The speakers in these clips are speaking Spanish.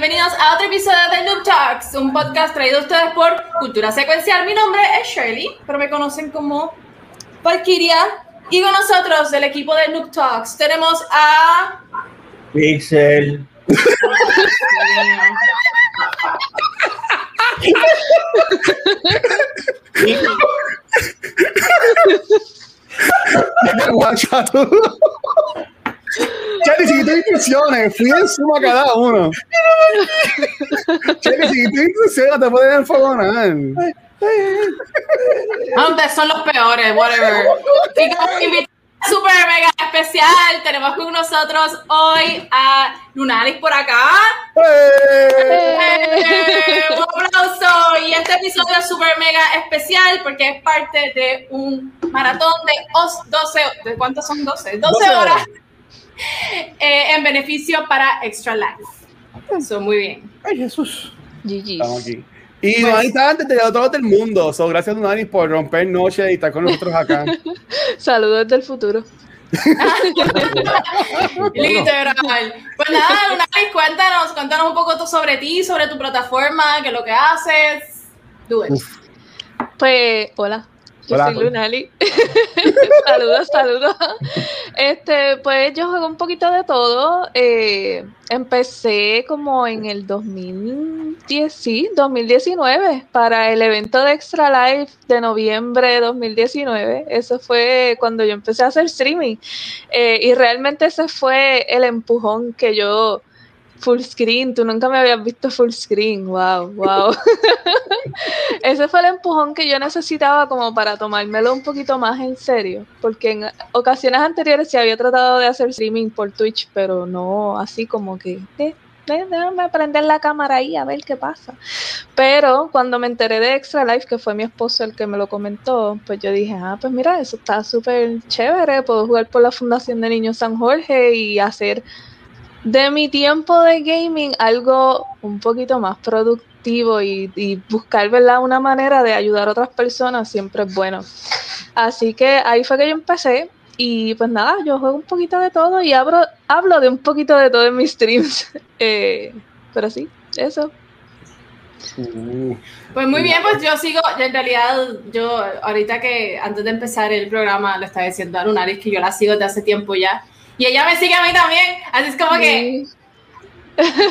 Bienvenidos a otro episodio de Noob Talks, un podcast traído a ustedes por Cultura Secuencial. Mi nombre es Shirley, pero me conocen como Valkyria. Y con nosotros del equipo de Noob Talks tenemos a Pixel. Guacha, Charlie, seguiste instrucciones, fui encima a cada uno. Charlie, seguiste instrucciones, no te pueden enfogonar. Hombre, son los peores, whatever. Y como invitada super mega especial, tenemos con nosotros hoy a Lunaris por acá. ¡Eh! Un aplauso. Y este episodio es super mega especial porque es parte de un maratón de os- 12, ¿de cuántos son 12? 12, 12 horas horas. eh, en beneficio para Extra Life. Eso, muy bien. Ay, Jesús. GG. Estamos aquí. Y Nani está antes de todos del mundo. So, gracias, Nani, por romper noche y estar con nosotros acá. Saludos del futuro. Literal. Pues nada, Lunaris, cuéntanos, cuéntanos un poco tú sobre ti, sobre tu plataforma, qué es lo que haces. Do it. Pues, hola. Yo Hola. soy Lunali. saludos, saludos. Este, pues yo juego un poquito de todo. Eh, empecé como en el 2010, sí, 2019 para el evento de Extra Life de noviembre de 2019. Eso fue cuando yo empecé a hacer streaming. Eh, y realmente ese fue el empujón que yo full screen, tú nunca me habías visto full screen, wow, wow. Ese fue el empujón que yo necesitaba como para tomármelo un poquito más en serio, porque en ocasiones anteriores sí había tratado de hacer streaming por Twitch, pero no así como que, eh, eh, déjame prender la cámara ahí a ver qué pasa. Pero cuando me enteré de Extra Life, que fue mi esposo el que me lo comentó, pues yo dije, ah, pues mira, eso está súper chévere, puedo jugar por la Fundación de Niños San Jorge y hacer de mi tiempo de gaming algo un poquito más productivo y, y buscar ¿verdad? una manera de ayudar a otras personas siempre es bueno. Así que ahí fue que yo empecé y pues nada, yo juego un poquito de todo y hablo, hablo de un poquito de todo en mis streams. Eh, pero sí, eso. Uh, Pues muy bien, pues yo sigo, en realidad yo ahorita que antes de empezar el programa le estaba diciendo a Lunaris que yo la sigo desde hace tiempo ya. Y ella me sigue a mí también, así es como que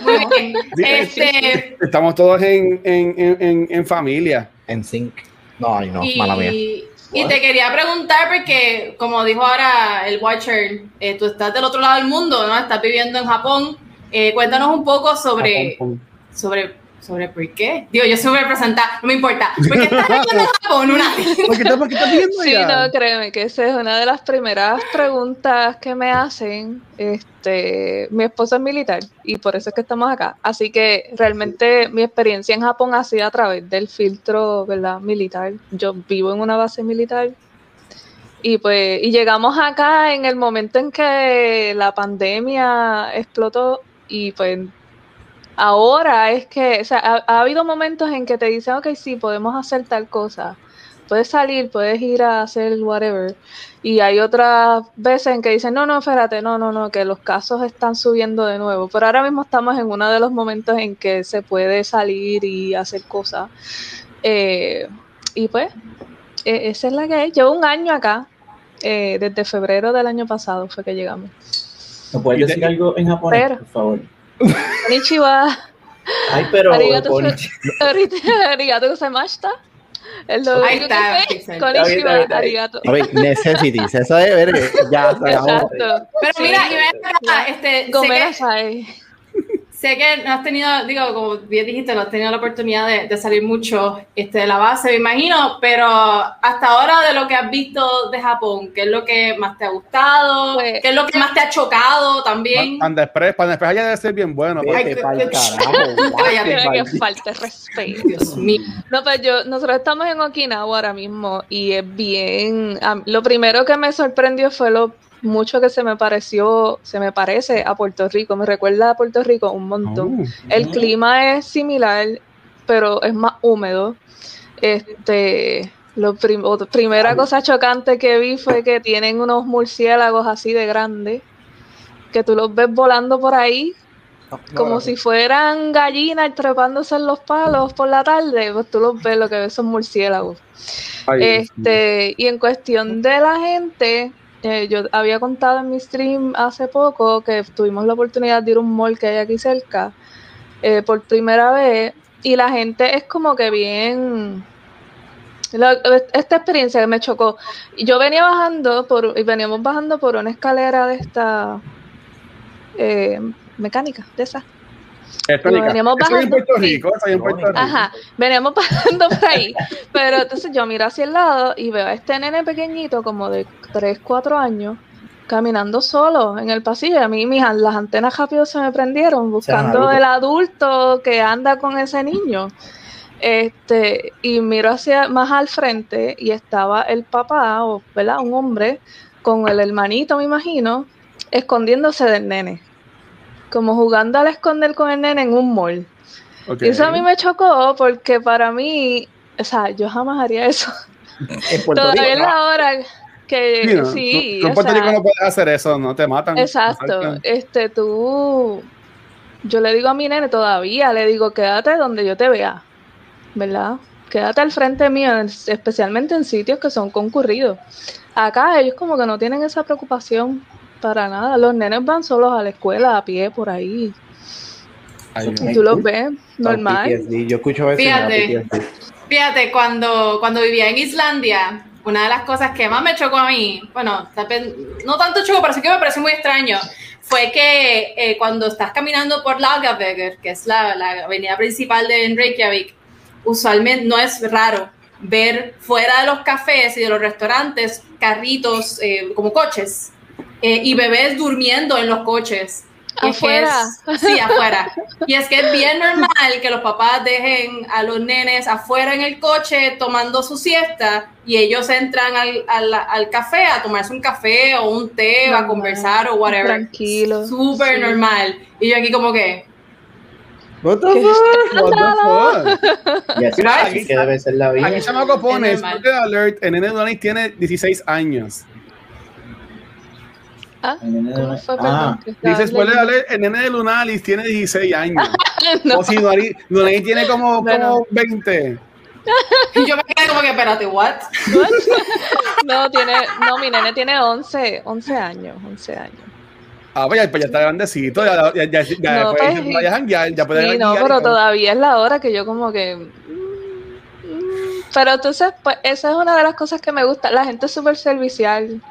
muy bien. Sí, Este, estamos todos en, en, en, en, familia. En sync. No, ay, no, mala mía. y, y te quería preguntar porque, como dijo ahora el Watcher, eh, tú estás del otro lado del mundo, ¿no? Estás viviendo en Japón. Eh, cuéntanos un poco sobre, sobre, sobre por qué. Digo, yo soy representada, no me importa. ¿Por qué estás viviendo en Japón, Lunaris? ¿Por qué estás, por qué estás viendo Sí, no, créeme que esa es una de las primeras preguntas que me hacen. Este, mi esposo es militar y por eso es que estamos acá. Así que realmente mi experiencia en Japón ha sido a través del filtro, ¿verdad? Militar. Yo vivo en una base militar y pues y llegamos acá en el momento en que la pandemia explotó y pues ahora es que, o sea, ha, ha habido momentos en que te dicen, ok, sí, podemos hacer tal cosa puedes salir, puedes ir a hacer whatever. Y hay otras veces en que dicen, no, no, espérate, no, no, no, que los casos están subiendo de nuevo. Pero ahora mismo estamos en uno de los momentos en que se puede salir y hacer cosas. Eh, y pues, eh, esa es la que es. Llevo un año acá, eh, desde febrero del año pasado fue que llegamos. ¿Me puedes decir algo en japonés, Pero- por favor? Konnichiwa. Ay, pero. Arigato, arigato gozaimashita. Es lo Ahí está, Konnichiwa, arigato. A ver, necessities. Eso debe ver que ya. Exacto. Pero mira, acá, este, Gomera. Sé que no has tenido, digo, como bien dijiste, no has tenido la oportunidad de, salir mucho este, de la base, me imagino, pero hasta ahora de lo que has visto de Japón, ¿qué es lo que más te ha gustado? Pues, ¿Qué es lo que más te ha chocado también? Panda Express, Panda Express ya debe ser bien bueno. Ay, que, que falta respeto. Dios mío. No, pues yo, nosotros estamos en Okinawa ahora mismo y es bien, lo primero que me sorprendió fue lo mucho que se me pareció, se me parece a Puerto Rico, me recuerda a Puerto Rico un montón. Oh, el clima es similar, pero es más húmedo. Este, lo primera cosa chocante que vi fue que tienen unos murciélagos así de grandes, que tú los ves volando por ahí, como si fueran gallinas trepándose en los palos por la tarde, pues tú los ves, lo que ves son murciélagos. este, y en cuestión de la gente, eh, yo había contado en mi stream hace poco que tuvimos la oportunidad de ir a un mall que hay aquí cerca eh, por primera vez y la gente es como que bien esta experiencia que me chocó. Yo venía bajando por y veníamos bajando por una escalera de esta eh, mecánica de esa Veníamos bajando. En Puerto Rico, en Puerto Rico. Ajá, veníamos bajando por ahí. Pero entonces yo miro hacia el lado y veo a este nene pequeñito, como de 3, 4 años, caminando solo en el pasillo. A mí mis, las antenas rápido se me prendieron, buscando el adulto que anda con ese niño. Este, y miro hacia más al frente y estaba el papá, o ¿verdad? un hombre, con el hermanito, me imagino, escondiéndose del nene como jugando al esconder con el nene en un mall. Y eso a mí me chocó porque para mí, o sea, yo jamás haría eso. Todavía es la hora que sí. no, en Puerto Rico no puedes hacer eso, no te matan. Exacto. Este, tú, yo le digo a mi nene todavía, le digo, quédate donde yo te vea, ¿verdad? Quédate al frente mío, especialmente en sitios que son concurridos. Acá ellos como que no tienen esa preocupación. Para nada, los nenes van solos a la escuela a pie por ahí. y tú los ves, normal. Yo escucho fíjate, fíjate, cuando, cuando vivía en Islandia, una de las cosas que más me chocó a mí, bueno, no tanto chocó, pero sí que me pareció muy extraño, fue que eh, cuando estás caminando por Lagaveger, que es la, la, avenida principal de Reykjavik, usualmente no es raro ver fuera de los cafés y de los restaurantes carritos eh, como coches eh, y bebés durmiendo en los coches. Afuera. sí, afuera. Y es que es bien normal que los papás dejen a los nenes afuera en el coche tomando su siesta y ellos entran al, al, al café a tomarse un café o un té o a conversar o whatever. Tranquilo. Súper normal. Y yo aquí como que... What the fuck? What the fuck? aquí, que debe ser la vida. Aquí chamaco pone, alert, el nene Donis tiene 16 años. ¿Ah? ¿Cómo fue? Ah. Dice, después de el nene de Lunalis tiene 16 años. O si Lunalis tiene como, como 20. Y yo me quedé como que, espérate, ¿what? no, tiene, no, mi nene tiene 11, 11 años, 11 años. Ah, pues ya, pues ya está grandecito, ya, ya, ya, ya, no, pues, ya, ya puede Sí, no, pero todavía es la hora que yo como que... Mm, pero entonces, pues esa es una de las cosas que me gusta. La gente es súper servicial.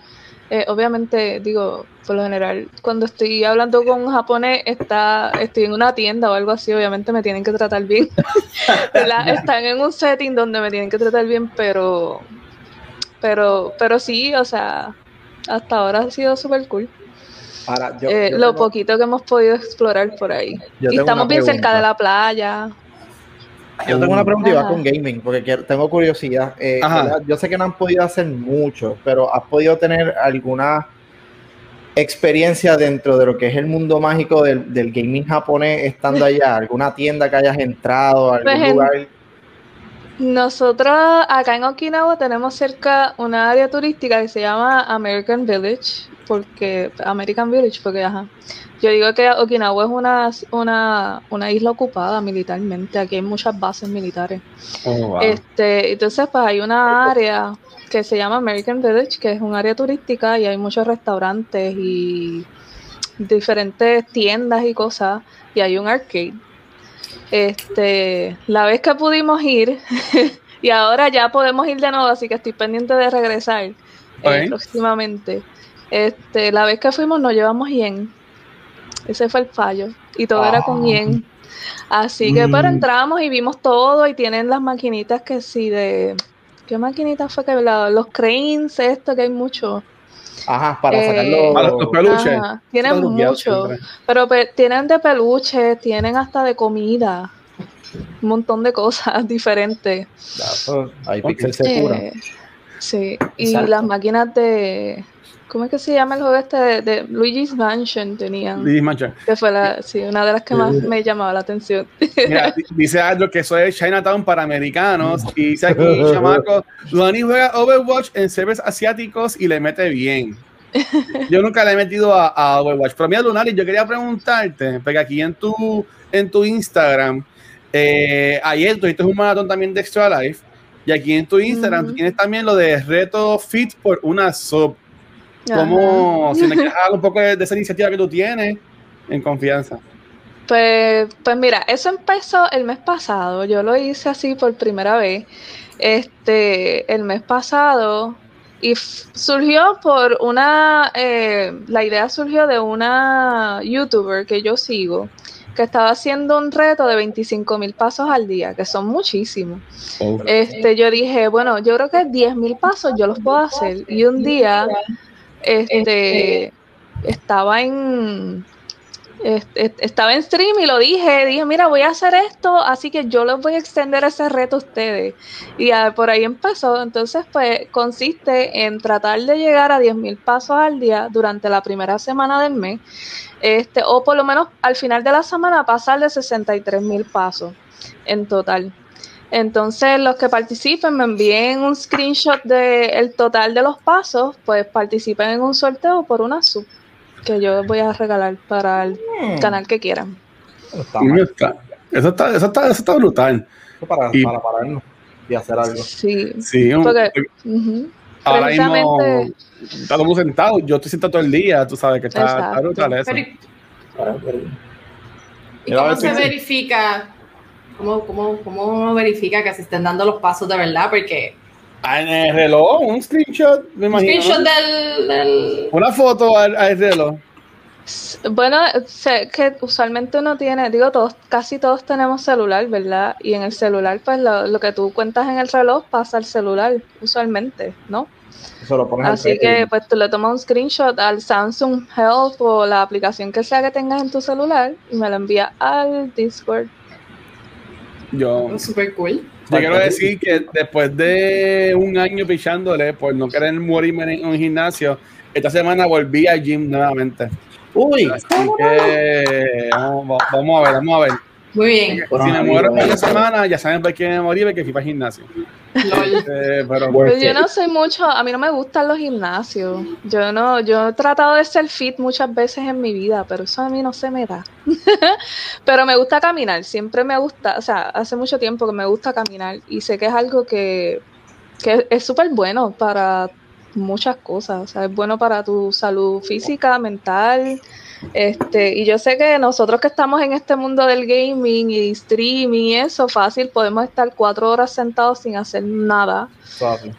Eh, obviamente, digo, por lo general, cuando estoy hablando con un japonés, está, estoy en una tienda o algo así, obviamente me tienen que tratar bien. Están en un setting donde me tienen que tratar bien, pero, pero, pero sí, o sea, hasta ahora ha sido súper cool. Eh, lo poquito que hemos podido explorar por ahí. Y estamos bien cerca de la playa. Yo tengo una pregunta y va con gaming, porque tengo curiosidad. Eh, yo sé que no han podido hacer mucho, pero ¿has podido tener alguna experiencia dentro de lo que es el mundo mágico del, gaming japonés estando allá? ¿Alguna tienda que hayas entrado? ¿Algún pues lugar? Nosotros acá en Okinawa tenemos cerca una área turística que se llama American Village, porque American Village, porque ajá. Yo digo que Okinawa es una, una, una isla ocupada militarmente, aquí hay muchas bases militares. Oh, este, entonces, pues hay una área que se llama American Village, que es un área turística y hay muchos restaurantes y diferentes tiendas y cosas, y hay un arcade. Este, la vez que pudimos ir, y ahora ya podemos ir de nuevo, así que estoy pendiente de regresar eh, próximamente. Este, la vez que fuimos nos llevamos bien Ese fue el fallo. Y todo era con yen. Así que, pero mm. entramos y vimos todo y tienen las maquinitas que sí de... ¿Qué maquinitas fue que los cranes, esto que hay mucho? Ajá, para sacar eh, los, peluches. tienen mucho, pero tienen de peluches, tienen hasta de comida, un montón de cosas diferentes. Pues, hay pixel. Eh, sí, y las máquinas de ¿Cómo es que se llama el juego este de, Luigi's Mansion? Tenían. Luigi's Mansion. Que fue la, sí, una de las que más me llamaba la atención. Mira, dice algo que eso es Chinatown para americanos. Y dice aquí, chamaco, Luani juega Overwatch en servers asiáticos y le mete bien. Yo nunca le he metido a, Overwatch. Pero mira, Lunari, yo quería preguntarte, porque aquí en tu, en tu Instagram, eh, ayer tuviste un maratón también de Extra Life. Y aquí en tu Instagram tienes también lo de reto fit por una sub. ¿Cómo, si me quieres hablar un poco de, esa iniciativa que tú tienes en confianza? Pues, pues mira, eso empezó el mes pasado. Yo lo hice así por primera vez. Este, el mes pasado. Y surgió por una. Eh, la idea surgió de una youtuber que yo sigo. Que estaba haciendo un reto de 25 mil pasos al día, que son muchísimos. Este, yo dije, bueno, yo creo que 10 mil pasos yo los puedo hacer. Y un día este, estaba en estaba en stream y lo dije, dije, mira, voy a hacer esto, así que yo les voy a extender ese reto a ustedes. Y por ahí empezó. Entonces, pues consiste en tratar de llegar a 10.000 pasos al día durante la primera semana del mes, este, o por lo menos al final de la semana pasar de 63.000 pasos en total. Entonces, los que participen me envíen un screenshot del total de los pasos, pues participen en un sorteo por una sub que yo voy a regalar para el hmm. canal que quieran. eso, está, eso, está, eso está brutal. Para, y, para pararnos y hacer algo. Sí, sí porque, ahora mismo estamos sentados. Yo estoy sentado todo el día, tú sabes que está, brutal eso. ¿Y cómo se verifica? ¿Cómo, cómo, ¿Cómo verifica que se estén dando los pasos de verdad? Porque Ah, en el reloj, un screenshot, me imagino. Un screenshot del, Una foto al, reloj. Bueno, sé que usualmente uno tiene, digo, todos, casi todos tenemos celular, ¿verdad? Y en el celular, pues lo, que tú cuentas en el reloj pasa al celular, usualmente, ¿no? Así que pues tú le tomas un screenshot al Samsung Health o la aplicación que sea que tengas en tu celular y me lo envías al Discord. Yo. Super cool. Yo quiero decir que después de un año pichándole por no querer morirme en un gimnasio, esta semana volví al gym nuevamente. Uy, así que vamos, a ver, vamos a ver. Muy bien. Si me muero una semana, ya saben por qué me morí, porque fui para el gimnasio. Eh, pero, pues yo no soy mucho, a mí no me gustan los gimnasios. Yo no, yo he tratado de ser fit muchas veces en mi vida, pero eso a mí no se me da. pero me gusta caminar, siempre me gusta, o sea, hace mucho tiempo que me gusta caminar y sé que es algo que, que es súper bueno para muchas cosas, o sea, es bueno para tu salud física, mental, este, y yo sé que nosotros que estamos en este mundo del gaming y streaming y eso, fácil, podemos estar cuatro horas sentados sin hacer nada.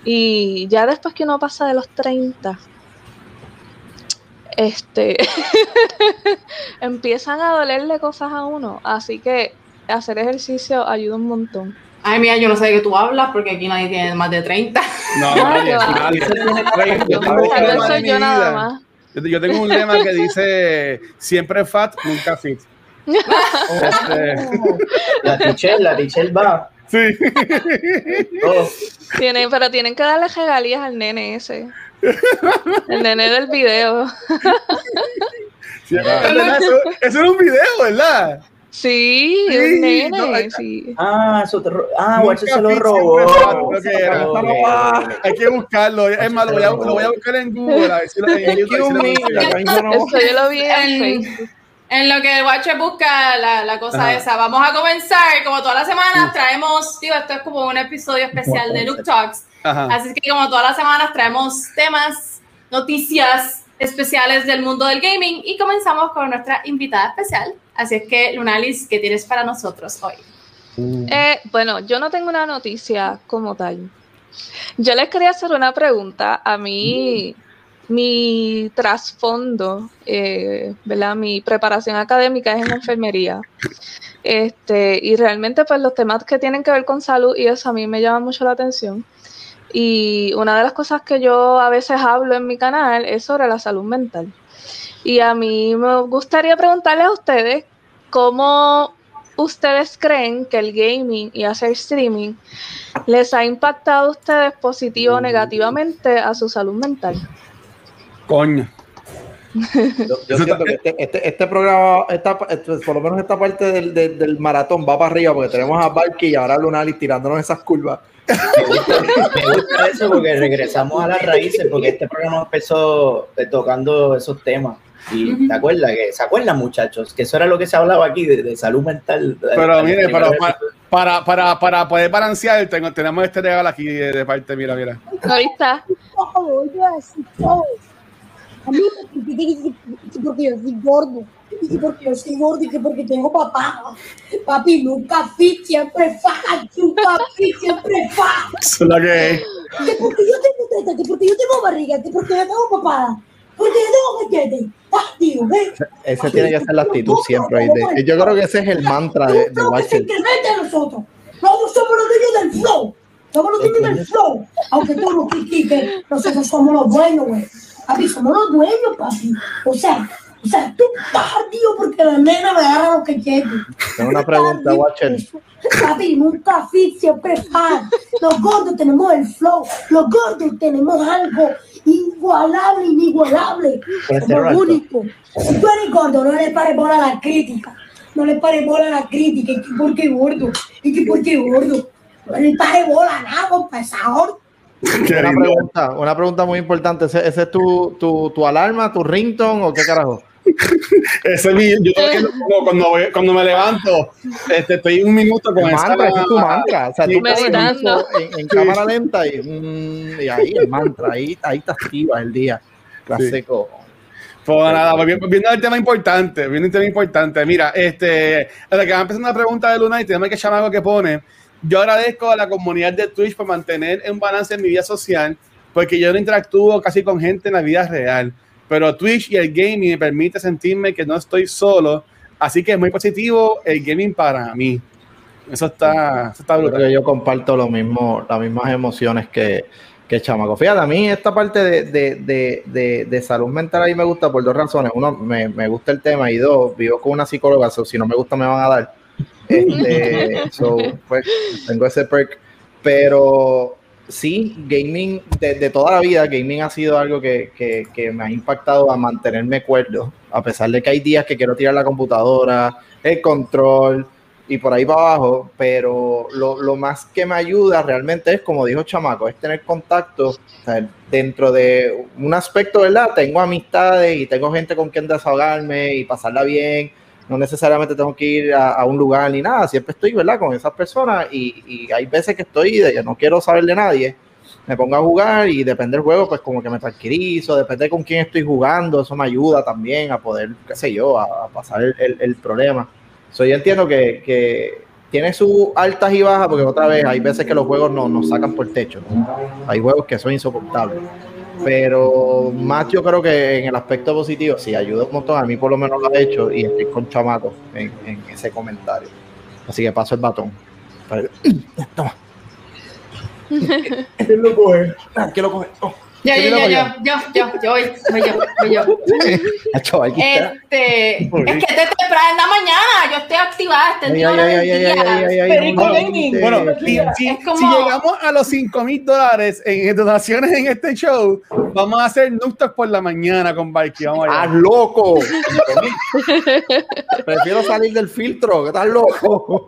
Y ya después que uno pasa de los 30, este, empiezan a dolerle cosas a uno. Así que hacer ejercicio ayuda un montón. Ay, mira, yo no sé de qué tú hablas porque aquí nadie tiene más de 30. No, nadie, nadie. soy yo nada más. Yo tengo un lema que dice siempre fat, nunca fit. Este, la Tichel, la Tichel va. Sí. Tienen, pero tienen que darle regalías al nene ese. El nene del video. eso, eso era un video, ¿verdad? Sí, un nene, sí. Ah, eso te ah, Watch se lo robó. Hay que buscarlo. Es más, lo voy a, lo voy a buscar en Google. A ver si lo, en YouTube, Eso yo lo vi en Facebook. En lo que Watcher busca la, la cosa esa, vamos a comenzar. Como todas las semanas traemos, digo, esto es como un episodio especial de Luke Talks. Así que como todas las semanas traemos temas, noticias especiales del mundo del gaming y comenzamos con nuestra invitada especial, Así es que, Lunalis, ¿qué tienes para nosotros hoy? Eh, bueno, yo no tengo una noticia como tal. Yo les quería hacer una pregunta. A mí, mi trasfondo, eh, ¿verdad? Mi preparación académica es en enfermería. Este, y realmente, pues los temas que tienen que ver con salud y eso a mí me llama mucho la atención. Y una de las cosas que yo a veces hablo en mi canal es sobre la salud mental. Y a mí me gustaría preguntarles a ustedes cómo ustedes creen que el gaming y hacer streaming les ha impactado a ustedes positivo o negativamente a su salud mental. Coño. Yo, siento que este, este, este programa, esta, este, por lo menos esta parte del, del, maratón va para arriba porque tenemos a Barky y ahora a Lunalis tirándonos esas curvas. Me gusta, eso porque regresamos a las raíces, porque este programa empezó eh, tocando esos temas. Y te acuerdas que se acuerdan muchachos que eso era lo que se hablaba aquí de, salud mental. Pero mire, para, para, para, para, poder balancear, tengo, tenemos este regalo aquí de, parte, mira, mira. Ahí está. A mí porque yo soy gordo. Y porque yo soy gordo y que porque tengo papá. Papi, nunca fit, siempre fa. Nunca fit, siempre fa. Eso es lo que es. Que porque yo tengo teta, que porque yo tengo barriga, que porque yo tengo papada. Ah. Ese tiene que ser la actitud siempre. De, yo creo que ese es el mantra de, de Watcher. nosotros. Nosotros somos los dueños del flow. Somos los dueños del flow. Aunque tú lo critiques, nosotros somos los dueños, güey. Papi, somos los dueños, papi. O sea, o sea, tú estás tío, porque la nena me agarra lo que quiere. Tengo una pregunta, Watcher. Papi, nunca fit, siempre fan. Los gordos tenemos el flow. Los gordos tenemos algo igualable, inigualable. Somos único. Si tú eres gordo, no le pares bola a la crítica. No le pares bola a la crítica. ¿Y por qué gordo? ¿Y qué por qué gordo? No le pares bola a nada, pesador. Una pregunta, una pregunta muy importante. ¿Ese, es tu, tu, tu, alarma, tu ringtone o qué carajo? Ese es mi, yo cuando, cuando me levanto, este, estoy un minuto con mantra, ese es tu mantra. O sea, tú meditando. En, en, cámara lenta y, mm, y, ahí el mantra, ahí, ahí te activas el día. Clásico. Pues nada, pues viendo el tema importante, viendo el tema importante. Mira, este, desde que va empezando la pregunta de Luna y tenemos que llamar algo que pone yo agradezco a la comunidad de Twitch por mantener un balance en mi vida social, porque yo no interactúo casi con gente en la vida real, pero Twitch y el gaming me permite sentirme que no estoy solo, así que es muy positivo el gaming para mí. Eso está, eso está brutal. Yo comparto lo mismo, las mismas emociones que, que Chamaco. Fíjate, a mí esta parte de, de, de, de, salud mental ahí me gusta por dos razones. Uno, me, me gusta el tema y dos, vivo con una psicóloga, si no me gusta me van a dar. Este, pues, tengo ese perk. Pero sí, gaming, de, toda la vida, gaming ha sido algo que, que, me ha impactado a mantenerme cuerdo, a pesar de que hay días que quiero tirar la computadora, el control y por ahí para abajo, pero lo, lo más que me ayuda realmente es, como dijo Chamaco, es tener contacto dentro de un aspecto, ¿verdad? Tengo amistades y tengo gente con quien desahogarme y pasarla bien no necesariamente tengo que ir a, un lugar ni nada, siempre estoy, ¿verdad? Con esas personas y, hay veces que estoy de que no quiero saber de nadie, me pongo a jugar y depende del juego, pues como que me tranquilizo, depende con quién estoy jugando, eso me ayuda también a poder, qué sé yo, a, pasar el, problema. So, yo entiendo que, tiene sus altas y bajas, porque otra vez hay veces que los juegos no, nos sacan por el techo, hay juegos que son insoportables pero más yo creo que en el aspecto positivo sí ayuda un montón. A mí por lo menos lo ha hecho y estoy con chamaco en, ese comentario. Así que paso el batón. Toma. ¿Quién lo coge? Ah, ¿Quién lo coge? Oh. Yo, yo, yo, yo, yo, yo, yo, voy, voy yo, voy yo. este, es que te temprano en la mañana, yo estoy activada, este día. Bueno, si, llegamos a los 5 mil dólares en donaciones en este show, vamos a hacer Nuktok por la mañana con Bikey. Vamos ¡Ah, loco! Prefiero salir del filtro, que estás loco.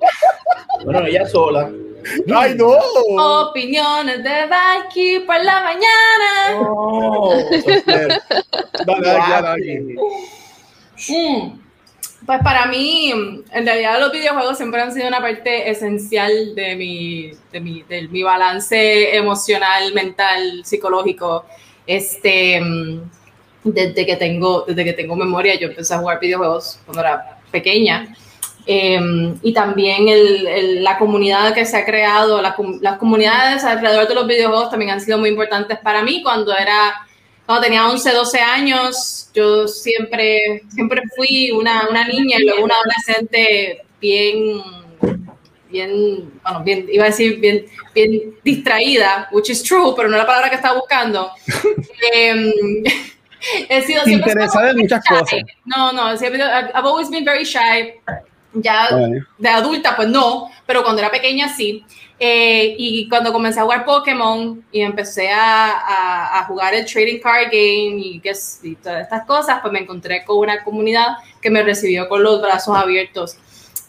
bueno, ella sola. ¡Ay, no! Opiniones de Bikey por la mañana. Oh, Pues para mí, en realidad los videojuegos siempre han sido una parte esencial de mi, de mi, de mi balance emocional, mental, psicológico. Este, desde que tengo, desde que tengo memoria, yo empecé a jugar videojuegos cuando era pequeña. Em, y también el, la comunidad que se ha creado, las comunidades alrededor de los videojuegos también han sido muy importantes para mí cuando era cuando tenía 11, 12 años, yo siempre, siempre fui una, una niña y luego una adolescente bien, bien, bueno, bien, iba a decir bien, bien distraída, which is true, pero no la palabra que estaba buscando. Em, he sido siempre interesada en muchas cosas. No, no, siempre, I've always been very shy. Ya de adulta, pues no, pero cuando era pequeña sí. Eh, y cuando comencé a jugar Pokémon y empecé a, a, jugar el Trading Card Game y, y, todas estas cosas, pues me encontré con una comunidad que me recibió con los brazos abiertos.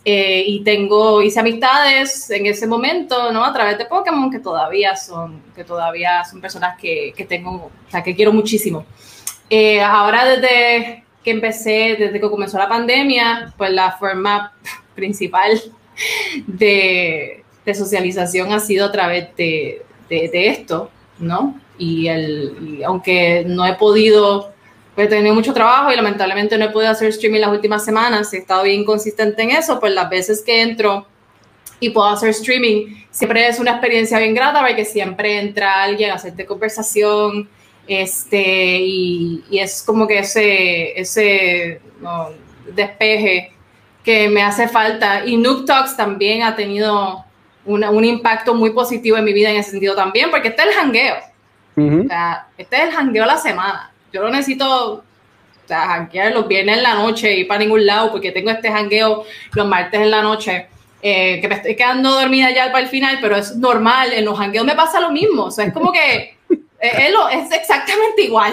Eh, y tengo, hice amistades en ese momento, ¿no? A través de Pokémon que todavía son, que todavía son personas que, que tengo, o sea, que quiero muchísimo. Eh, ahora desde que empecé, desde que comenzó la pandemia, pues la forma principal de, de socialización ha sido a través de, de, esto, ¿no? Y, el, aunque no he podido, pues he tenido mucho trabajo y lamentablemente no he podido hacer streaming las últimas semanas, he estado bien consistente en eso, pues las veces que entro y puedo hacer streaming, siempre es una experiencia bien grata porque siempre entra alguien a hacerte conversación, este, y, y es como que ese, ese despeje que me hace falta. Y Nook Talks también ha tenido un impacto muy positivo en mi vida en ese sentido también, porque este es el jangueo. o sea, este es el jangueo la semana. Yo no necesito o sea, janguear los viernes en la noche y para ningún lado, porque tengo este jangueo los martes en la noche. Eh, que me estoy quedando dormida ya para el final, pero es normal, en los jangueos me pasa lo mismo, o sea, es como que es, es exactamente igual.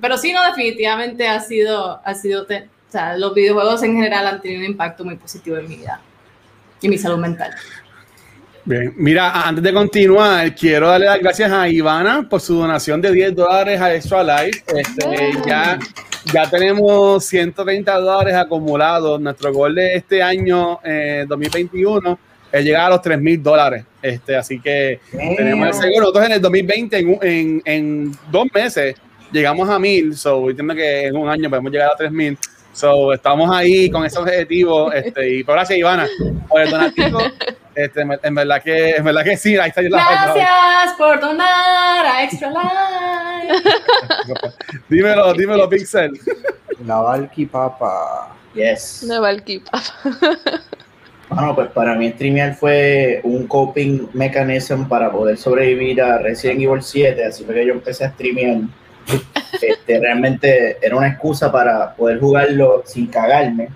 pero sí, no, definitivamente ha sido, ha sido, o sea, los videojuegos en general han tenido un impacto muy positivo en mi vida y mi salud mental. Bien, mira, antes de continuar, quiero darle las gracias a Ivana por su donación de 10 dólares a Extra Life. Este, ya, ya tenemos 130 dólares acumulados. Nuestro gol de este año, 2021, eh, es llegar a los 3 mil dólares. Este, así que tenemos el seguro. Nosotros en el 2020, en, en, en dos meses, llegamos a mil. So, entiendo que en un año podemos llegar a 3 mil. So, estamos ahí con ese objetivo. Este, y por gracias, Ivana, por el donativo. Este, en verdad que, en verdad que sí, ahí está Gracias por donar a Extra Life. dímelo, dímelo, Pixel. La Valky Papa. Yes. La Valky Papa. Bueno, pues para mí streamear fue un coping mechanism para poder sobrevivir a Resident Evil 7, así fue que yo empecé a streamear este, realmente era una excusa para poder jugarlo sin cagarme,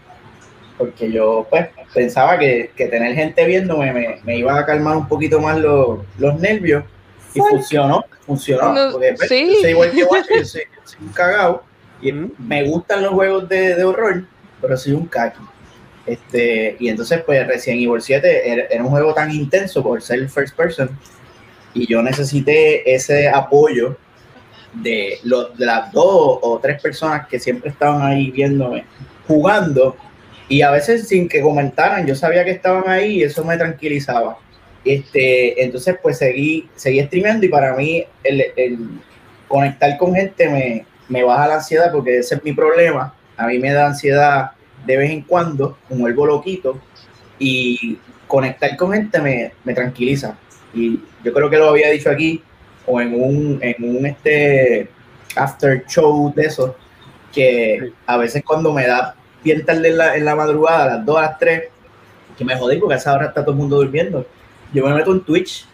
porque yo pues pensaba que, que tener gente viéndome me, me, iba a calmar un poquito más los, los nervios y funcionó, funcionó, porque pues, sí. soy igual que yo soy, un cagado y me gustan los juegos de, de horror, pero soy un kaki. Este, y entonces, pues, Resident Evil 7 era, era, un juego tan intenso por ser first person y yo necesité ese apoyo de, los, de las dos o tres personas que siempre estaban ahí viéndome jugando y a veces sin que comentaran, yo sabía que estaban ahí y eso me tranquilizaba. Este, entonces pues seguí, seguí streameando y para mí el, el conectar con gente me, me, baja la ansiedad porque ese es mi problema. A mí me da ansiedad de vez en cuando, me vuelvo loquito y conectar con gente me, me tranquiliza. Y yo creo que lo había dicho aquí, o en un, en un este after show de esos, que a veces cuando me da bien tarde en la, en la madrugada, a las 2, a las 3, que me jodí porque a esa hora está todo el mundo durmiendo, yo me meto en Twitch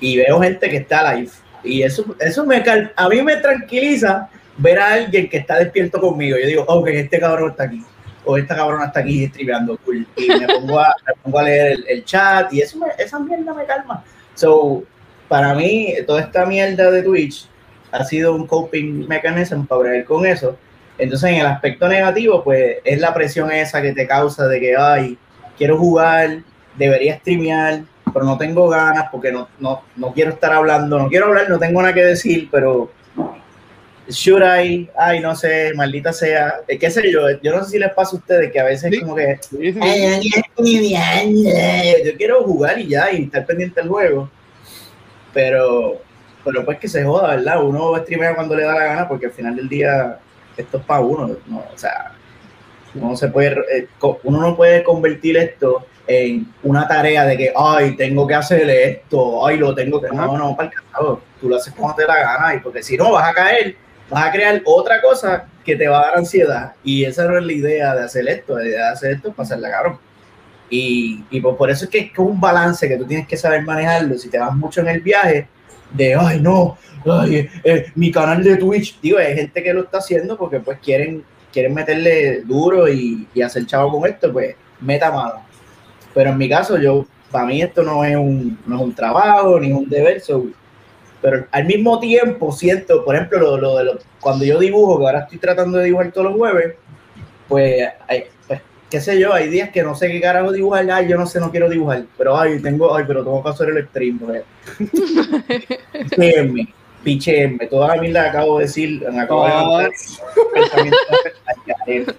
y veo gente que está live. Y eso, eso me a mí me tranquiliza ver a alguien que está despierto conmigo. Yo digo, ok, este cabrón está aquí. O esta cabrona está aquí streameando. Cool. Y me pongo a, me pongo a leer el, el, chat y eso me, esa mierda me calma. So, para mí, toda esta mierda de Twitch ha sido un coping mechanism para ver con eso. Entonces, en el aspecto negativo, pues es la presión esa que te causa de que, ay, quiero jugar, debería streamear, pero no tengo ganas porque no, no, no quiero estar hablando, no quiero hablar, no tengo nada que decir, pero should I, ay, no sé, maldita sea, eh, qué sé yo, yo no sé si les pasa a ustedes que a veces como que, yo quiero jugar y ya, y estar pendiente del juego pero, pero pues que se joda, ¿verdad? Uno streamea cuando le da la gana porque al final del día esto es para uno, ¿no? O sea, uno, se puede, eh, uno no puede convertir esto en una tarea de que, ay, tengo que hacer esto, ay, lo tengo que... No, no, para el carajo. tú lo haces como te la gana, y porque si no vas a caer, vas a crear otra cosa que te va a dar ansiedad. Y esa no es la idea de hacer esto, la idea de hacer esto es pasarla cabrón. Y, y por, eso es que es un balance que tú tienes que saber manejarlo. Si te vas mucho en el viaje, de, ay, no, ay, eh, mi canal de Twitch, digo, hay gente que lo está haciendo porque pues quieren, quieren meterle duro y, hacer chavo con esto, pues meta mano. Pero en mi caso, yo, para mí esto no es un, no es un trabajo ni un deber, pero al mismo tiempo siento, por ejemplo, lo, lo lo, cuando yo dibujo, que ahora estoy tratando de dibujar todos los jueves, pues, pues, qué sé yo, hay días que no sé qué carajo dibujar, ay, yo no sé, no quiero dibujar, pero ay, tengo, ay, pero tengo que hacer el stream, pues. Pichéenme, pichéenme, toda la mierda acabo de decir, me acabo de decir.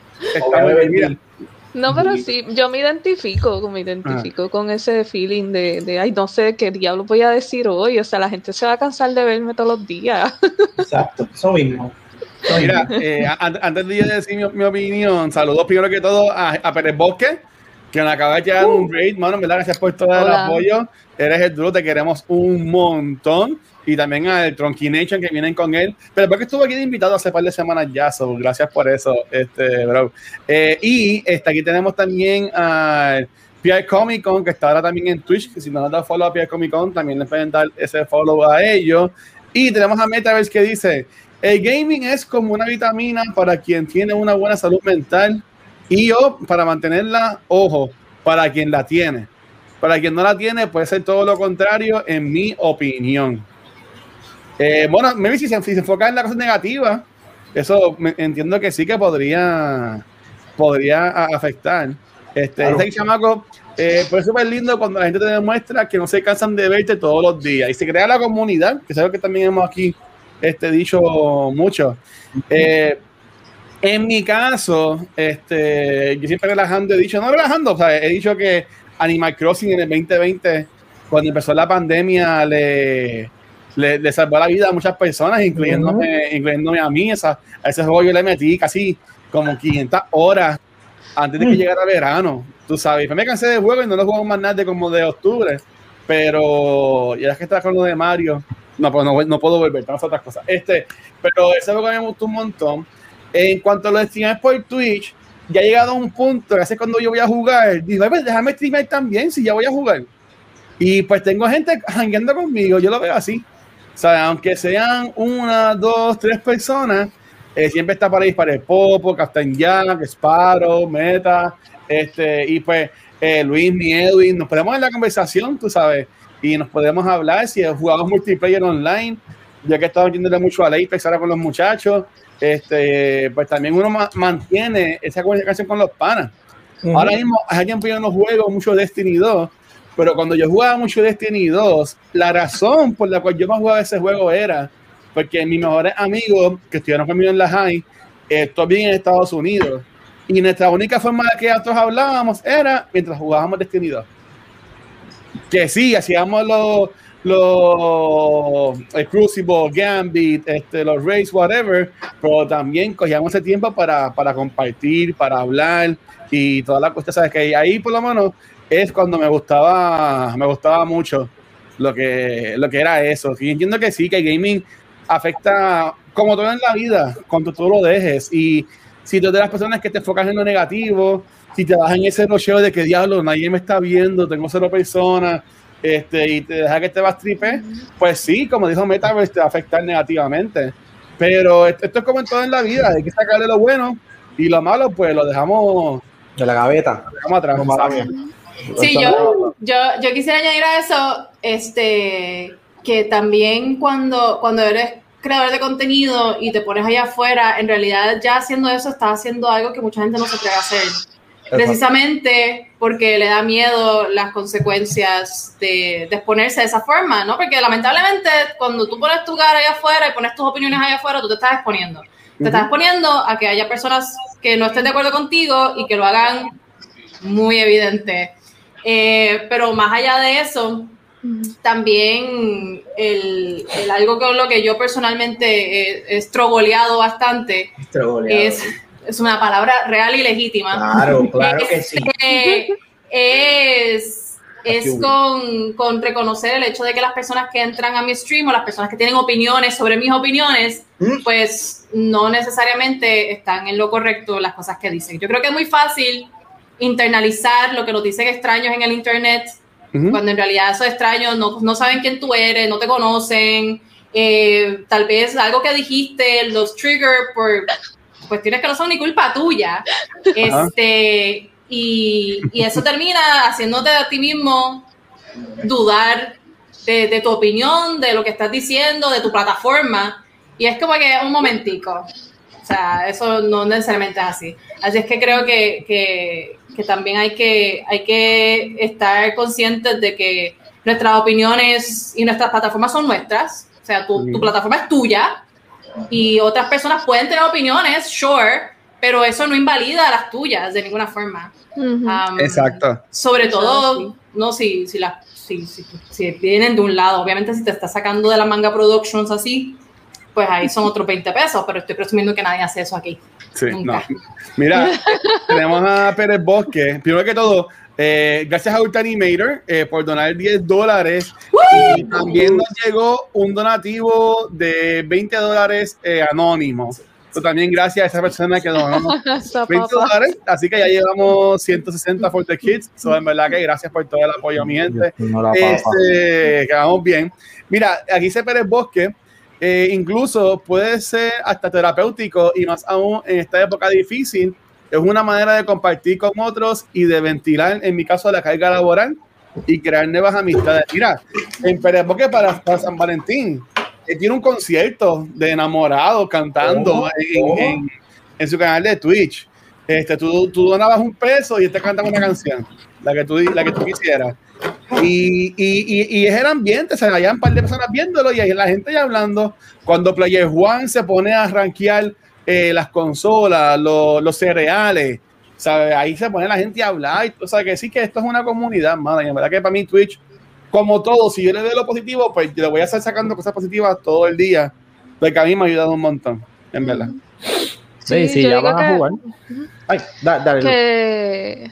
No, pero sí, yo me identifico, me identifico con ese feeling de, de, ay, no sé qué diablo voy a decir hoy. O sea, la gente se va a cansar de verme todos los días. Exacto, eso mismo. Mira, eh, antes de decir mi, opinión, saludos primero que todo a, a Pérez Bosque, que nos acaba de llegar un raid, mano, ¿verdad? Gracias por todo el apoyo. Eres el duro, te queremos un montón y también al Tronky Nation que vienen con él. Pero porque estuvo aquí de invitado hace par de semanas ya, so, gracias por eso, este, bro. Eh, y este, aquí tenemos también al PR Comic Con, que está ahora también en Twitch, que si no nos da follow a PR Comic Con, también les pueden dar ese follow a ellos. Y tenemos a Metaverse que dice, el gaming es como una vitamina para quien tiene una buena salud mental y o para mantenerla, ojo, para quien la tiene. Para quien no la tiene, puede ser todo lo contrario, en mi opinión. Eh, bueno, maybe si se, si se enfoca en la cosa negativa, eso entiendo que sí que podría, podría afectar. Este, este chamaco, eh, pues es súper lindo cuando la gente te demuestra que no se cansan de verte todos los días y se crea la comunidad, que es algo que también hemos aquí este, dicho mucho. Eh, en mi caso, este, yo siempre relajando he dicho, no relajando, o sea, he dicho que Animal Crossing en el 2020, cuando empezó la pandemia, le le, salvó la vida a muchas personas, incluyéndome, incluyéndome a mí. Esa, a ese juego yo le metí casi como 500 horas antes de que mm. llegara verano, tú sabes. me cansé de juego y no lo juego más nada de como de octubre, pero ya es que está con lo de Mario, no, pues no, no puedo volver, tengo otras cosas. Este, pero ese juego me gustó un montón. En cuanto a los streamers por Twitch, ya ha llegado a un punto que hace cuando yo voy a jugar, digo, déjame streamer también si ya voy a jugar. Y pues tengo gente hangueando conmigo, yo lo veo así. Sea, aunque sean una, dos, tres personas, eh, siempre está para el Popo, Captain Jack, Sparrow, Meta, este, y pues eh, Luis, mi Edwin, nos podemos en la conversación, tú sabes, y nos podemos hablar si jugamos multiplayer online, ya que estamos yéndole mucho a la Apex ahora con los muchachos, este, pues también uno mantiene esa comunicación con los panas. Ahora mismo hay alguien pidiendo los juegos, mucho Destiny 2, pero cuando yo jugaba mucho Destiny 2, la razón por la cual yo más jugaba ese juego era porque mis mejores amigos que estuvieron conmigo en la high, eh, bien en Estados Unidos. Y nuestra única forma de que nosotros hablábamos era mientras jugábamos Destiny 2. Que sí, hacíamos los, los Crucible, Gambit, este, los Race, whatever, pero también cogíamos ese tiempo para, para compartir, para hablar y toda la cuestión, sabes que ahí por lo menos es cuando me gustaba, me gustaba mucho lo que, lo que era eso. Y entiendo que sí, que el gaming afecta como todo en la vida, cuando tú lo dejes. Y si tú eres de las personas que te enfocas en lo negativo, si te vas en ese rocheo de que diablo, nadie me está viendo, tengo cero personas, este, y te deja que te vas tripe, pues sí, como dijo Metaverse, te va a afectar negativamente. Pero esto es como en todo en la vida, hay que sacarle lo bueno y lo malo, pues lo dejamos de la gaveta. Lo dejamos atrás. Sí, yo, yo, yo quisiera añadir a eso, este, que también cuando, cuando eres creador de contenido y te pones allá afuera, en realidad ya haciendo eso estás haciendo algo que mucha gente no se atreve a hacer. Precisamente porque le da miedo las consecuencias de, de, exponerse de esa forma, ¿no? Porque lamentablemente cuando tú pones tu cara allá afuera y pones tus opiniones allá afuera, tú te estás exponiendo. Te estás exponiendo a que haya personas que no estén de acuerdo contigo y que lo hagan muy evidente. Eh, pero más allá de eso, también el, algo con lo que yo personalmente he, estrogoleado bastante es, es una palabra real y legítima. Claro, claro que sí. Este, es es con, con, reconocer el hecho de que las personas que entran a mi stream o las personas que tienen opiniones sobre mis opiniones, ¿Mm? pues no necesariamente están en lo correcto las cosas que dicen. Yo creo que es muy fácil internalizar lo que nos dicen extraños en el Internet, cuando en realidad esos extraños no, no, saben quién tú eres, no te conocen, eh, tal vez algo que dijiste los trigger por cuestiones que no son ni culpa tuya. Este, y, y, eso termina haciéndote a ti mismo dudar de, de, tu opinión, de lo que estás diciendo, de tu plataforma. Y es como que un momentico. O sea, eso no necesariamente es así. Así es que creo que, que, que también hay que, hay que estar conscientes de que nuestras opiniones y nuestras plataformas son nuestras. O sea, tu, tu plataforma es tuya y otras personas pueden tener opiniones, sure, pero eso no invalida las tuyas de ninguna forma. Um, Exacto. Sobre todo, no si, si, la, si, si, vienen de un lado, obviamente si te estás sacando de la manga productions así, pues ahí son otros 20 pesos, pero estoy presumiendo que nadie hace eso aquí. Sí, no. Mira, tenemos a Pérez Bosque. Primero que todo, eh, gracias a Ultanimator eh, por donar 10 dólares. Y también nos llegó un donativo de 20 dólares eh, anónimo. también gracias a esa persona que donó 20 dólares. Así que ya llevamos 160 for the kids. So, en verdad que gracias por todo el apoyo, mi gente. Este, quedamos bien. Mira, aquí se Pérez Bosque. Eh, incluso puede ser hasta terapéutico y más aún en esta época difícil es una manera de compartir con otros y de ventilar, en mi caso, la carga laboral y crear nuevas amistades. Mira, en Pérez para, para San Valentín, él tiene un concierto de enamorados cantando oh, oh. en, en, su canal de Twitch. Este, tú, tú donabas un peso y él te canta una canción, la que tú, la que tú quisieras. Y, y, y, es el ambiente, se vayan un par de personas viéndolo y ahí la gente ya hablando. Cuando Player Juan se pone a rankear eh, las consolas, los cereales, ¿sabes? Ahí se pone la gente a hablar. O sea, que sí que esto es una comunidad, madre. En verdad que para mí Twitch, como todo, si yo le doy lo positivo, pues le voy a estar sacando cosas positivas todo el día. Porque a mí me ha ayudado un montón, en verdad. Sí, sí, ya vas a jugar. Ay, dale. Que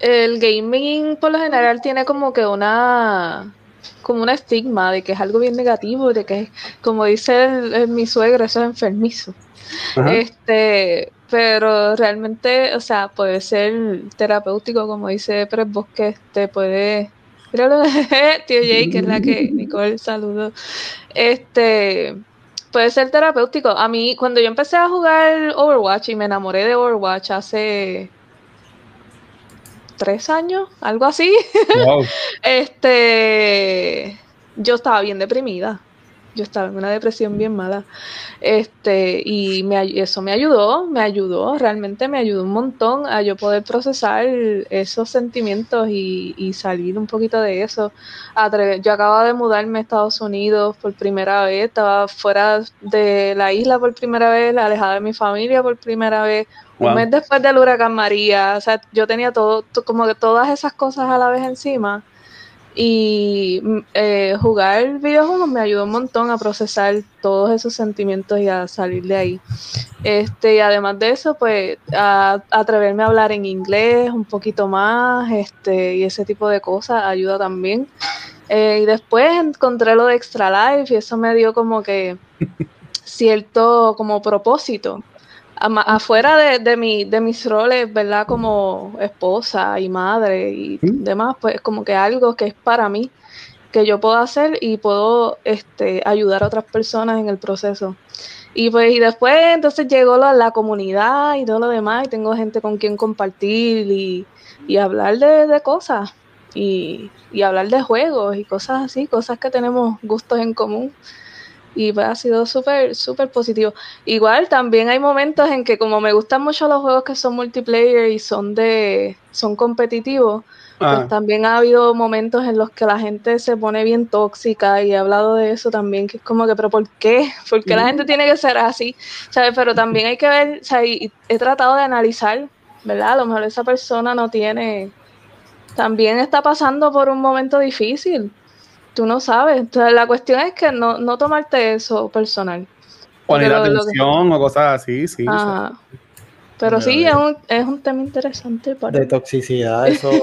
el gaming por lo general tiene como que una como un estigma de que es algo bien negativo, de que como dice mi suegro, eso es enfermizo. Este, pero realmente, o sea, puede ser terapéutico, como dice Pérez Bosque, te puede. Míralo, tío Jay, que es la que Nicole saludó. Este, puede ser terapéutico. A mí, cuando yo empecé a jugar Overwatch y me enamoré de Overwatch hace tres años, algo así. este, yo estaba bien deprimida yo estaba en una depresión bien mala. Este, y me, eso me ayudó, me ayudó, realmente me ayudó un montón a yo poder procesar esos sentimientos y, salir un poquito de eso. Yo acababa de mudarme a Estados Unidos por primera vez, estaba fuera de la isla por primera vez, alejada de mi familia por primera vez, un mes después del huracán María, o sea, yo tenía todo, como que todas esas cosas a la vez encima y mm, eh, jugar videojuegos me ayudó un montón a procesar todos esos sentimientos y a salir de ahí. Este, y además de eso, pues a, atreverme a hablar en inglés un poquito más, este, y ese tipo de cosas ayuda también. Eh, y después encontré lo de Extra Life y eso me dio como que cierto como propósito afuera de, de, mi, de mis roles, ¿verdad? Como esposa y madre y demás, pues como que algo que es para mí, que yo puedo hacer y puedo este, ayudar a otras personas en el proceso. Y pues y después entonces llegó la, la comunidad y todo lo demás y tengo gente con quien compartir y, y hablar de, de cosas y, y hablar de juegos y cosas así, cosas que tenemos gustos en común y pues ha sido súper, súper positivo. Igual también hay momentos en que como me gustan mucho los juegos que son multiplayer y son de, son competitivos, pues ah. también ha habido momentos en los que la gente se pone bien tóxica y he hablado de eso también, que es como que, pero ¿por qué? ¿Por qué la gente tiene que ser así? ¿Sabes? Pero también hay que ver, o sea, he tratado de analizar, ¿verdad? A lo mejor esa persona no tiene, también está pasando por un momento difícil tú no sabes. Entonces, la cuestión es que no, no tomarte eso personal. Poner atención o cosas así, sí. Pero sí, es un, es un tema interesante. Para... De toxicidad, eso.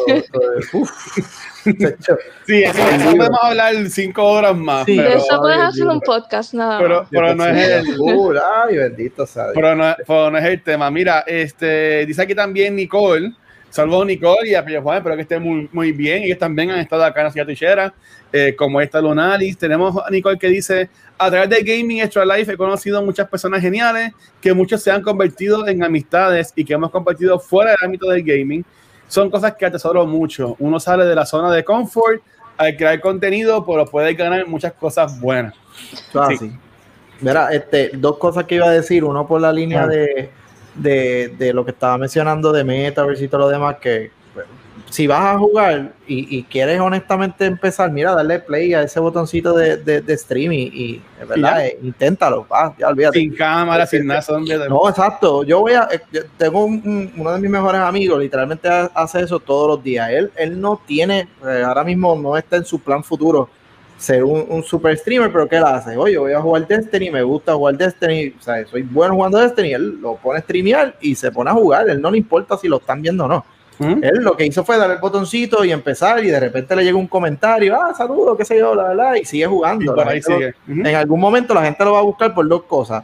sí, eso, podemos hablar cinco horas más. Sí, pero, eso puedes hacer un podcast, nada pero, Pero, no es el. ay, bendito Pero no, pero no es el tema. Mira, este, dice aquí también Nicole Salvo Nicole y a Pillo Juan, espero que estén muy, muy bien. Ellos también han estado acá en la ciudad Tichera, eh, como esta Lunalis. Tenemos a Nicole que dice: A través de Gaming Extra Life he conocido muchas personas geniales que muchos se han convertido en amistades y que hemos compartido fuera del ámbito del gaming. Son cosas que atesoro mucho. Uno sale de la zona de confort al crear contenido, pero puede ganar muchas cosas buenas. sí. Mira, este, dos cosas que iba a decir. Uno por la línea de de, de, lo que estaba mencionando de Metaverse y todo lo demás, que si vas a jugar y, quieres honestamente empezar, mira, darle play a ese botoncito de, de, streaming y, verdad, eh, inténtalo, ya olvídate. Sin cámara, sin nada. No, exacto. Yo voy a, eh, tengo uno de mis mejores amigos, literalmente hace eso todos los días. Él, él no tiene, eh, ahora mismo no está en su plan futuro ser un, super streamer, pero ¿qué él hace? Oye, voy a jugar Destiny, me gusta jugar Destiny, o sea, soy bueno jugando Destiny, él lo pone a streamear y se pone a jugar, él no le importa si lo están viendo o no. Él lo que hizo fue dar el botoncito y empezar y de repente le llega un comentario, ah, saludo, qué sé yo, la verdad, y sigue jugando. En algún momento la gente lo va a buscar por dos cosas,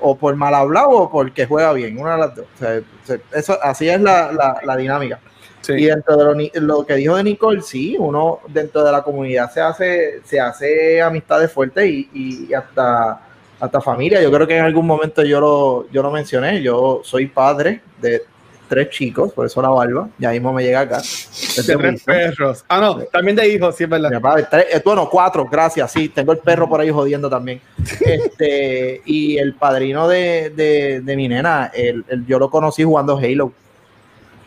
o por mal hablado o porque juega bien, una de las dos. eso, así es la, la, la dinámica. Y dentro de lo, que dijo de Nicole, sí, uno dentro de la comunidad se hace, se hace amistades fuertes y, y hasta, hasta familia. Yo creo que en algún momento yo lo, yo lo mencioné. Yo soy padre de tres chicos, por eso la barba. Ya mismo me llega acá. De tres perros. Ah, no, también de hijos, sí es verdad. Eh, bueno, cuatro, gracias. Sí, tengo el perro por ahí jodiendo también. este, y el padrino de, de, de mi nena, el, yo lo conocí jugando Halo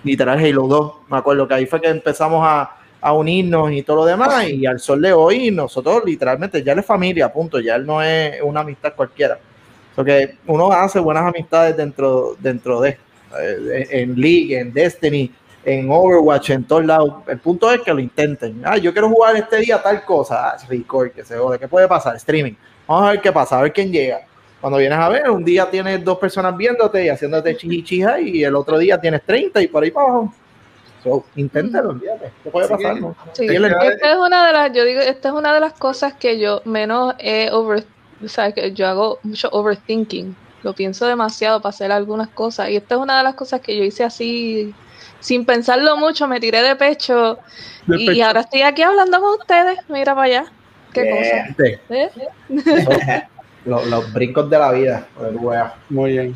literal Halo 2. Me acuerdo que ahí fue que empezamos a, a unirnos y todo lo demás. Y al sol de hoy, nosotros literalmente ya él es familia, punto. Ya él no es una amistad cualquiera. Porque uno hace buenas amistades dentro, dentro de, en League, en Destiny, en Overwatch, en todos lados. El punto es que lo intenten. Ah, yo quiero jugar este día tal cosa. Ah, record, que se jode. ¿Qué puede pasar? Streaming. Vamos a ver qué pasa, a ver quién llega. Cuando vienes a ver, un día tienes dos personas viéndote y haciéndote chichichija y el otro día tienes 30 y por ahí para abajo. So, inténtalo, olvídate. ¿Qué puede pasar? Sí, esta es una de las, yo digo, esta es una de las cosas que yo menos he over, o sea, que yo hago mucho overthinking. Lo pienso demasiado para hacer algunas cosas. Y esta es una de las cosas que yo hice así, sin pensarlo mucho, me tiré de pecho. y, ahora estoy aquí hablando con ustedes. Mira para allá. Qué cosa. ¿Eh? los, brincos de la vida. Muy bien.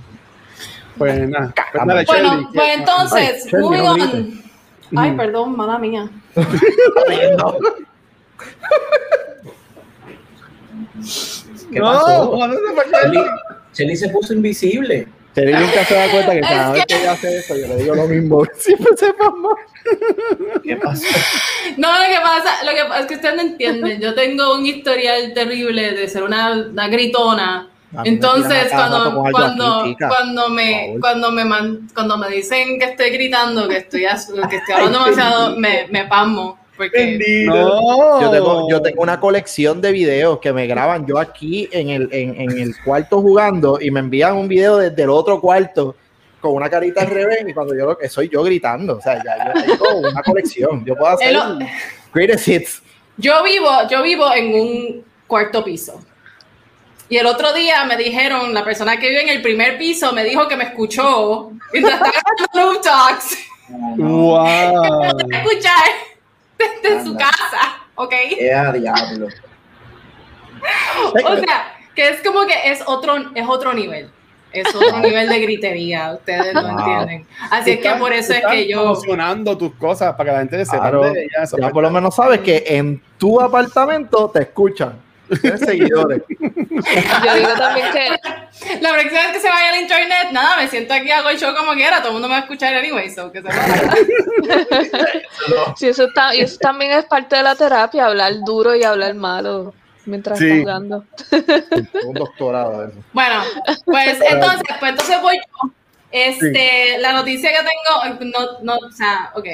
Pues nada. Pues bueno, pues entonces, Ay, Ay, perdón, mala mía. ¿Qué pasó? Chelly se puso invisible. Chelly nunca se da cuenta que cada vez que ella hace eso, yo le digo lo mismo. Siempre se pasa. ¿Qué pasa? No, lo que pasa, lo que pasa es que ustedes no entienden. Yo tengo un historial terrible de ser una, una gritona. Entonces, cuando, cuando, cuando, me, cuando, me cuando me dicen que estoy gritando, que estoy, que estoy hablando demasiado, me, me pasmo. Porque... No. Yo, tengo, yo tengo una colección de videos que me graban yo aquí en el, en, en el cuarto jugando y me envían un video desde el otro cuarto con una carita al revés y cuando yo lo que soy yo gritando. O sea, ya yo tengo una colección. Yo puedo hacer greatest hits. Yo vivo, yo vivo en un cuarto piso. Y el otro día me dijeron, la persona que vive en el primer piso me dijo que me escuchó mientras estaba en Roof Talks. ¡Wow! escuchar desde su casa, ¿ok? diablo! o sea, que es como que es otro, es otro nivel. Es otro nivel de gritería, ustedes no entienden. Así es que por eso es que yo. Promocionando tus cosas para que la gente se claro, ya, por lo menos sabes que en tu apartamento te escuchan. Tienes seguidores. Yo digo también que. La próxima vez que se vaya al internet, nada, me siento aquí, hago el show como quiera, todo el mundo me va a escuchar anyway, so que se sí, eso, está, y eso también es parte de la terapia, hablar duro y hablar malo mientras sí. jugando. Un doctorado eso. Bueno, pues entonces, pues entonces voy yo. Este, la noticia que tengo, no, no, o sea, ok.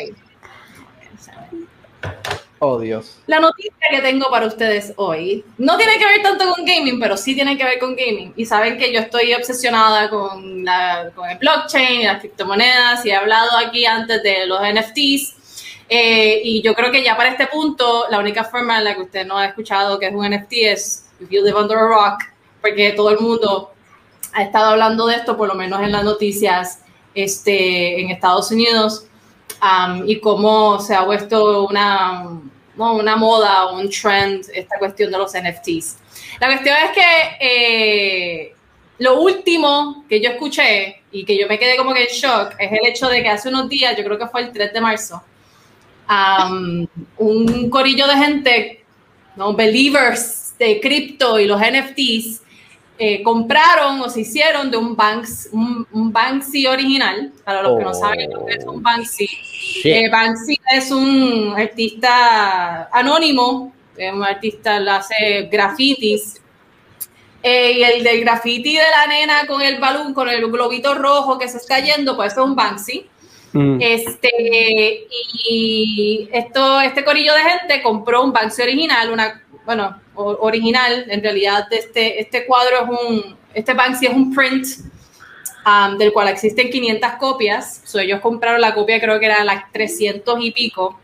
Oh, Dios. La noticia que tengo para ustedes hoy no tiene que ver tanto con gaming, pero sí tiene que ver con gaming. Y saben que yo estoy obsesionada con, la, con el blockchain y las criptomonedas y he hablado aquí antes de los NFTs. Eh, y yo creo que ya para este punto, la única forma en la que usted no ha escuchado que es un NFT es if you live under a rock, porque todo el mundo ha estado hablando de esto, por lo menos en las noticias este, en Estados Unidos y cómo se ha puesto una, una moda, un trend, esta cuestión de los NFTs. La cuestión es que eh, lo último que yo escuché y que yo me quedé como que en shock es el hecho de que hace unos días, yo creo que fue el 3 de marzo, un corillo de gente, ¿no? believers de cripto y los NFTs, eh, compraron o se hicieron de un, Banks, un, Banksy original, para los que no saben lo que es un Banksy. Eh, Banksy es un artista anónimo, es un artista que hace grafitis. Eh, y el del graffiti de la nena con el balón, con el globito rojo que se está yendo, pues es un Banksy. Mm. Este, y esto, este corillo de gente compró un Banksy original, una, bueno, original, en realidad este, este cuadro es un, este Banksy es un print um, del cual existen 500 copias, so, ellos compraron la copia creo que era las 300 y pico,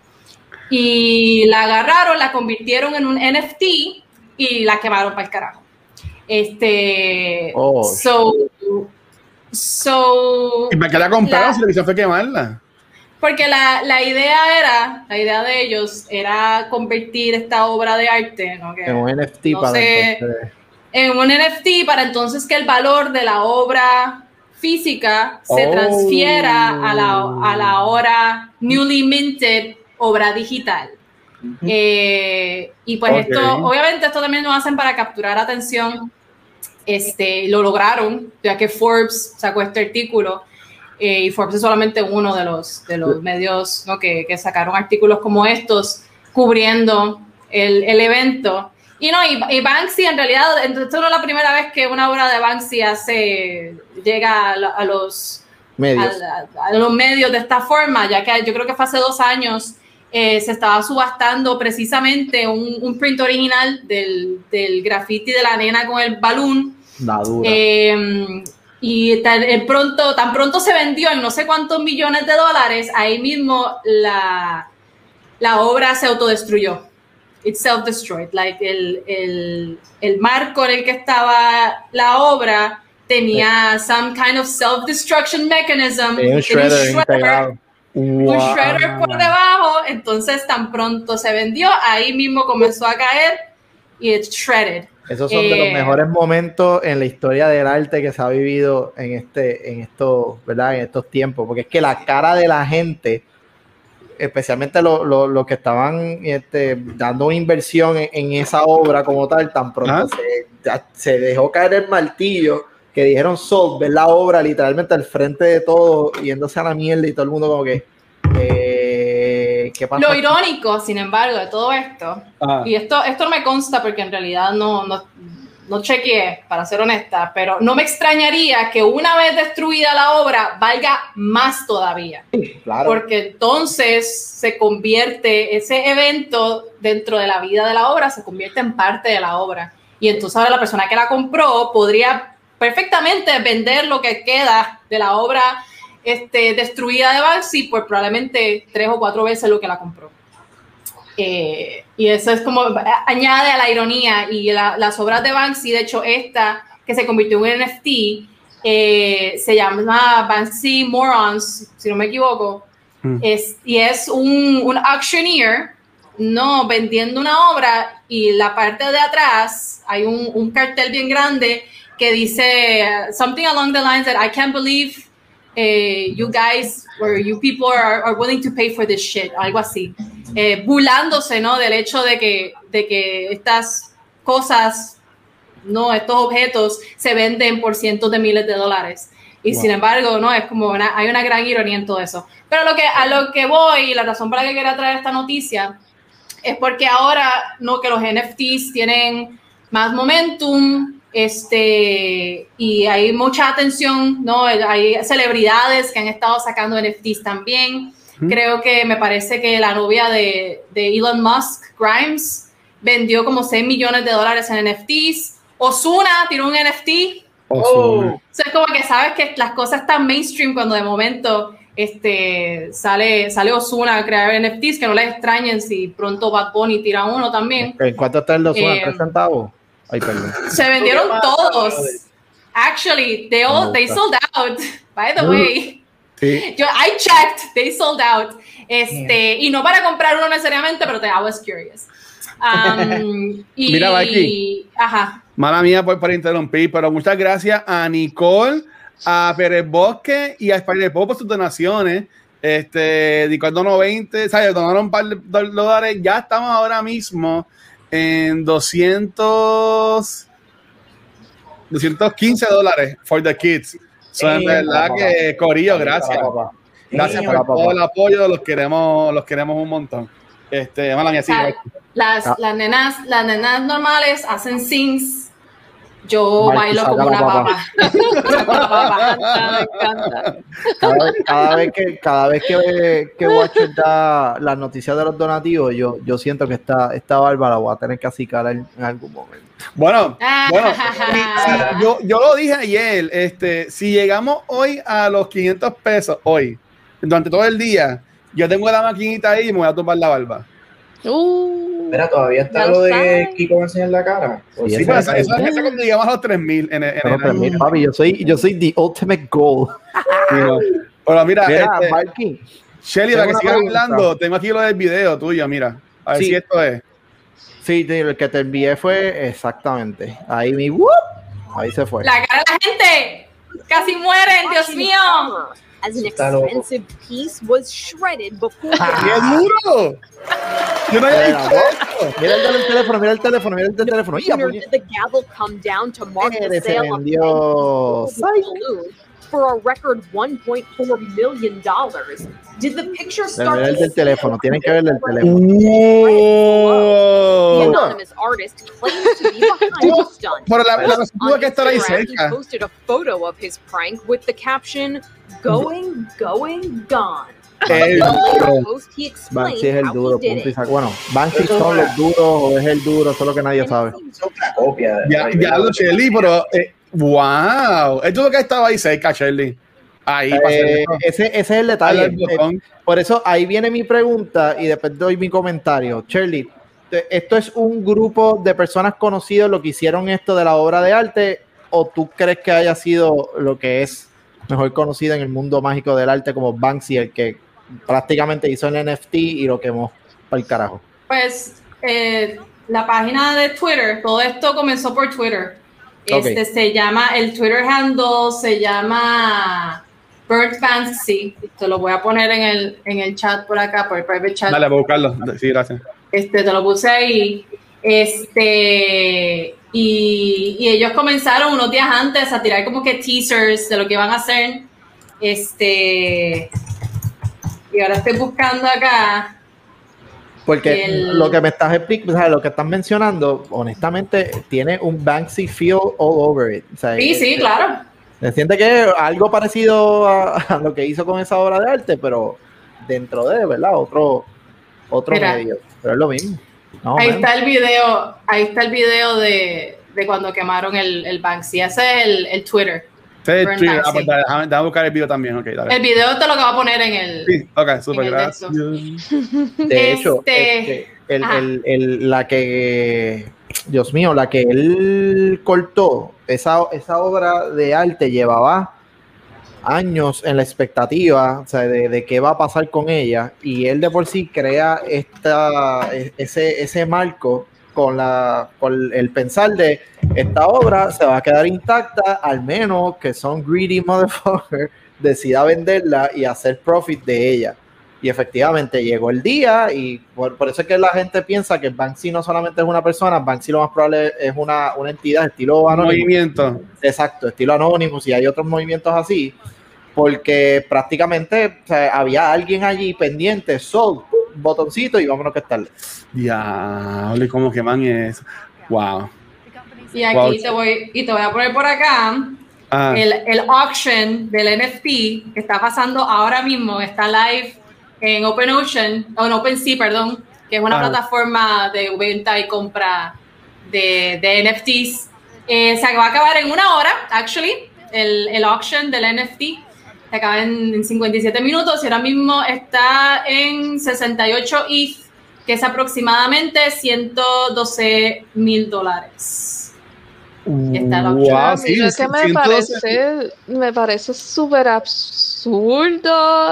y la agarraron, la convirtieron en un NFT y la quemaron para el carajo. Este, oh, so, so, ¿Y para qué la compraron si lo que hizo fue quemarla? Porque la, la, idea era, la idea de ellos era convertir esta obra de arte ¿no? en un NFT para entonces... en un NFT para entonces que el valor de la obra física se oh. transfiera a la, a la ahora newly minted obra digital. Eh, y pues esto, obviamente esto también lo hacen para capturar atención. Este, lo lograron, ya que Forbes sacó este artículo eh, y Forbes es solamente uno de los, de los medios que, que, sacaron artículos como estos cubriendo el, el evento. Y no, y, Banksy en realidad, esto no es la primera vez que una obra de Banksy hace, llega a, los medios. A, los medios de esta forma, ya que yo creo que fue hace dos años eh, se estaba subastando precisamente un, un print original del, del graffiti de la nena con el balón. Eh, y tan eh, pronto, tan pronto se vendió en no sé cuántos millones de dólares, ahí mismo la, la obra se autodestruyó. It self-destroyed. Like el, el, el, marco en el que estaba la obra tenía some kind of self-destruction mechanism. un shredder, un shredder por debajo. Entonces, tan pronto se vendió, ahí mismo comenzó a caer y it shredded. Esos son de los eh, mejores momentos en la historia del arte que se ha vivido en este, en estos, ¿verdad? En estos tiempos, porque es que la cara de la gente, especialmente los que estaban este, dando una inversión en, esa obra como tal, tan pronto se, dejó caer el martillo, que dijeron sol, ver la obra literalmente al frente de todo, yéndose a la mierda y todo el mundo como que... Lo irónico, sin embargo, de todo esto, y esto, esto me consta porque en realidad no, no, no chequeé, para ser honesta, pero no me extrañaría que una vez destruida la obra valga más todavía. Claro. Porque entonces se convierte, ese evento dentro de la vida de la obra se convierte en parte de la obra. Y entonces ahora la persona que la compró podría perfectamente vender lo que queda de la obra este, destruida de Banksy por probablemente tres o cuatro veces lo que la compró. Eh, y eso es como añade a la ironía y las obras de Banksy, de hecho esta que se convirtió en un NFT, eh, se llama Banksy Morons, si no me equivoco, mm. es, y es un, un auctioneer, no, vendiendo una obra y la parte de atrás hay un, un cartel bien grande que dice something along the lines that I can't believe eh, you guys or you people are, are, willing to pay for this shit, algo así. Eh, burlándose, ¿no? Del hecho de que, de que estas cosas, ¿no? Estos objetos se venden por cientos de miles de dólares. Y sin embargo, ¿no? Es como una, hay una gran ironía en todo eso. Pero lo que, a lo que voy, la razón por la que quería traer esta noticia, es porque ahora, ¿no? Que los NFTs tienen más momentum, este, y hay mucha atención, ¿no? Hay celebridades que han estado sacando NFTs también. Creo que me parece que la novia de, de, Elon Musk, Grimes, vendió como 6 millones de dólares en NFTs. Osuna tiró un NFT. Oh. O sea, es como que sabes que las cosas están mainstream cuando de momento este, sale, sale Osuna a crear NFTs, que no les extrañen si pronto Bad Bunny tira uno también. ¿En cuánto está el de Osuna? Eh, centavos? Ay, perdón. Se vendieron todos. Actually, they all they sold out. By the way, yo I checked, they sold out. Este y no para comprar uno necesariamente, pero te, I was curious. Um, y, Mira, aquí. Ajá. Mala mía por, por interrumpir, pero muchas gracias a Nicole a Pérez Bosque y a Spider Pop por sus donaciones. Este, Dicordo 90, ¿sabes? Donaron un par de dólares. Ya estamos ahora mismo en 200, 215 dólares for the kids. So, en verdad que Corillo, gracias. Gracias por todo el apoyo, los queremos, los queremos un montón. Este, mala mía, sí, las, ah. las, nenas, las nenas normales hacen sings yo bailo como una papa. cada, vez que, cada vez que, que Watcher da las noticias de los donativos, yo, yo siento que esta, esta barba la voy a tener que acicar en, algún momento. Bueno, bueno yo, yo lo dije ayer, este, si llegamos hoy a los 500 pesos, hoy, durante todo el día, yo tengo la maquinita ahí y me voy a tomar la barba. Uh, Mira, todavía está lo de Kiko va a enseñar la cara. Sí, sí pasa, eso es cuando llegamos a los 3000 en, en, en 3000, papi, yo soy, yo soy the ultimate goal. Pero mira, mira este, Shelly, la que siga hablando, tengo aquí lo del video tuyo, mira. A ver si esto es. Sí, el que te envié fue exactamente. Ahí mi ahí se fue. La cara de la gente. Casi mueren, Dios mío. As an expensive piece was shredded before. ¡Qué duro! Yo no había visto Mira el teléfono, mira el teléfono, mira el teléfono. Did the gavel come down to mark the sale of balloon for a record 1.4 million dollars? Did the picture start el del teléfono, tienen que ver el teléfono. The anonymous artist claims to be behind the stunt. Por la, la que estar ahí cerca. He posted a photo of his prank with the caption going, going, gone. El Banksy es el duro, punto y saco. Bueno, Banksy son los duros o es el duro, eso es lo que nadie sabe. Ya, ya lo Shelly, pero eh, wow, esto es lo que estaba ahí cerca, Shelly. Ahí, eh, ese, ese, es el detalle. Eh, por eso ahí viene mi pregunta y después doy mi comentario. Shirley, ¿esto es un grupo de personas conocidas lo que hicieron esto de la obra de arte o tú crees que haya sido lo que es mejor conocido en el mundo mágico del arte como Banksy, el que prácticamente hizo el NFT y lo quemó para el carajo. Pues eh, la página de Twitter, todo esto comenzó por Twitter. Este se llama, el Twitter handle se llama Bird Banksy. Te lo voy a poner en el, en el chat por acá, por el private chat. Dale, voy a buscarlo. Sí, gracias. Este, te lo puse ahí. Este, y, y, ellos comenzaron unos días antes a tirar como que teasers de lo que iban a hacer. Este, y ahora estoy buscando acá. Porque lo que me estás explicando, lo que estás mencionando, honestamente, tiene un Banksy feel all over it. sí, sí, claro. Se siente que es algo parecido a, lo que hizo con esa obra de arte, pero dentro de, ¿verdad? Otro, otro medio. Pero es lo mismo. Ahí está el video, ahí está el video de, de cuando quemaron el, el Banksy. Ese es el, el Twitter. Ah, pues, déjame, buscar el video también. Okay, dale. El video te lo que va a poner en el. Sí, ok, súper, gracias. De hecho, este, este, el, el, la que. Dios mío, la que él cortó, esa, esa obra de arte llevaba años en la expectativa de, de, qué va a pasar con ella y él de por sí crea esta, e, ese, ese marco con, la, con el pensar de esta obra se va a quedar intacta, al menos que son greedy motherfucker decida venderla y hacer profit de ella. Y efectivamente llegó el día y por, eso es que la gente piensa que Banksy no solamente es una persona, Banksy lo más probable es una, una entidad estilo anónimo. Movimiento. Exacto, estilo anónimo, y hay otros movimientos así, porque prácticamente había alguien allí pendiente, sold, botoncito y vámonos que estarle. Ya, cómo queman eso. Wow. Y aquí te voy, y te voy a poner por acá ah. el, el, auction del NFT que está pasando ahora mismo, está live en OpenOcean, o en OpenSea, perdón, que es una plataforma de venta y compra de, de NFTs. Eh, se va a acabar en una hora, actually, el, el auction del NFT. Se acaba en, en 57 minutos y ahora mismo está en 68 ETH, que es aproximadamente 112 mil dólares. Está wow, sí, es que me parece, me parece súper absurdo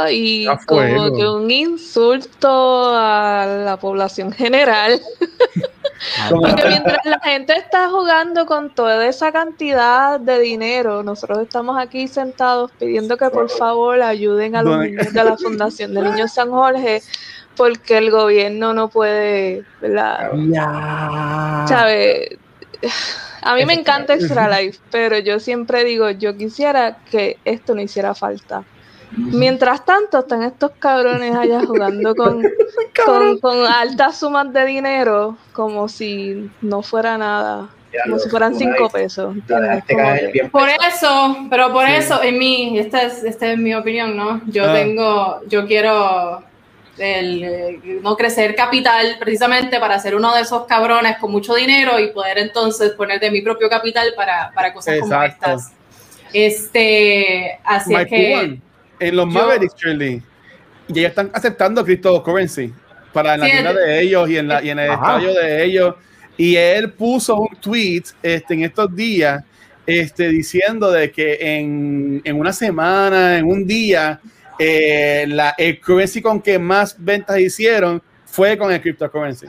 y como que un insulto a la población general. Porque mientras la gente está jugando con toda esa cantidad de dinero, nosotros estamos aquí sentados pidiendo que por favor ayuden a los niños de la Fundación de Niños San Jorge porque el gobierno no puede, ¿verdad? ¿Sabe? A mí me encanta Extra Life, pero yo siempre digo, yo quisiera que esto no hiciera falta. Mientras tanto, están estos cabrones allá jugando con, con, altas sumas de dinero, como si no fuera nada, como si fueran cinco pesos. Por eso, pero por eso, en mí, esta es, esta es mi opinión, ¿no? Yo ah. tengo, yo quiero el, eh, no crecer capital precisamente para ser uno de esos cabrones con mucho dinero y poder entonces poner de mi propio capital para, para cosas como estas. Este, así que en los Mavericks, Shirley, ya están aceptando cryptocurrency para la tienda de ellos y en, la, y en el estadio de ellos. Y él puso un tweet este, en estos días este, diciendo de que en, en una semana, en un día, eh, la, el currency con que más ventas hicieron fue con el cryptocurrency.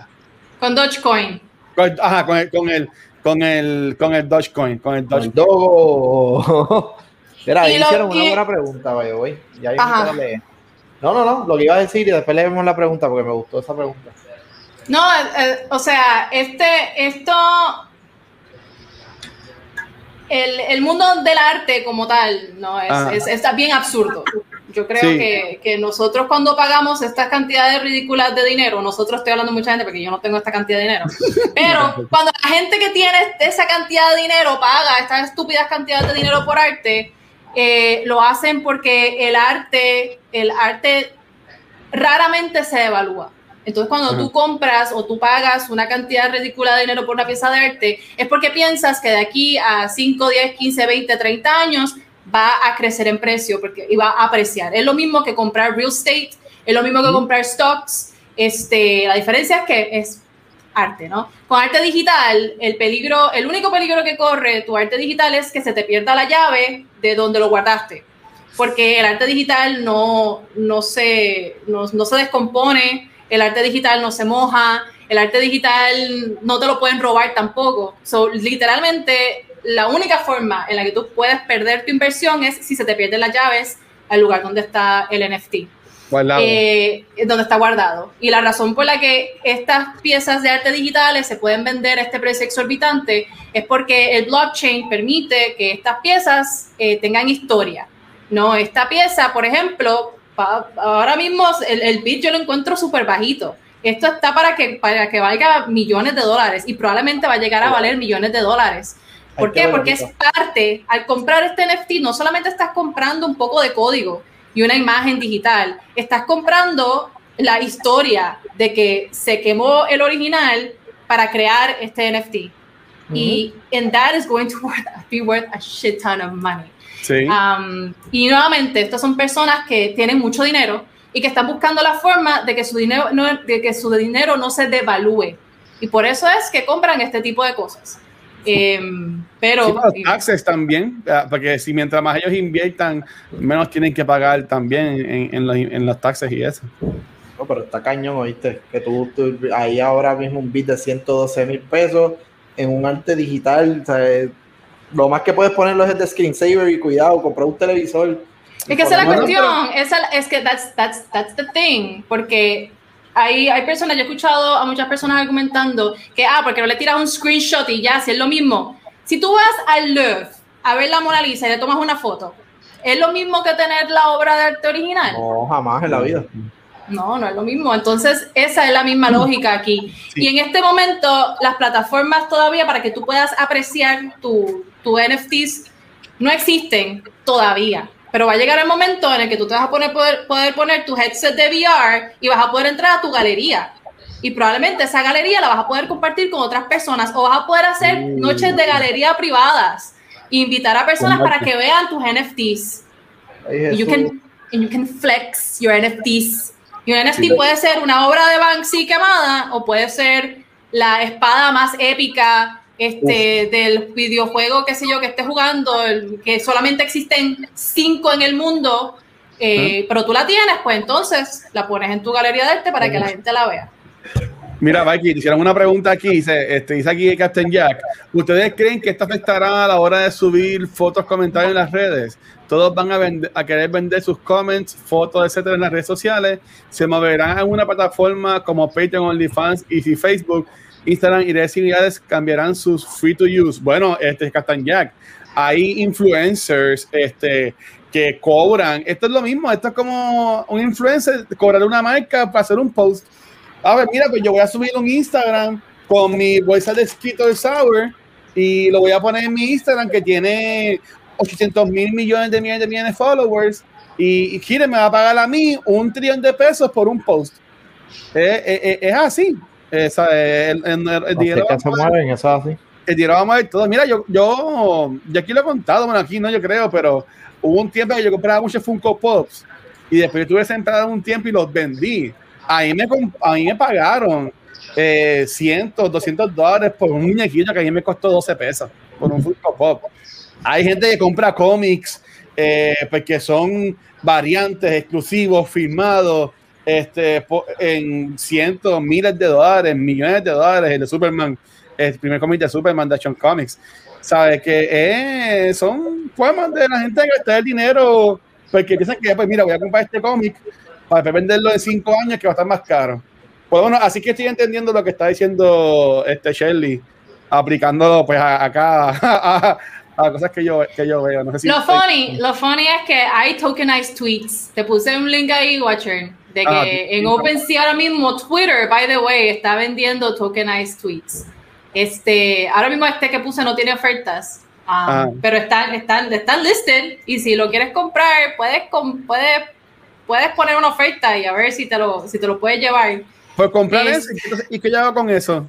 Con Dogecoin. Con, ajá, con el, con el, con el, con el Dogecoin, con el Dogecoin. Mira, hicieron una buena pregunta, vaya, voy. Ya no, no, no, lo que iba a decir y después le vemos la pregunta porque me gustó esa pregunta. No, eh, eh, o sea, este, esto, el, el, mundo del arte como tal, no, es, ah. es, está bien absurdo. Yo creo que, que, nosotros cuando pagamos estas cantidades ridículas de dinero, nosotros estoy hablando mucha gente porque yo no tengo esta cantidad de dinero, pero cuando la gente que tiene esa cantidad de dinero paga estas estúpidas cantidades de dinero por arte, eh, lo hacen porque el arte, el arte raramente se evalúa. Entonces, cuando tú compras o tú pagas una cantidad ridícula de dinero por una pieza de arte, es porque piensas que de aquí a 5, 10, 15, 20, 30 años va a crecer en precio porque iba a apreciar. Es lo mismo que comprar real estate, es lo mismo que comprar stocks. Este, la diferencia es que es arte, ¿no? Con arte digital, el peligro, el único peligro que corre tu arte digital es que se te pierda la llave de donde lo guardaste. Porque el arte digital no, no, se, no, no se descompone, el arte digital no se moja, el arte digital no te lo pueden robar tampoco. So, literalmente la única forma en la que tú puedes perder tu inversión es si se te pierden las llaves al lugar donde está el NFT. Eh, donde está guardado. Y la razón por la que estas piezas de arte digitales se pueden vender a este precio exorbitante es porque el blockchain permite que estas piezas eh, tengan historia. No, esta pieza, por ejemplo, ahora mismo el, el bit yo lo encuentro súper bajito. Esto está para que, para que valga millones de dólares y probablemente va a llegar a valer millones de dólares. ¿Por qué? Porque es parte, al comprar este NFT, no solamente estás comprando un poco de código y una imagen digital, estás comprando la historia de que se quemó el original para crear este NFT. Y and that is going to be worth a shit ton of money. Sí. Um, y nuevamente, estas son personas que tienen mucho dinero y que están buscando la forma de que su dinero no, de que su dinero no se devalúe. Y por eso es que compran este tipo de cosas. Em, pero los taxes también, ah, porque si mientras más ellos inviertan, menos tienen que pagar también en, en, los, en los taxes y eso. No, pero está cañón, oíste, que tú, ahí ahora mismo un bit de 112 mil pesos en un arte digital, lo más que puedes ponerlo es de screensaver y cuidado, comprar un televisor. Es que esa es la cuestión, es que that's, that's, that's the thing, porque hay, hay personas, yo he escuchado a muchas personas argumentando que, ah, porque no le tiras un screenshot y ya, si es lo mismo. Si tú vas al Louvre a ver la Mona Lisa y le tomas una foto, ¿es lo mismo que tener la obra de arte original? No, jamás en la vida. No, no es lo mismo. Entonces, esa es la misma lógica aquí. Y en este momento, las plataformas todavía para que tú puedas apreciar tu, tu NFTs no existen todavía. Pero va a llegar el momento en el que tú te vas a poner, poder, poder poner tu headset de VR y vas a poder entrar a tu galería. Y probablemente esa galería la vas a poder compartir con otras personas o vas a poder hacer mm. noches de galería privadas e invitar a personas para que vean tus NFTs. Y you can, you can flex your NFTs. Y un NFT puede ser una obra de Banksy quemada o puede ser la espada más épica este, del videojuego, qué sé yo, que esté jugando, que solamente existen cinco en el mundo, eh, pero tú la tienes, pues entonces la pones en tu galería de arte para que la gente la vea. Mira, Mikey, hicieron una pregunta aquí, dice, este, dice aquí Captain Jack. ¿Ustedes creen que esto afectará a la hora de subir fotos, comentarios en las redes? Todos van a, a querer vender sus comments, fotos, etcétera, en las redes sociales. Se moverán en una plataforma como Patreon, OnlyFans y si Facebook, Instagram y redes similares cambiarán sus free to use. Bueno, este Captain Jack, hay influencers, este que cobran. Esto es lo mismo, esto es como un influencer cobrar una marca para hacer un post. A ver, mira, pues yo voy a subir un Instagram con mi bolsa de Skittles Sour y lo voy a poner en mi Instagram que tiene 800 mil millones de millones de millones de followers y, y me va a pagar a mí un trillón de pesos por un post. Eh, eh, eh, es así. Esa, el, el, el, dinero va así. El dinero va a mover todo. Mira, yo, yo, yo aquí lo he contado, bueno, aquí no, yo creo, pero hubo un tiempo que yo compraba muchos Funko Pops y después tuve sentado un tiempo y los vendí. Ahí me, a mí me pagaron eh, 100, 200 dólares por un muñequillo que a mí me costó 12 pesos por un Funko Pop. Hay gente que compra cómics eh, porque son variantes exclusivos, firmados este, en cientos, miles de dólares, millones de dólares, el de Superman, el primer cómic de Superman de Action Comics. ¿Sabes? Que eh, son formas de la gente gastar el dinero porque piensan que, pues mira, voy a comprar este cómic para venderlo en cinco años que va a estar más caro. Pues bueno, así que estoy entendiendo lo que está diciendo este Shirley, aplicándolo pues acá a, cosas que yo, que yo veo. lo, funny, lo funny es que hay tokenized tweets. Te puse un link ahí, Watcher, de ah, que en OpenSea ahora mismo Twitter, by the way, está vendiendo tokenized tweets. Este, ahora mismo este que puse no tiene ofertas, um, ah. pero están, están, están listed y si lo quieres comprar, puedes, puedes, puedes poner una oferta y a ver si te lo, si te lo puedes llevar. Pues comprar eso y qué hago con eso.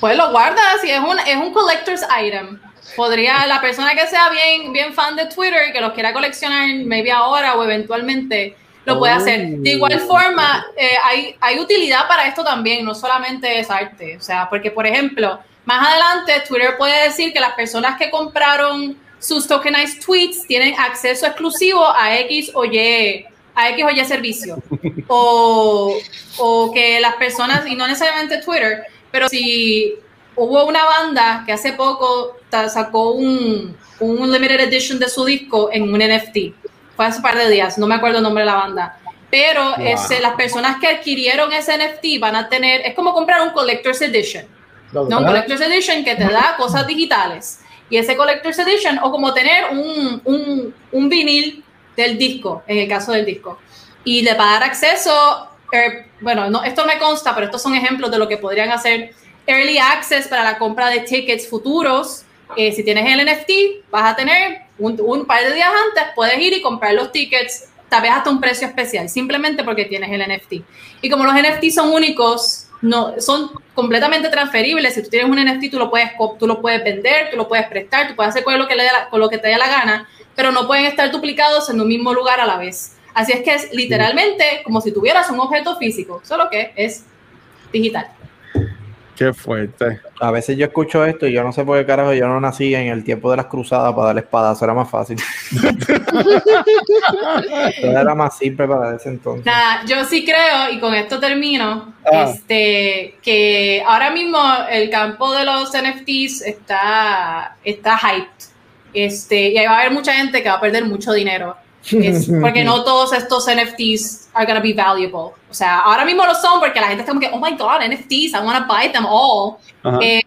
Pues lo guardas y es un, es un collector's item. Podría, la persona que sea bien, bien fan de Twitter, que los quiera coleccionar maybe ahora o eventualmente, lo puede hacer. De igual oh. forma, eh, hay, hay utilidad para esto también, no solamente es arte. O sea, porque, por ejemplo, más adelante Twitter puede decir que las personas que compraron sus tokenized tweets tienen acceso exclusivo a X o Y, a X o Y servicio. O, o que las personas, y no necesariamente Twitter, pero si hubo una banda que hace poco sacó un, un limited edition de su disco en un NFT fue hace un par de días, no me acuerdo el nombre de la banda. Pero ese, las personas que adquirieron ese NFT van a tener, es como comprar un Collector's Edition. ¿no? Un Collector's Edition que te da cosas digitales. Y ese Collector's Edition, o como tener un, un, un vinil del disco, en el caso del disco. Y le va a dar acceso, er, bueno, no, esto me consta, pero estos son ejemplos de lo que podrían hacer early access para la compra de tickets futuros. Eh, si tienes el NFT, vas a tener un, par de días antes puedes ir y comprar los tickets, tal vez hasta un precio especial, simplemente porque tienes el NFT. Y como los NFT son únicos, no, son completamente transferibles. Si tú tienes un NFT, tú lo puedes, tú lo puedes vender, tú lo puedes prestar, tú puedes hacer con lo que, le con lo que te dé la gana, pero no pueden estar duplicados en un mismo lugar a la vez. Así es que es literalmente como si tuvieras un objeto físico, solo que es digital. Qué fuerte. A veces yo escucho esto y yo no sé por qué carajo yo no nací en el tiempo de las cruzadas para dar espadazo, era más fácil. era más simple para ese entonces. Nada, yo sí creo, y con esto termino, ah. este, que ahora mismo el campo de los NFTs está, está hyped. Este, y ahí va a haber mucha gente que va a perder mucho dinero porque no todos estos NFTs are gonna be valuable. O sea, ahora mismo lo son porque la gente está como que, oh my god, NFTs, I want to buy them all. Eh,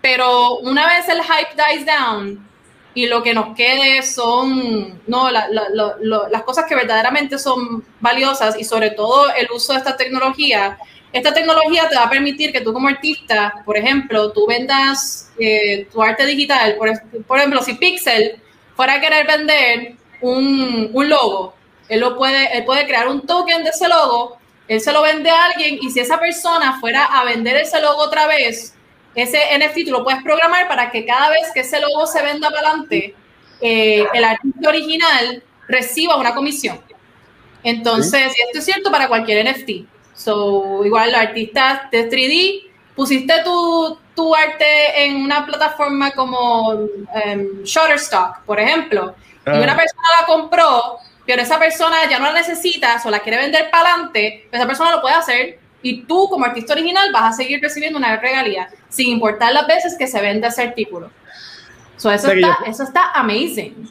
pero una vez el hype dies down y lo que nos quede son no, las cosas que verdaderamente son valiosas y sobre todo el uso de esta tecnología. Esta tecnología te va a permitir que tú como artista, por ejemplo, tú vendas eh, tu arte digital. Por, por ejemplo, si Pixel fuera a querer vender un, un logo, él, lo puede, él puede crear un token de ese logo, él se lo vende a alguien y si esa persona fuera a vender ese logo otra vez, ese NFT tú lo puedes programar para que cada vez que ese logo se venda para adelante, eh, el artista original reciba una comisión. Entonces, esto es cierto para cualquier NFT. So, igual los artistas de 3D, pusiste tu, tu arte en una plataforma como um, Shutterstock, por ejemplo, y una persona la compró, pero esa persona ya no la necesita o la quiere vender para adelante, esa persona lo puede hacer y tú como artista original vas a seguir recibiendo una regalía, sin importar las veces que se venda ese artículo. So eso, está, eso está amazing.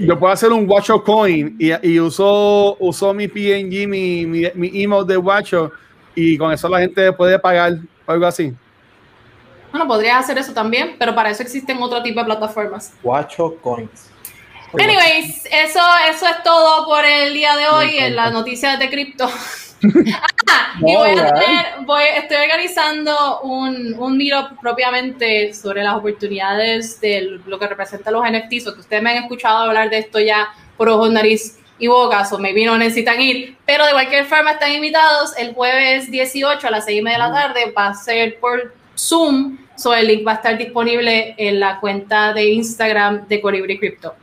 Yo puedo hacer un Watcho coin y, y uso, uso mi PNG, mi, mi, mi email de Watcho y con eso la gente puede pagar algo así. Bueno, podría hacer eso también, pero para eso existen otro tipo de plataformas. Watcho coins. Anyways, eso, eso es todo por el día de hoy en las noticias de cripto. ah, y voy a tener, voy, estoy organizando un, un meetup propiamente sobre las oportunidades de lo que representa los NFTs, o que ustedes me han escuchado hablar de esto ya por ojos, nariz y boca, o maybe no necesitan ir, pero de cualquier forma están invitados. El jueves 18 a las 6 y media de la tarde, va a ser por Zoom, so el link va a estar disponible en la cuenta de Instagram de Colibri Crypto.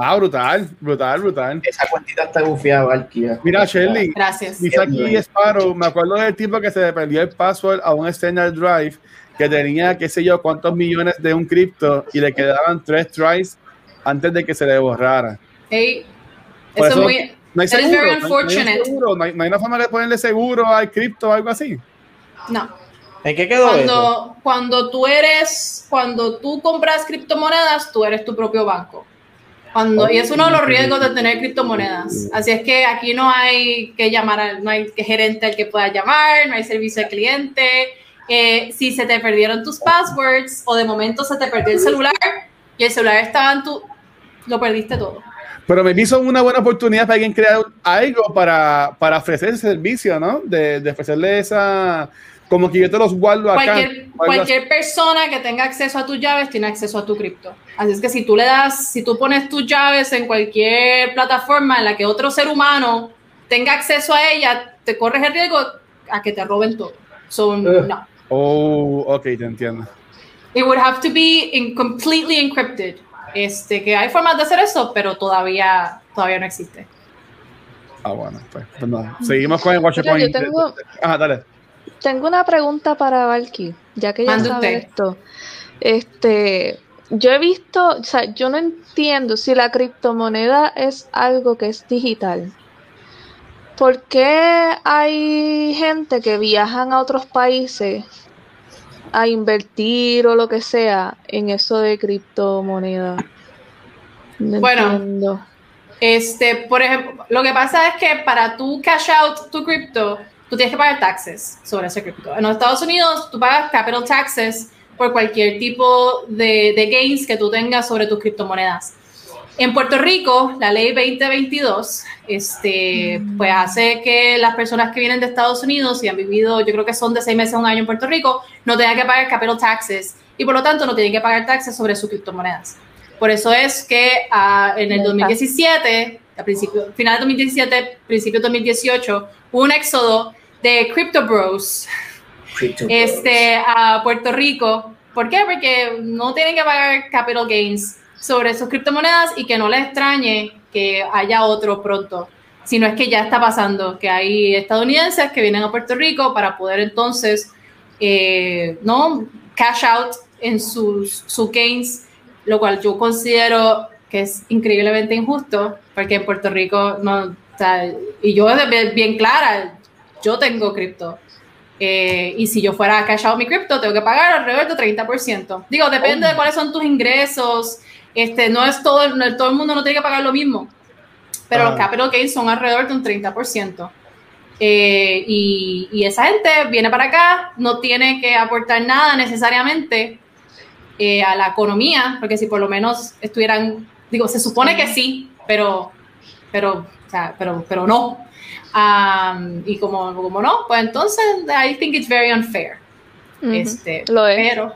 Ah, brutal, brutal, brutal. Esa cuantita está bufiada, Valkia. Mira, Shelly. Gracias. Dice aquí Sparrow, me acuerdo del tipo que se le perdió el password a un external drive que tenía, qué sé yo, cuántos millones de un cripto y le quedaban tres tries antes de que se le borrara. Hey, eso, es muy... No hay seguro, no, hay, no, hay, una forma de ponerle seguro al cripto o algo así. No. ¿En qué quedó cuando, Cuando tú eres, cuando tú compras criptomonedas, tú eres tu propio banco. Cuando, y es uno de los riesgos de tener criptomonedas. Así es que aquí no hay que llamar, al, no hay que gerente al que pueda llamar, no hay servicio al cliente. Eh, si se te perdieron tus passwords o de momento se te perdió el celular y el celular estaba en tu, lo perdiste todo. Pero me hizo una buena oportunidad para alguien crear algo para, para ofrecer ese servicio, ¿no? De, de ofrecerle esa, como que yo te los guardo acá. Cualquier, cualquier persona que tenga acceso a tus llaves tiene acceso a tu cripto. Así es que si tú le das, si tú pones tus llaves en cualquier plataforma en la que otro ser humano tenga acceso a ella, te corres el riesgo a que te roben todo. Son no. Oh, ok, te entiendo. It would have to be in completely encrypted. Este, que hay formas de hacer eso, pero todavía, todavía no existe. Ah, bueno, pues, pues Seguimos con el Watch Point. Ajá, dale. Tengo una pregunta para Valky, ya que ya sabe esto. Este, yo he visto, o sea, yo no entiendo si la criptomoneda es algo que es digital. ¿Por qué hay gente que viajan a otros países a invertir o lo que sea en eso de criptomoneda? bueno, este, por ejemplo, lo que pasa es que para tú cash out tu cripto, tú tienes que pagar taxes sobre ese cripto. En los Estados Unidos, tú pagas capital taxes por cualquier tipo de, de gains que tú tengas sobre tus criptomonedas. En Puerto Rico, la ley 2022 este, pues hace que las personas que vienen de Estados Unidos y han vivido, yo creo que son de seis meses a un año en Puerto Rico, no tengan que pagar capital taxes y por lo tanto no tienen que pagar taxes sobre sus criptomonedas. Por eso es que ah, en el 2017, a principio, final de 2017, principio de 2018, hubo un éxodo de Crypto Bros este, a Puerto Rico. ¿Por qué? Porque no tienen que pagar capital gains sobre sus criptomonedas y que no les extrañe que haya otro pronto. Si no es que ya está pasando, que hay estadounidenses que vienen a Puerto Rico para poder entonces, eh, ¿no? Cash out en sus, sus gains, lo cual yo considero que es increíblemente injusto, porque en Puerto Rico no, y yo bien clara, yo tengo cripto. Eh, y si yo fuera a cash out mi cripto, tengo que pagar alrededor de 30%. Digo, depende de oh. cuáles son tus ingresos. Este, no es todo, no, todo el mundo no tiene que pagar lo mismo. Pero los capital gains son alrededor de un 30%. Eh, y, y, esa gente viene para acá, no tiene que aportar nada necesariamente eh, a la economía, porque si por lo menos estuvieran, digo, se supone que sí, pero, pero, o sea, pero, pero no. Um, y como, como no, pues entonces I think it's very unfair. este, Lo es. Pero,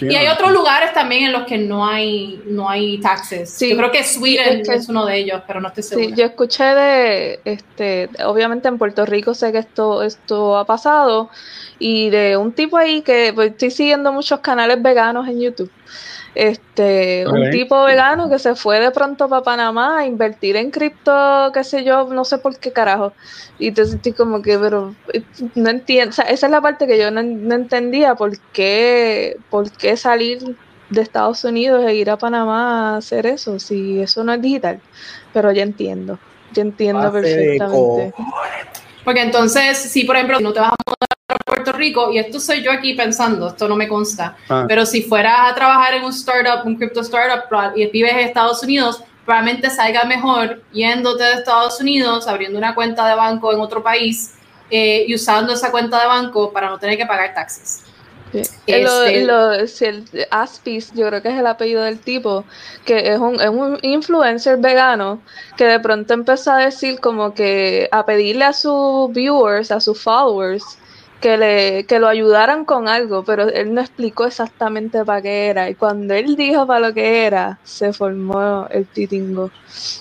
y hay otros lugares también en los que no hay, no hay taxes. Yo creo que Sweden es, uno de ellos, pero no estoy segura. Sí, yo escuché de, este, obviamente en Puerto Rico sé que esto, esto ha pasado, y de un tipo ahí que pues, estoy siguiendo muchos canales veganos en YouTube este, un tipo vegano que se fue de pronto para Panamá a invertir en cripto, qué sé yo, no sé por qué carajo. Y te sentí como que, pero no entiendo, esa es la parte que yo no, entendía, por qué, por qué salir de Estados Unidos e ir a Panamá a hacer eso, si eso no es digital. Pero ya entiendo, ya entiendo perfectamente. Porque entonces, si por ejemplo no te vas a mudar a Puerto Rico, y esto soy yo aquí pensando, esto no me consta, ah. pero si fueras a trabajar en un startup, un crypto startup, y vives en Estados Unidos, probablemente salga mejor yéndote de Estados Unidos, abriendo una cuenta de banco en otro país eh, y usando esa cuenta de banco para no tener que pagar taxes. Este, el Aspis, yo creo que es el apellido del tipo, que es un, es un influencer vegano que de pronto empezó a decir como que a pedirle a sus viewers, a sus followers, que, le, que lo ayudaran con algo, pero él no explicó exactamente para qué era. Y cuando él dijo para lo que era, se formó el titingo.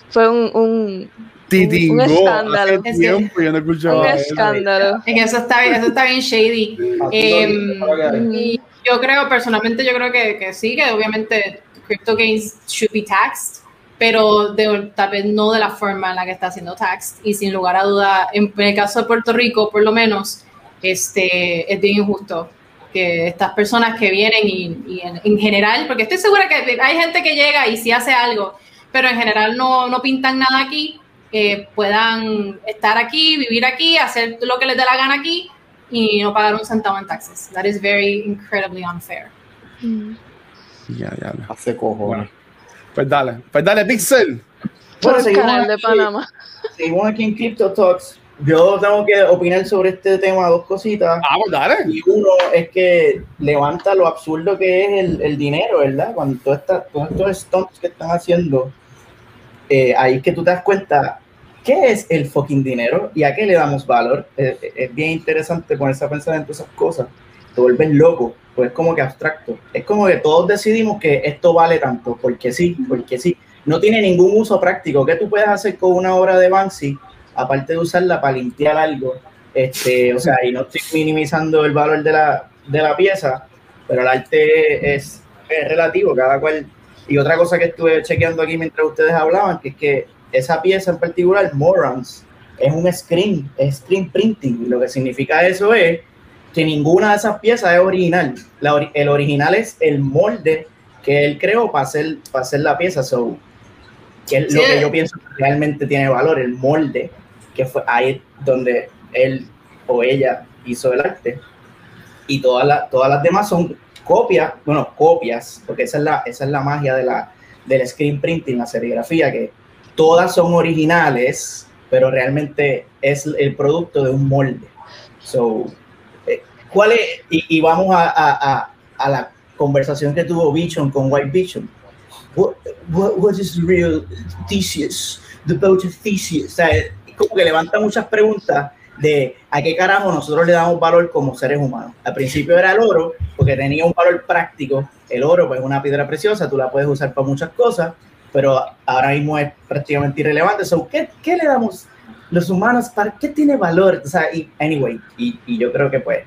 Fue un, un un, escándalo. un escándalo. eso está, eso está bien shady. Em, y yo creo, personalmente, yo creo que, que, sí, que obviamente crypto gains should be taxed, pero de, tal vez no de la forma en la que está siendo taxed. Y sin lugar a duda, en, el caso de Puerto Rico, por lo menos, este, es bien injusto que estas personas que vienen y, en, general, porque estoy segura que hay gente que llega y sí hace algo, pero en general no, no pintan nada aquí, eh, puedan estar aquí, vivir aquí, hacer lo que les dé la gana aquí y no pagar un centavo en taxes. That is very incredibly unfair. Mm. Ya, ya. Hace cojones. pues dale, pues dale, Pixel. Bueno, seguimos de Panamá. Seguimos aquí en Crypto Talks. Yo tengo que opinar sobre este tema dos cositas. Ah, pues dale. Y uno es que levanta lo absurdo que es el, el dinero, ¿verdad? Cuando todos estos stunts que están haciendo, eh, ahí es que tú te das cuenta qué es el fucking dinero y a qué le damos valor. Es, bien interesante ponerse a pensar en todas esas cosas. Te vuelves loco, pues es como que abstracto. Es como que todos decidimos que esto vale tanto, porque sí, porque sí. No tiene ningún uso práctico. ¿Qué tú puedes hacer con una obra de Banksy, aparte de usarla para limpiar algo? Este, o sea, y no estoy minimizando el valor de la, de la pieza, pero el arte es, es relativo, cada cual. Y otra cosa que estuve chequeando aquí mientras ustedes hablaban, que es que esa pieza en particular, Morans, es un screen, es screen printing. Lo que significa eso es que ninguna de esas piezas es original. el original es el molde que él creó para hacer, para hacer la pieza. So, que es lo que yo pienso que realmente tiene valor, el molde, que fue ahí donde él o ella hizo el arte. Y todas, las todas las demás son copias, bueno, copias, porque esa es la, esa es la magia de la, del screen printing, la serigrafía, que todas son originales, pero realmente es el producto de un molde. So, eh, ¿cuál es? Y, vamos a, la conversación que tuvo Vision con White Vision. What, what, is real Theseus? The boat of Theseus. O sea, como que levanta muchas preguntas de a qué carajo nosotros le damos valor como seres humanos. Al principio era el oro, porque tenía un valor práctico. El oro, pues, es una piedra preciosa, tú la puedes usar para muchas cosas, pero ahora mismo es prácticamente irrelevante. So, ¿qué, ¿Qué le damos los humanos? ¿Para qué tiene valor? O sea, y, anyway, y, y yo creo que pues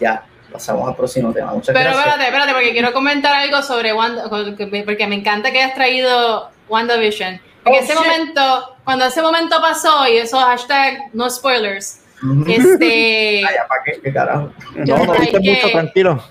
ya pasamos al próximo tema. Muchas Pero gracias. espérate, espérate, porque quiero comentar algo sobre Wanda, porque me encanta que hayas traído WandaVision. En oh, ese momento, cuando ese momento pasó y eso hashtag no spoilers, este... Ay, ¿para qué? ¿Qué carajo? No, no viste mucho, tranquilo.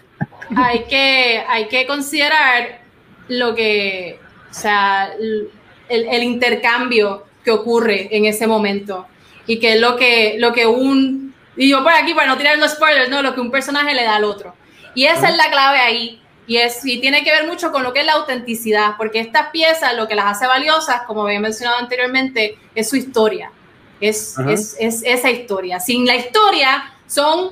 Hay que, hay que considerar lo que, o sea, el, el, intercambio que ocurre en ese momento y que es lo que, lo que un, y yo por aquí para no tirar los spoilers, no, lo que un personaje le da al otro. Y esa es la clave ahí. Y, es, y tiene que ver mucho con lo que es la autenticidad, porque estas piezas lo que las hace valiosas, como había mencionado anteriormente, es su historia. Es, es, es, esa historia. Sin la historia son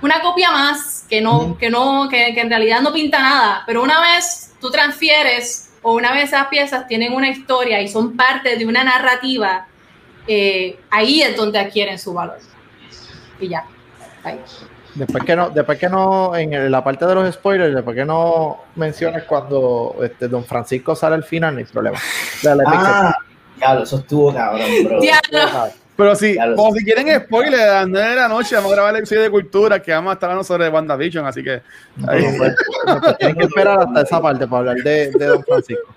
una copia más que no, que no, que, que en realidad no pinta nada. Pero una vez tú transfieres o una vez esas piezas tienen una historia y son parte de una narrativa, eh, ahí es donde adquieren su valor. Y ya, ahí. Después que no, después que no, en la parte de los spoilers, después que no menciones cuando este, Don Francisco sale al final, no hay problema. ah, diablo, eso estuvo cabrón, bro. Pero sí, como si quieren spoilers, a las 9 de la noche vamos a grabar el episodio de cultura que vamos a estar hablando sobre WandaVision, así que. Ahí. Pues, pues, tienen que esperar hasta esa parte para hablar de, de Don Francisco.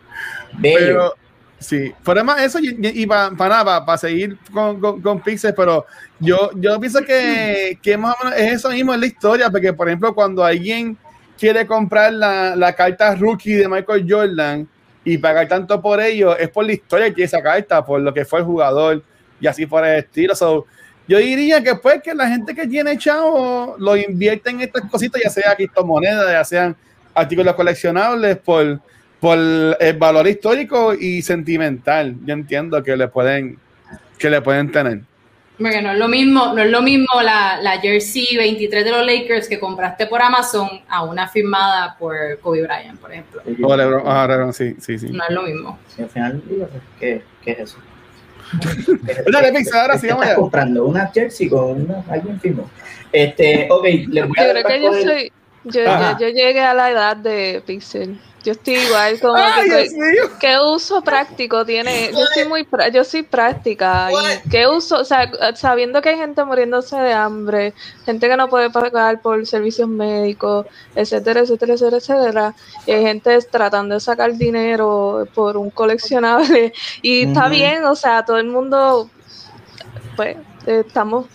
Pero, sí, por además eso y, para nada, para seguir con, con, con, Pixel, pero yo, yo pienso que, que más o menos es eso mismo en la historia, porque por ejemplo, cuando alguien quiere comprar la, la carta rookie de Michael Jordan y pagar tanto por ello, es por la historia que esa carta, por lo que fue el jugador y así por el estilo. yo diría que pues que la gente que tiene chavo lo invierte en estas cositas, ya sea criptomonedas, ya sean artículos coleccionables, por, por el valor histórico y sentimental. Yo entiendo que le pueden, que le pueden tener. Porque no es lo mismo, no es lo mismo la, la, jersey 23 de los Lakers que compraste por Amazon a una firmada por Kobe Bryant, por ejemplo. Ah, sí, sí, sí. No es lo mismo. al final, ¿qué, qué es eso? Dale, Pizza, ahora sí, vamos a comprando una jersey con una, alguien firmó. Este, ok, les voy a Yo creo que yo soy, yo, yo, yo, llegué a la edad de Pixel. Yo estoy igual como que, ¿qué uso práctico tiene? Yo soy muy yo soy práctica y qué uso, o sea, sabiendo que hay gente muriéndose de hambre, gente que no puede pagar por servicios médicos, etcétera, etcétera, etcétera, etcétera, y hay gente tratando de sacar dinero por un coleccionable y está bien, o sea, todo el mundo pues estamos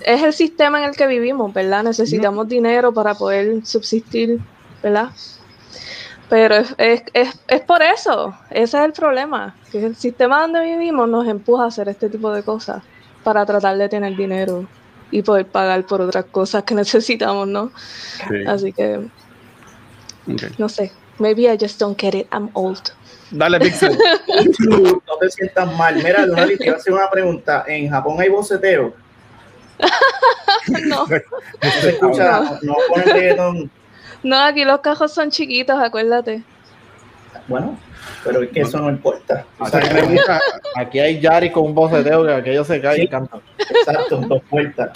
es el sistema en el que vivimos, ¿verdad? Necesitamos dinero para poder subsistir, ¿verdad? Pero es, es, es, es, por eso, ese es el problema, que el sistema donde vivimos nos empuja a hacer este tipo de cosas para tratar de tener dinero y poder pagar por otras cosas que necesitamos, ¿no? Así que, no sé, maybe I just don't get it, I'm old. Dale, Pixel. no te sientas mal. Mira, Donali, te iba a hacer una pregunta. ¿En Japón hay boceteo? no. ¿No se escucha? ¿No, no ponen reggaetón? No, aquí los cajos son chiquitos, acuérdate. Bueno, pero es que eso no importa. aquí hay Yari con un boceteo que aquello se cae y canta. Exacto, dos puertas.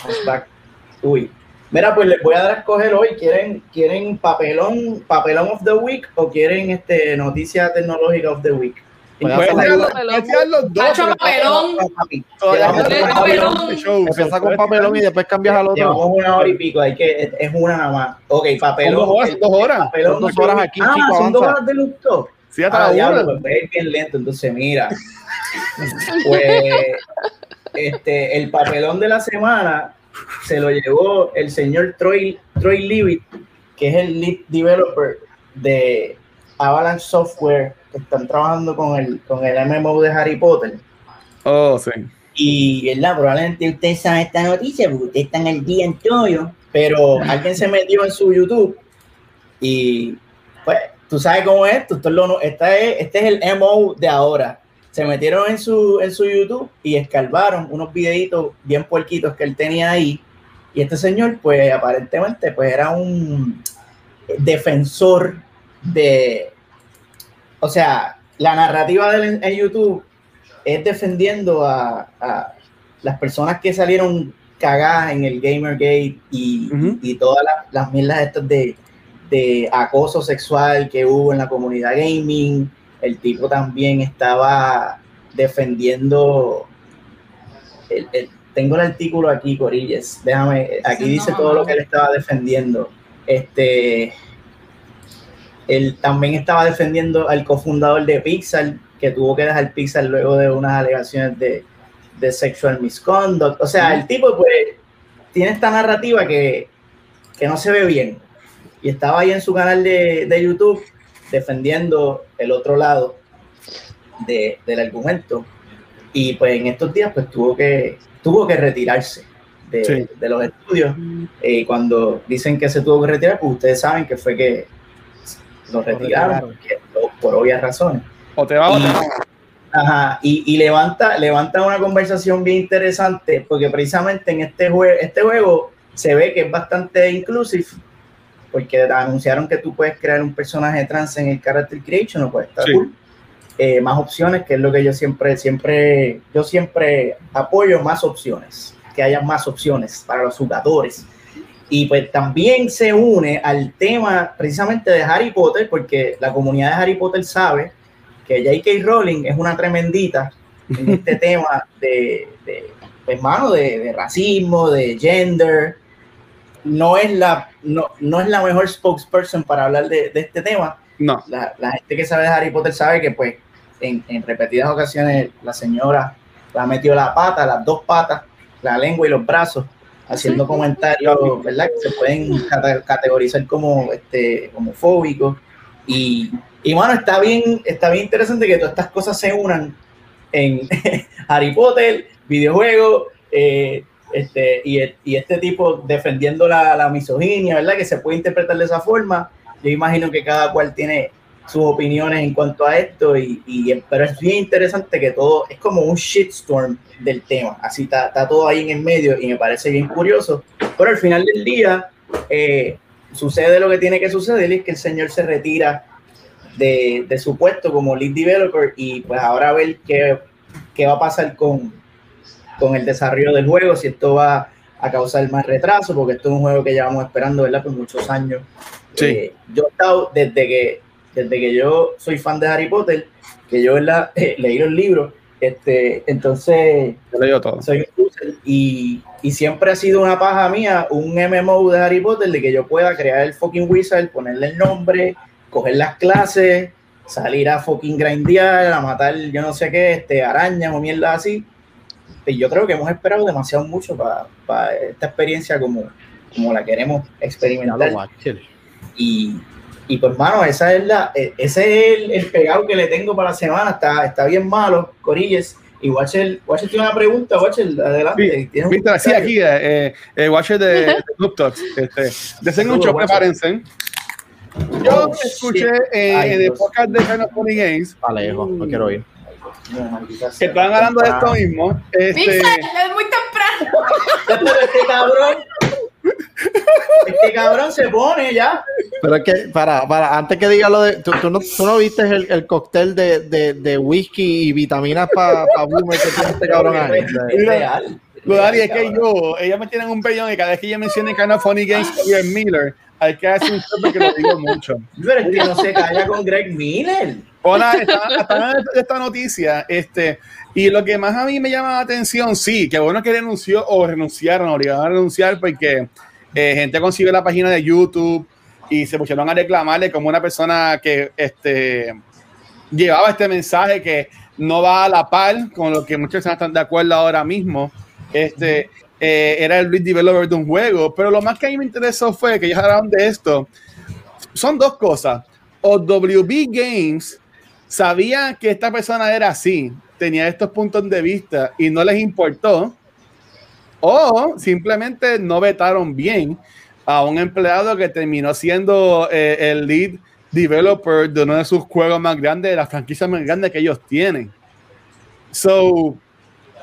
Uy. Mira, pues les voy a dar a escoger hoy. ¿Quieren, quieren papelón, papelón of the week o quieren este noticia tecnológica of the week? Los dos. papelón. Empieza con papelón y después cambias al otro. Llevamos una hora y pico, hay que, es una nada más. Ok, papelón. Dos horas. Dos horas aquí, ah, son dos horas de luto. Sí, hasta ah, diablo, pues es bien lento, entonces mira. pues este, el papelón de la semana se lo llevó el señor Troy, Troy Leavitt, que es el lead developer de Avalanche Software están trabajando con el, con el MMO de Harry Potter. Oh, sí. Y ¿verdad? probablemente usted sabe esta noticia porque usted está en el día en todo, pero alguien se metió en su YouTube y pues tú sabes cómo es esto, esto es este, es, el MO de ahora. Se metieron en su, en su YouTube y escalvaron unos videitos bien puerquitos que él tenía ahí. Y este señor, pues aparentemente, pues era un defensor de, o sea, la narrativa de en YouTube es defendiendo a, las personas que salieron cagadas en el Gamergate y, y todas las, las mierdas estas de, acoso sexual que hubo en la comunidad gaming. El tipo también estaba defendiendo. tengo el artículo aquí, Corilles. Déjame, aquí dice todo lo que él estaba defendiendo. Este él también estaba defendiendo al cofundador de Pixar, que tuvo que dejar Pixar luego de unas alegaciones de, de sexual misconduct. O sea, el tipo pues tiene esta narrativa que, que, no se ve bien. Y estaba ahí en su canal de, de YouTube defendiendo el otro lado de, del argumento. Y pues en estos días pues tuvo que, tuvo que retirarse de, de los estudios. Y eh, cuando dicen que se tuvo que retirar, pues ustedes saben que fue que lo retiraron, por obvias razones. O te va o te va. Ajá, y, y, levanta, levanta una conversación bien interesante, porque precisamente en este, juego este juego se ve que es bastante inclusive, porque anunciaron que tú puedes crear un personaje trans en el Character Creation, no puede estar eh, más opciones, que es lo que yo siempre, siempre, yo siempre apoyo más opciones, que haya más opciones para los jugadores. Y pues también se une al tema precisamente de Harry Potter, porque la comunidad de Harry Potter sabe que J.K. Rowling es una tremendita en este tema de, de hermano, pues, de, racismo, de gender. No es la, no, no es la mejor spokesperson para hablar de, de este tema. No. La, la, gente que sabe de Harry Potter sabe que pues en, en repetidas ocasiones la señora la ha metido la pata, las dos patas, la lengua y los brazos, haciendo comentarios, ¿verdad? Que se pueden categorizar como este, homofóbicos. Y, y bueno, está bien, está bien interesante que todas estas cosas se unan en Harry Potter, videojuegos, eh, este, y, y, este tipo defendiendo la, la misoginia, ¿verdad? Que se puede interpretar de esa forma. Yo imagino que cada cual tiene sus opiniones en cuanto a esto, y, y, pero es bien interesante que todo es como un shitstorm del tema, así está, está, todo ahí en el medio y me parece bien curioso, pero al final del día eh, sucede lo que tiene que suceder y es que el señor se retira de, de, su puesto como lead developer y pues ahora a ver qué, qué va a pasar con, con el desarrollo del juego, si esto va a causar más retraso, porque esto es un juego que llevamos esperando, ¿verdad? Por muchos años. Sí. Eh, yo he estado desde que desde que yo soy fan de Harry Potter, que yo la eh, leí los libros, este, entonces yo todo. soy y, y, siempre ha sido una paja mía un MMO de Harry Potter de que yo pueda crear el fucking wizard, ponerle el nombre, coger las clases, salir a fucking grindear, a matar yo no sé qué, este, arañas o mierda así. Y yo creo que hemos esperado demasiado mucho para pa esta experiencia como, como la queremos experimentar. Y, y pues, mano, esa es la, e, ese es el, pegado que le tengo para la semana. Está, está bien malo, Corilles. Y Watcher, Watcher tiene una pregunta, Watcher, adelante. Sí, Víctor, sí, aquí, eh, eh, Watcher de, de Club Talks. Este, desen mucho, prepárense. Yo oh, escuché eh, en el podcast de Final Funny Games. Alejo, no quiero ir. Que están hablando de esto mismo. Este, es muy temprano. este cabrón este cabrón se pone ya. Pero es que, para, para, antes que diga lo de. Tú, tú, no, tú no, viste el, el cóctel de, de, de, whisky y vitaminas para pa boomer que tiene este cabrón ahí. Es real. Lo Dari es que yo, ella me tienen un pellón y cada vez que ella menciona Kind of Funny Games con Greg Miller, hay que hacer un show porque lo digo mucho. Pero es que no se calla con Greg Miller. Hola, esta, esta noticia, este, y lo que más a mí me llama la atención, sí, que bueno que renunció o renunciaron, obligaron a renunciar porque eh, gente consiguió la página de YouTube y se pusieron a reclamarle como una persona que este, llevaba este mensaje que no va a la par con lo que muchas personas están de acuerdo ahora mismo. Este, eh, era el lead developer de un juego, pero lo más que a mí me interesó fue que ellos hablaron de esto. Son dos cosas. O WB Games sabía que esta persona era así, tenía estos puntos de vista y no les importó, o simplemente no vetaron bien a un empleado que terminó siendo eh, el lead developer de uno de sus juegos más grandes, de las franquicias más grandes que ellos tienen. So,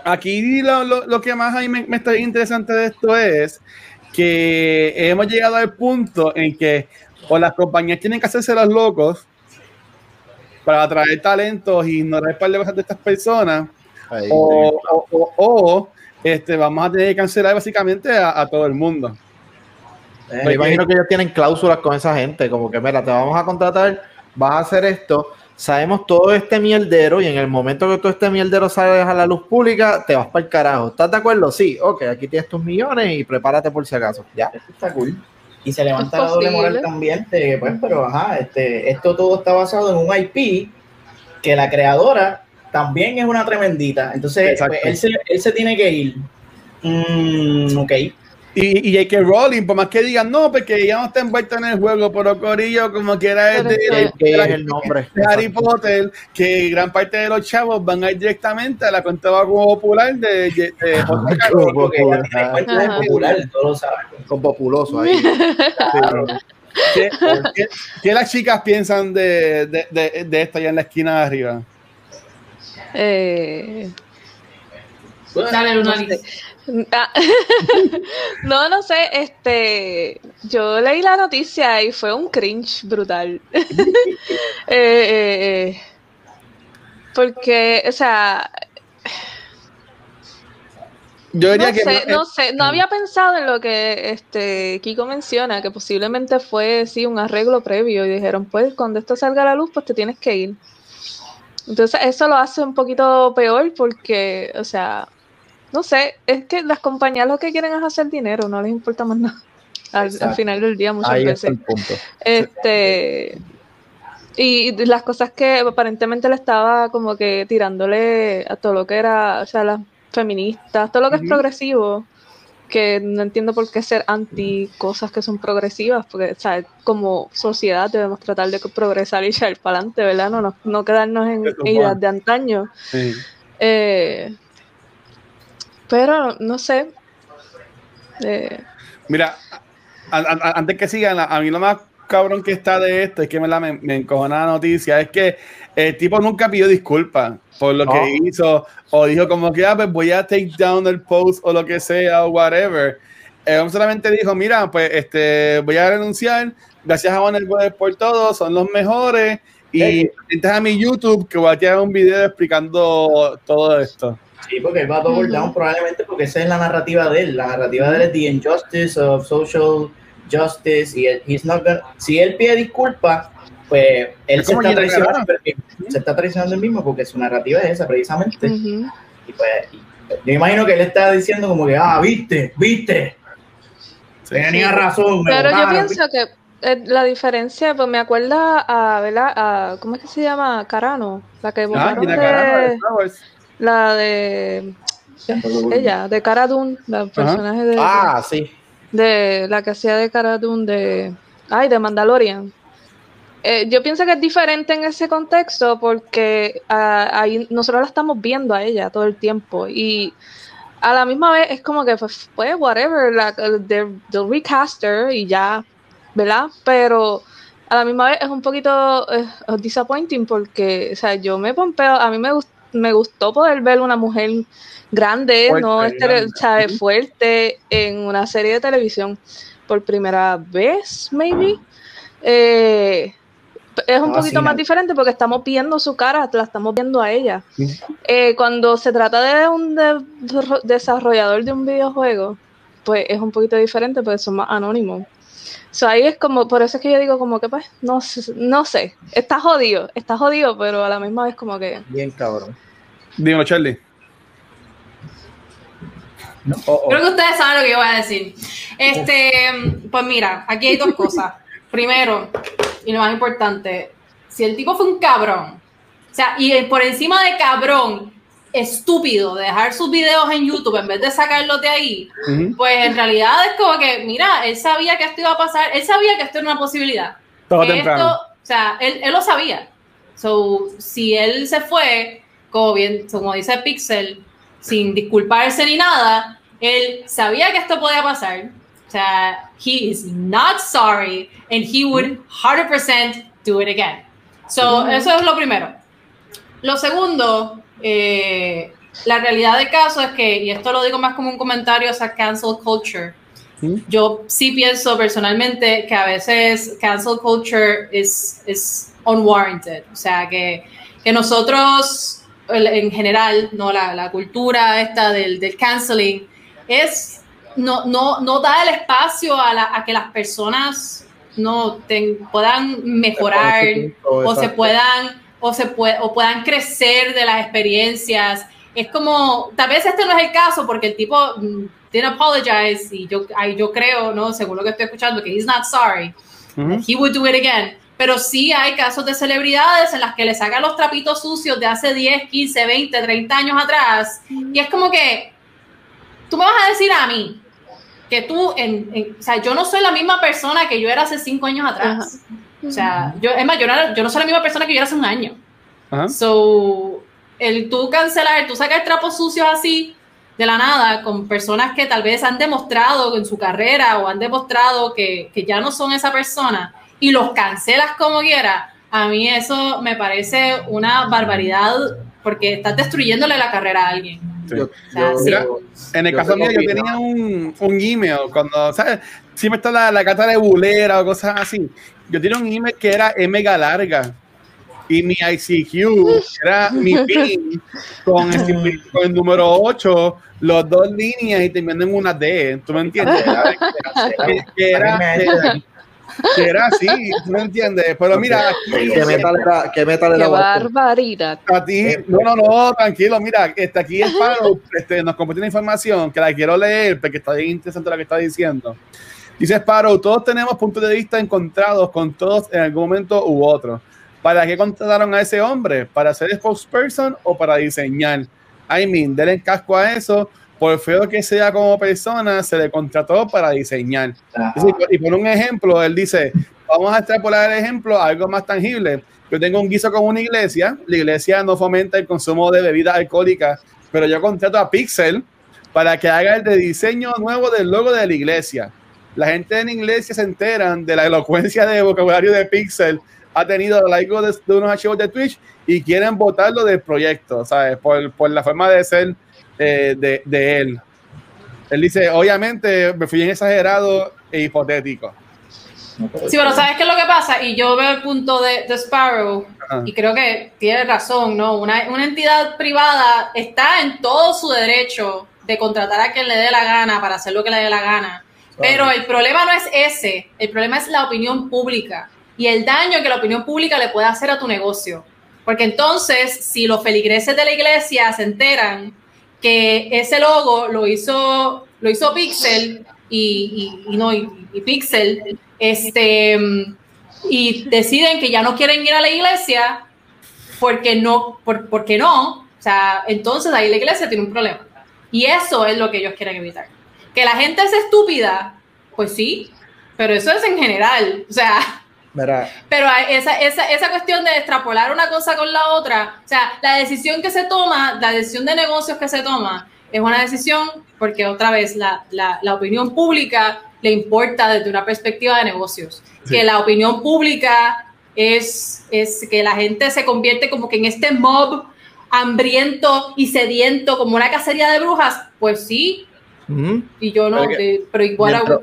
aquí lo, lo, lo que más a mí me, me, está interesante de esto es que hemos llegado al punto en que o las compañías tienen que hacerse los locos para atraer talentos y ignorar el par de cosas de estas personas. o, o, o, este, vamos a tener que cancelar básicamente a, a todo el mundo. Me imagino que ellos tienen cláusulas con esa gente, como que, mira, te vamos a contratar, vas a hacer esto, sabemos todo este mierdero y en el momento que todo este mierdero sales a la luz pública, te vas para el carajo. ¿Estás de acuerdo? Sí, ok, aquí tienes tus millones y prepárate por si acaso. Ya. Está cool y se levanta la doble moral también, de, pues, pero ajá, este, esto todo está basado en un IP que la creadora también es una tremendita. Entonces, pues, él, se, él, se, tiene que ir. Mm, ok. Y, y que Rowling, por más que digan, no, porque ya no está envuelto en el juego, pero Corillo, como quiera, es, de, el nombre. de Harry Potter, que gran parte de los chavos van a ir directamente a la cuenta popular de, de, de porque ya tiene cuenta popular, todos saben. Con populoso ahí. claro. ¿Qué, ¿Qué, ¿Qué, las chicas piensan de, de, de, de esto allá en la esquina de arriba? Eh, Dale, no, sé. Ah, no, no sé, este, yo leí la noticia y fue un cringe brutal. eh, eh, eh, porque, o sea, Yo diría no que sé, no, sé, no había pensado en lo que este Kiko menciona, que posiblemente fue sí un arreglo previo y dijeron, pues cuando esto salga a la luz, pues te tienes que ir. Entonces eso lo hace un poquito peor porque, o sea, no sé, es que las compañías lo que quieren es hacer dinero, no les importa más nada. Al, final del día muchas veces. Este y las cosas que aparentemente le estaba como que tirándole a todo lo que era, o sea, las feministas, todo lo que es progresivo, que no entiendo por qué ser anti cosas que son progresivas, porque, o sea, como sociedad debemos tratar de progresar y echar para adelante, ¿verdad? No, no, quedarnos en ideas de antaño. Eh, pero, no sé. Eh, Mira, antes que sigan, a mí lo más cabrón que está de esto es que me, la, me, me encojona la noticia, es que el tipo nunca pidió disculpas por lo que hizo, o dijo como que, ah, pues voy a take down el post o lo que sea, o whatever. Él solamente dijo, mira, pues este, voy a renunciar, gracias a Warner por todo, son los mejores, y entra a mi YouTube que voy a tirar un video explicando todo esto. Sí, porque él va a double down probablemente porque esa es la narrativa de él. La narrativa de él es the injustice of social justice y he's not si él pide disculpas, pues él se está, traicionando, se está traicionando el mismo porque su narrativa es esa precisamente. Y pues yo imagino que él está diciendo como que, ah, viste, viste. Tenía razón. Pero yo pienso que eh, la diferencia, pues me acuerda a, ¿verdad? A, ¿cómo es que se llama? Carano, la que ah, de, la de ella, de Cara Dune, el personaje de Ah, sí. de la que hacía de Cara de ay de Mandalorian. Eh, yo pienso que es diferente en ese contexto porque ah, ahí nosotros la estamos viendo a ella todo el tiempo y a la misma vez es como que pues, pues whatever la, the, recaster y ya verdad pero a la misma vez es un poquito eh, disappointing porque o sea yo me pompeo a mí me me gustó poder ver una mujer grande, no este, fuerte en una serie de televisión por primera vez, maybe. Eh, es un ah, poquito más diferente porque estamos viendo su cara, la estamos viendo a ella. Eh, cuando se trata de un desarrollador de un videojuego, pues es un poquito diferente porque son más anónimos. So, ahí es como, por eso es que yo digo como que pues, no, no sé, está jodido, está jodido, pero a la misma vez como que... Bien cabrón. Dímelo, Charlie. Creo que ustedes saben lo que yo voy a decir. Este, pues mira, aquí hay dos cosas. Primero, y lo más importante, si el tipo fue un cabrón, o sea, y por encima de cabrón, estúpido, dejar sus videos en YouTube en vez de sacarlos de ahí, pues en realidad es como que, mira, él sabía que esto iba a pasar, él sabía que esto era una posibilidad. Todo o sea, él, él, lo sabía. So, si él se fue, como bien, como dice Pixel, sin disculparse ni nada, él sabía que esto podía pasar. O sea, he is not sorry and he would 100% do it again. So, eso es lo primero. Lo segundo, eh, la realidad del caso es que, y esto lo digo más como un comentario, o sea, cancel culture. Yo sí pienso personalmente que a veces cancel culture es, es unwarranted. O sea, que, que nosotros en general, ¿no? La, la cultura esta del, del, canceling, es no, no, no da el espacio a, la, a que las personas no puedan mejorar o se puedan o se o puedan crecer de las experiencias. Es como, tal vez este no es el caso porque el tipo mm, tiene apologize y yo, yo creo, ¿no? Según lo que estoy escuchando, que he's not sorry. He would do it again pero sí hay casos de celebridades en las que le sacan los trapitos sucios de hace 10, 15, 20, 30 años atrás. Y es como que tú me vas a decir a mí que tú, en, o sea, yo no soy la misma persona que yo era hace 5 años atrás. O sea, yo, es más, yo no, soy la misma persona que yo era hace un año. So, el tú cancelar, tú sacas trapos sucios así de la nada con personas que tal vez han demostrado en su carrera o han demostrado que, que ya no son esa persona y los cancelas como quiera, a mí eso me parece una barbaridad porque estás destruyéndole la carrera a alguien. en el caso mío, yo tenía un, un, email cuando, ¿sabes? Siempre está la, la carta de bulera o cosas así. Yo tenía un email que era mega larga. y mi ICQ era mi PIN con el, con el número 8, los dos líneas y terminando en una D. ¿Tú me entiendes? que, era, que era así, ¿tú me entiendes? Pero mira, aquí, ¿qué metal era? ¿Qué metal era? Qué barbaridad. A ti, no, no, no, tranquilo, mira, este, aquí el paro este, nos compartió una información que la quiero leer porque está bien interesante lo que está diciendo. Dice Sparrow, todos tenemos puntos de vista encontrados con todos en algún momento u otro. ¿Para qué contrataron a ese hombre? ¿Para ser spokesperson o para diseñar? I mean, denle casco a eso. Por feo que sea como persona, se le contrató para diseñar. Y por un ejemplo, él dice, vamos a extrapolar el ejemplo a algo más tangible. Yo tengo un guiso con una iglesia, la iglesia no fomenta el consumo de bebidas alcohólicas, pero yo contrato a Pixel para que haga el de diseño nuevo del logo de la iglesia. La gente en iglesia se enteran de la elocuencia de vocabulario de Pixel ha tenido a lo largo de, unos archivos de Twitch y quieren votarlo del proyecto, ¿sabes? Por, por la forma de ser eh, de, de, él. Él dice, obviamente me fui en exagerado e hipotético. Sí, pero ¿sabes qué es lo que pasa? Y yo veo el punto de, de Sparrow y creo que tiene razón, ¿no? Una, una entidad privada está en todo su derecho de contratar a quien le dé la gana para hacer lo que le dé la gana. Pero el problema no es ese, el problema es la opinión pública y el daño que la opinión pública le puede hacer a tu negocio. Porque entonces, si los feligreses de la iglesia se enteran que ese logo lo hizo, lo hizo Pixel y, no, y, Pixel, este, y deciden que ya no quieren ir a la iglesia porque no, por, porque no, o sea, entonces ahí la iglesia tiene un problema. Y eso es lo que ellos quieren evitar. Que la gente es estúpida, pues sí, pero eso es en general. O sea, pero esa, esa, esa cuestión de extrapolar una cosa con la otra, o sea, la decisión que se toma, la decisión de negocios que se toma, es una decisión porque otra vez la, la, la opinión pública le importa desde una perspectiva de negocios. Que la opinión pública es, es que la gente se convierte como que en este mob hambriento y sediento como una cacería de brujas, pues sí. Y yo no, pero igual...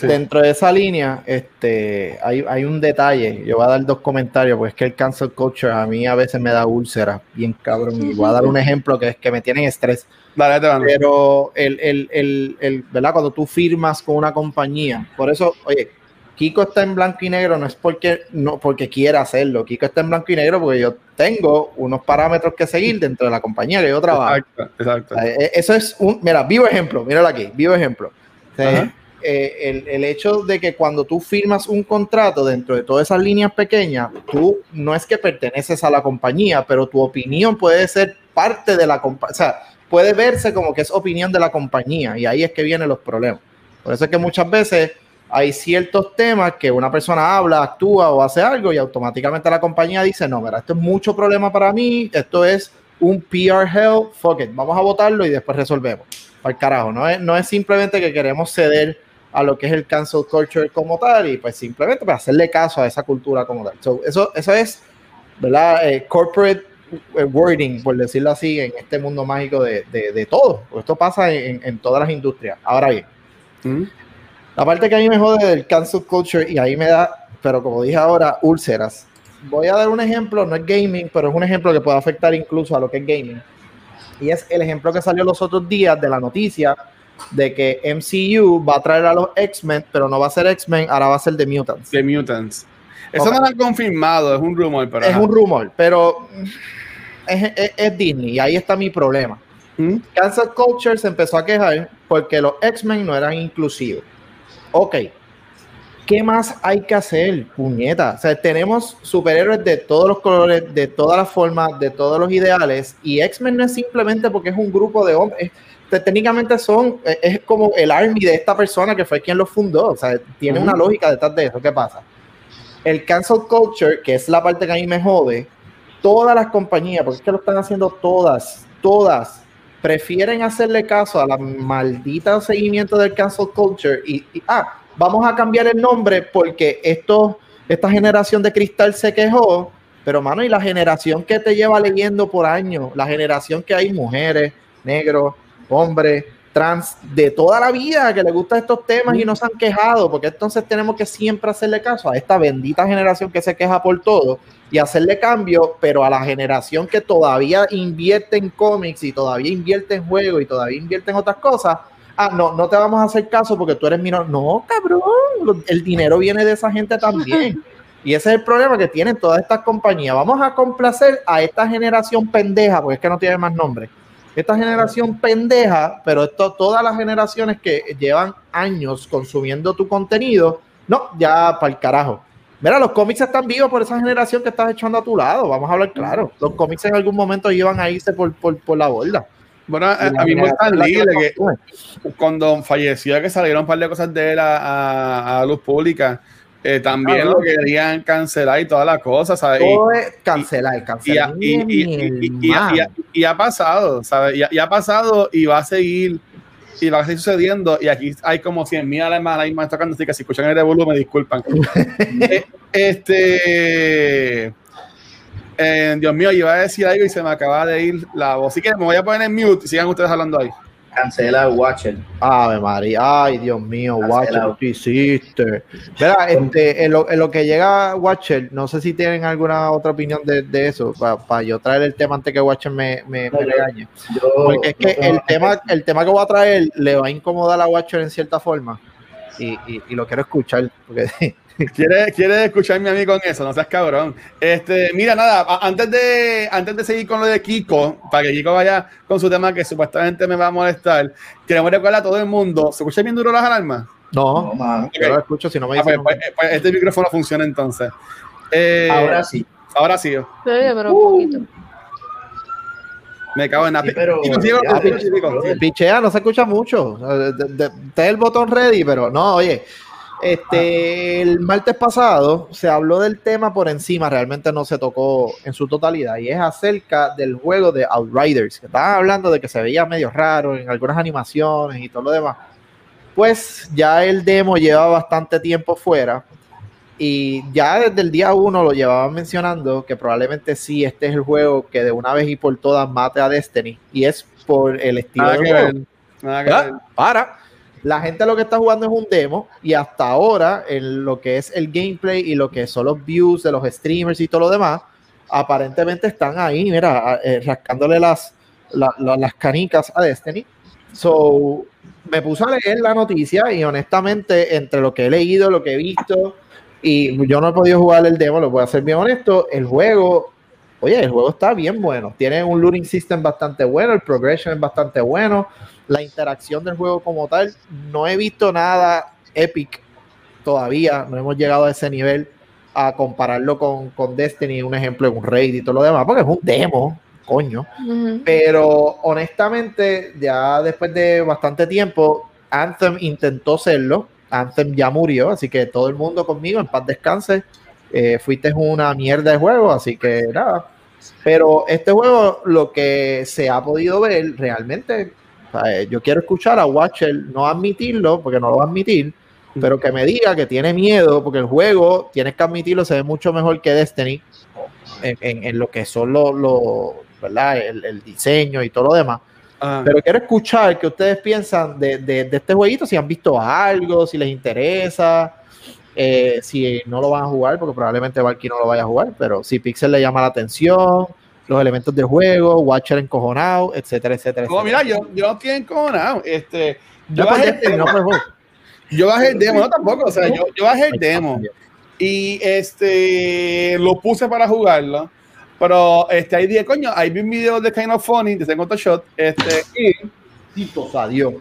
Dentro de esa línea, este, hay, hay, un detalle. Yo voy a dar dos comentarios, porque es que el cancel culture a mí a veces me da úlceras, bien cabrón. Y voy a dar un ejemplo que es que me tienen estrés. Pero el, el, el, el, ¿verdad? Cuando tú firmas con una compañía, por eso, oye, Kiko está en blanco y negro, no es porque, no porque quiera hacerlo. Kiko está en blanco y negro porque yo tengo unos parámetros que seguir dentro de la compañía que yo trabajo. Exacto, exacto. Eh, eso es un, mira, vivo ejemplo, míralo aquí, vivo ejemplo. Eh, el, hecho de que cuando tú firmas un contrato dentro de todas esas líneas pequeñas, tú no es que perteneces a la compañía, pero tu opinión puede ser parte de la compañía, o sea, puede verse como que es opinión de la compañía y ahí es que vienen los problemas. Por eso es que muchas veces hay ciertos temas que una persona habla, actúa o hace algo y automáticamente la compañía dice, no, mira, esto es mucho problema para mí, esto es un PR hell, fuck it, vamos a votarlo y después resolvemos. Al carajo, no es, no es simplemente que queremos ceder a lo que es el cancel culture como tal y pues simplemente para hacerle caso a esa cultura como tal. eso, eso es, ¿verdad? Eh, corporate eh, wording, por decirlo así, en este mundo mágico de, de, todo. Esto pasa en, en, todas las industrias. Ahora bien, mm. La parte que a mí me jode del cancel culture y ahí me da, pero como dije ahora, úlceras. Voy a dar un ejemplo, no es gaming, pero es un ejemplo que puede afectar incluso a lo que es gaming. Y es el ejemplo que salió los otros días de la noticia de que MCU va a traer a los X-Men, pero no va a ser X-Men, ahora va a ser The Mutants. The Mutants. Eso no lo han confirmado, es un rumor. Pero es un rumor, pero es, Disney y ahí está mi problema. ¿Mm? Cancel Culture se empezó a quejar porque los X-Men no eran inclusivos. Ok, ¿qué más hay que hacer, puñeta? O sea, tenemos superhéroes de todos los colores, de todas las formas, de todos los ideales, y X-Men no es simplemente porque es un grupo de hombres, técnicamente son, eh, es como el army de esta persona que fue quien lo fundó, o sea, tiene una lógica detrás de eso. ¿Qué pasa? El cancel culture, que es la parte que a mí me jode, todas las compañías, porque es que lo están haciendo todas, todas, prefieren hacerle caso a la maldita seguimiento del cancel culture y, ah, vamos a cambiar el nombre porque esto, esta generación de cristal se quejó, pero mano, y la generación que te lleva leyendo por años, la generación que hay mujeres, negros, hombres, trans de toda la vida que le gustan estos temas y no se han quejado, porque entonces tenemos que siempre hacerle caso a esta bendita generación que se queja por todo y hacerle cambio, pero a la generación que todavía invierte en cómics y todavía invierte en juegos y todavía invierte en otras cosas. Ah, no, no te vamos a hacer caso porque tú eres menor. No, cabrón, el dinero viene de esa gente también. Y ese es el problema que tienen todas estas compañías. Vamos a complacer a esta generación pendeja, porque es que no tiene más nombre esta generación pendeja, pero esto, todas las generaciones que llevan años consumiendo tu contenido, no, ya para el carajo. Mira, los cómics están vivos por esa generación que estás echando a tu lado, vamos a hablar claro. Los cómics en algún momento iban a irse por, por, la borda. Bueno, a, mí me está que cuando falleció que salieron un par de cosas de él a, a luz pública, eh, también lo querían cancelar y todas las cosas, ¿sabes? Todo es cancelar, cancelar. Y, ha pasado, ¿sabes? Y, ha pasado y va a seguir y va a seguir sucediendo. Y aquí hay como 100 mil almas ahí más tocando, así que si escuchan el volumen, me disculpan. Eh, este. Eh, Dios mío, iba a decir algo y se me acaba de ir la voz. Así que me voy a poner en mute y sigan ustedes hablando ahí. Cancela Watcher. Ave María, ay Dios mío, Watcher, ¿qué hiciste? Mira, este, en, lo, en, lo, que llega Watcher, no sé si tienen alguna otra opinión de, de eso, para yo traer el tema antes que Watcher me, me, regañe. Porque es que el, tema, el tema que voy a traer le va a incomodar a Watcher en cierta forma. Y, y, y lo quiero escuchar, porque ¿Quieres, quiere escucharme a mí con eso? No seas cabrón. Este, mira, nada, antes de, antes de seguir con lo de Kiko, para que Kiko vaya con su tema que supuestamente me va a molestar, queremos recordar a todo el mundo. ¿Se escucha bien duro las alarmas? No, no yo lo escucho si no me ah, pues, pues, pues, este micrófono funciona entonces. Eh, ahora sí. Ahora sí. pero un poquito. Me cago en la sí, pero, Pichea, no se escucha mucho. Está el botón ready, pero no, oye. Este, el martes pasado se habló del tema por encima, realmente no se tocó en su totalidad, y es acerca del juego de Outriders, que estaban hablando de que se veía medio raro en algunas animaciones y todo lo demás. Pues ya el demo lleva bastante tiempo fuera, y ya desde el día uno lo llevaban mencionando que probablemente sí, este es el juego que de una vez y por todas mate a Destiny, y es por el estilo de juego. Ah, para la gente lo que está jugando es un demo y hasta ahora en lo que es el gameplay y lo que son los views de los streamers y todo lo demás, aparentemente están ahí, mira, eh, rascándole las, las canicas a Destiny. So, me puse a leer la noticia y honestamente entre lo que he leído, lo que he visto y yo no he podido jugar el demo, lo voy a ser bien honesto, el juego, oye, el juego está bien bueno, tiene un looting system bastante bueno, el progression es bastante bueno, la interacción del juego como tal, no he visto nada epic todavía, no hemos llegado a ese nivel a compararlo con, con Destiny, un ejemplo, un raid y todo lo demás, porque es un demo, coño. Pero honestamente, ya después de bastante tiempo, Anthem intentó serlo, Anthem ya murió, así que todo el mundo conmigo, en paz descanse. Eh, fuiste una mierda de juego, así que nada. Pero este juego, lo que se ha podido ver realmente eh, yo quiero escuchar a Watcher no admitirlo, porque no lo va a admitir, pero que me diga que tiene miedo, porque el juego, tienes que admitirlo, se ve mucho mejor que Destiny en, lo que son los, ¿verdad? El, diseño y todo lo demás. Ah. Pero quiero escuchar qué ustedes piensan de, este jueguito, si han visto algo, si les interesa, eh, si no lo van a jugar, porque probablemente Valky no lo vaya a jugar, pero si Pixel le llama la atención, los elementos del juego, Watcher encojonado, etcétera, etcétera. No, mira, yo, yo no estoy encojonado. Este, yo, bajé el demo, yo bajé el demo, no tampoco, o sea, yo, yo bajé el demo y este lo puse para jugarlo. Pero este, ahí dije, coño, ahí vi un video de Kind of Funny, de Second Shot, este, y adiós.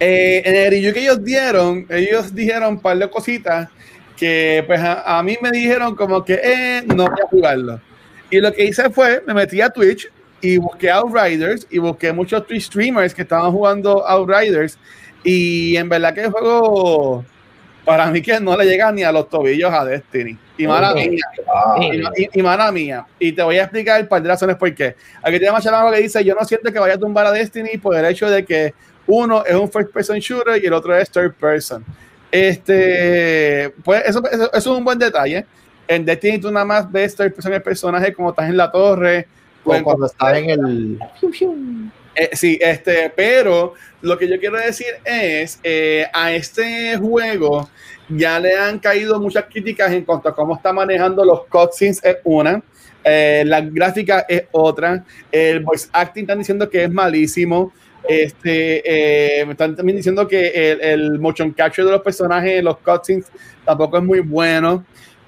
Eh, en el review que ellos dieron, ellos dijeron un par de cositas que pues a, a mí me dijeron como que eh, no voy a jugarlo. Y lo que hice fue, me metí a Twitch y busqué Outriders y busqué muchos Twitch streamers que estaban jugando Outriders. Y en verdad que el juego, para mí que no le llega ni a los tobillos a Destiny. Y mala mía. Y, mala mía. Y te voy a explicar un par de razones por qué. Aquí tenemos a que dice, yo no siento que vaya a tumbar a Destiny por el hecho de que uno es un first person shooter y el otro es third person. Este, pues eso, eso es un buen detalle. En Destiny tú nada más ves el personaje como estás en la torre, cuando está en el. Eh, sí, este, pero lo que yo quiero decir es, eh, a este juego ya le han caído muchas críticas en cuanto a cómo está manejando los cutscenes, es una. Eh, la gráfica es otra. El voice acting están diciendo que es malísimo. Este, me están también diciendo que el, el, motion capture de los personajes, los cutscenes, tampoco es muy bueno.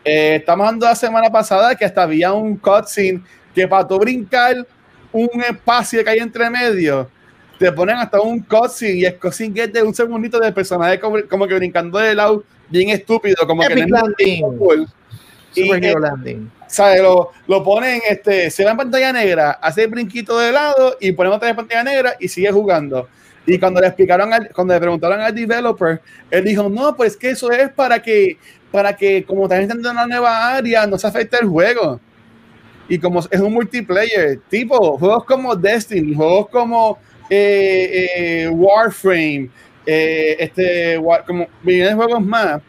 Estamos hablando la semana pasada que hasta había un cutscene que para tú brincar un espacio que hay entre medio, te ponen hasta un cutscene y el cutscene que es de un segundito de personaje como, como, que brincando de lado, bien estúpido, como Epic que landing. y, eh, landing. ¿sabes? Lo, lo, ponen, este, se va en pantalla negra, hace el brinquito de lado y ponemos otra vez pantalla negra y sigue jugando. Y cuando le explicaron, al, cuando le preguntaron al developer, él dijo, no, pues que eso es para que, para que como estás entrando en una nueva área, no se afecte el juego y como es un multiplayer, tipo juegos como Destiny, juegos como eh, eh, Warframe, eh, este, como millones de juegos más,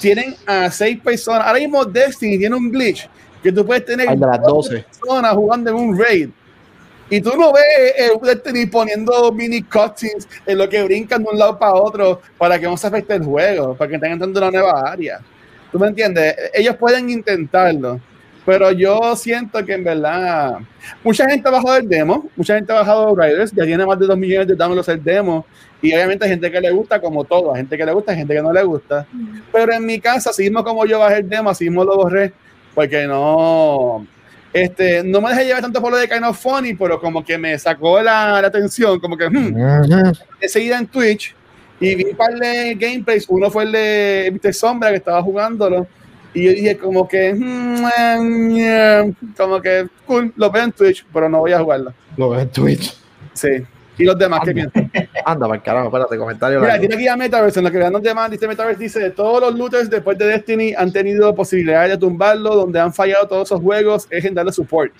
tienen a seis personas. Ahora mismo Destiny tiene un glitch que tú puedes tener las 12 personas jugando en un raid. Y tú no ves el Destiny poniendo mini cutscenes en lo que brincan de un lado para otro para que no se afecte el juego, para que estén entrando en una nueva área. ¿Tú me entiendes? Ellos pueden intentarlo pero yo siento que en verdad mucha gente ha bajado el demo, mucha gente ha bajado Riders, ya tiene más de 2 millones de downloads el demo, y obviamente hay gente que le gusta como todo, hay gente que le gusta, hay gente que no le gusta. Pero en mi casa, así mismo como yo bajé el demo, así mismo lo borré, porque no, este, no me dejé llevar tanto por lo de Kind of Funny, pero como que me sacó la, la atención, como que hmm, he seguido en Twitch y vi un par de gameplays, uno fue el de Mr. Sombra que estaba jugándolo y yo dije como que, mm, como que, cool, lo veo en Twitch, pero no voy a jugarlo. Lo veo en Twitch. Sí. ¿Y los demás qué piensan? Anda, para carajo, espérate, comentario. Mira, tiene aquí a Metaverse, en lo que vean los demás, dice Metaverse, dice, todos los looters después de Destiny han tenido posibilidades de tumbarlo, donde han fallado todos esos juegos, es en darle support.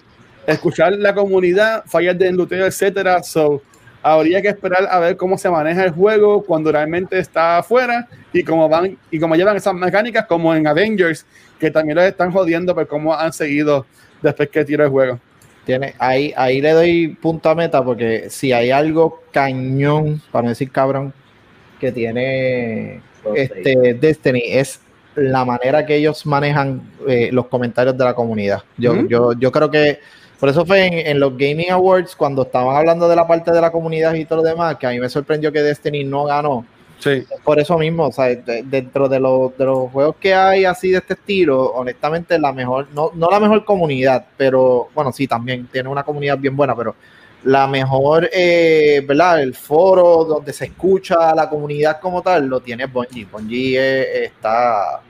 Escuchar la comunidad, fallas de looteo, etcétera, so habría que esperar a ver cómo se maneja el juego cuando realmente está afuera y cómo van y cómo llevan esas mecánicas como en Avengers que también los están jodiendo por cómo han seguido después que tiro el juego. Tiene, ahí, ahí le doy punto a meta porque si hay algo cañón, para no decir cabrón, que tiene este Destiny es la manera que ellos manejan eh, los comentarios de la comunidad. Yo, yo, yo creo que por eso fue en, los Gaming Awards, cuando estaban hablando de la parte de la comunidad y todo lo demás, que a mí me sorprendió que Destiny no ganó. Sí. Por eso mismo, o sea, dentro de, los, de los juegos que hay así de este estilo, honestamente la mejor, no, no la mejor comunidad, pero bueno, sí, también tiene una comunidad bien buena, pero la mejor, eh, ¿verdad? El foro donde se escucha a la comunidad como tal, lo tiene Bungie. Bungie está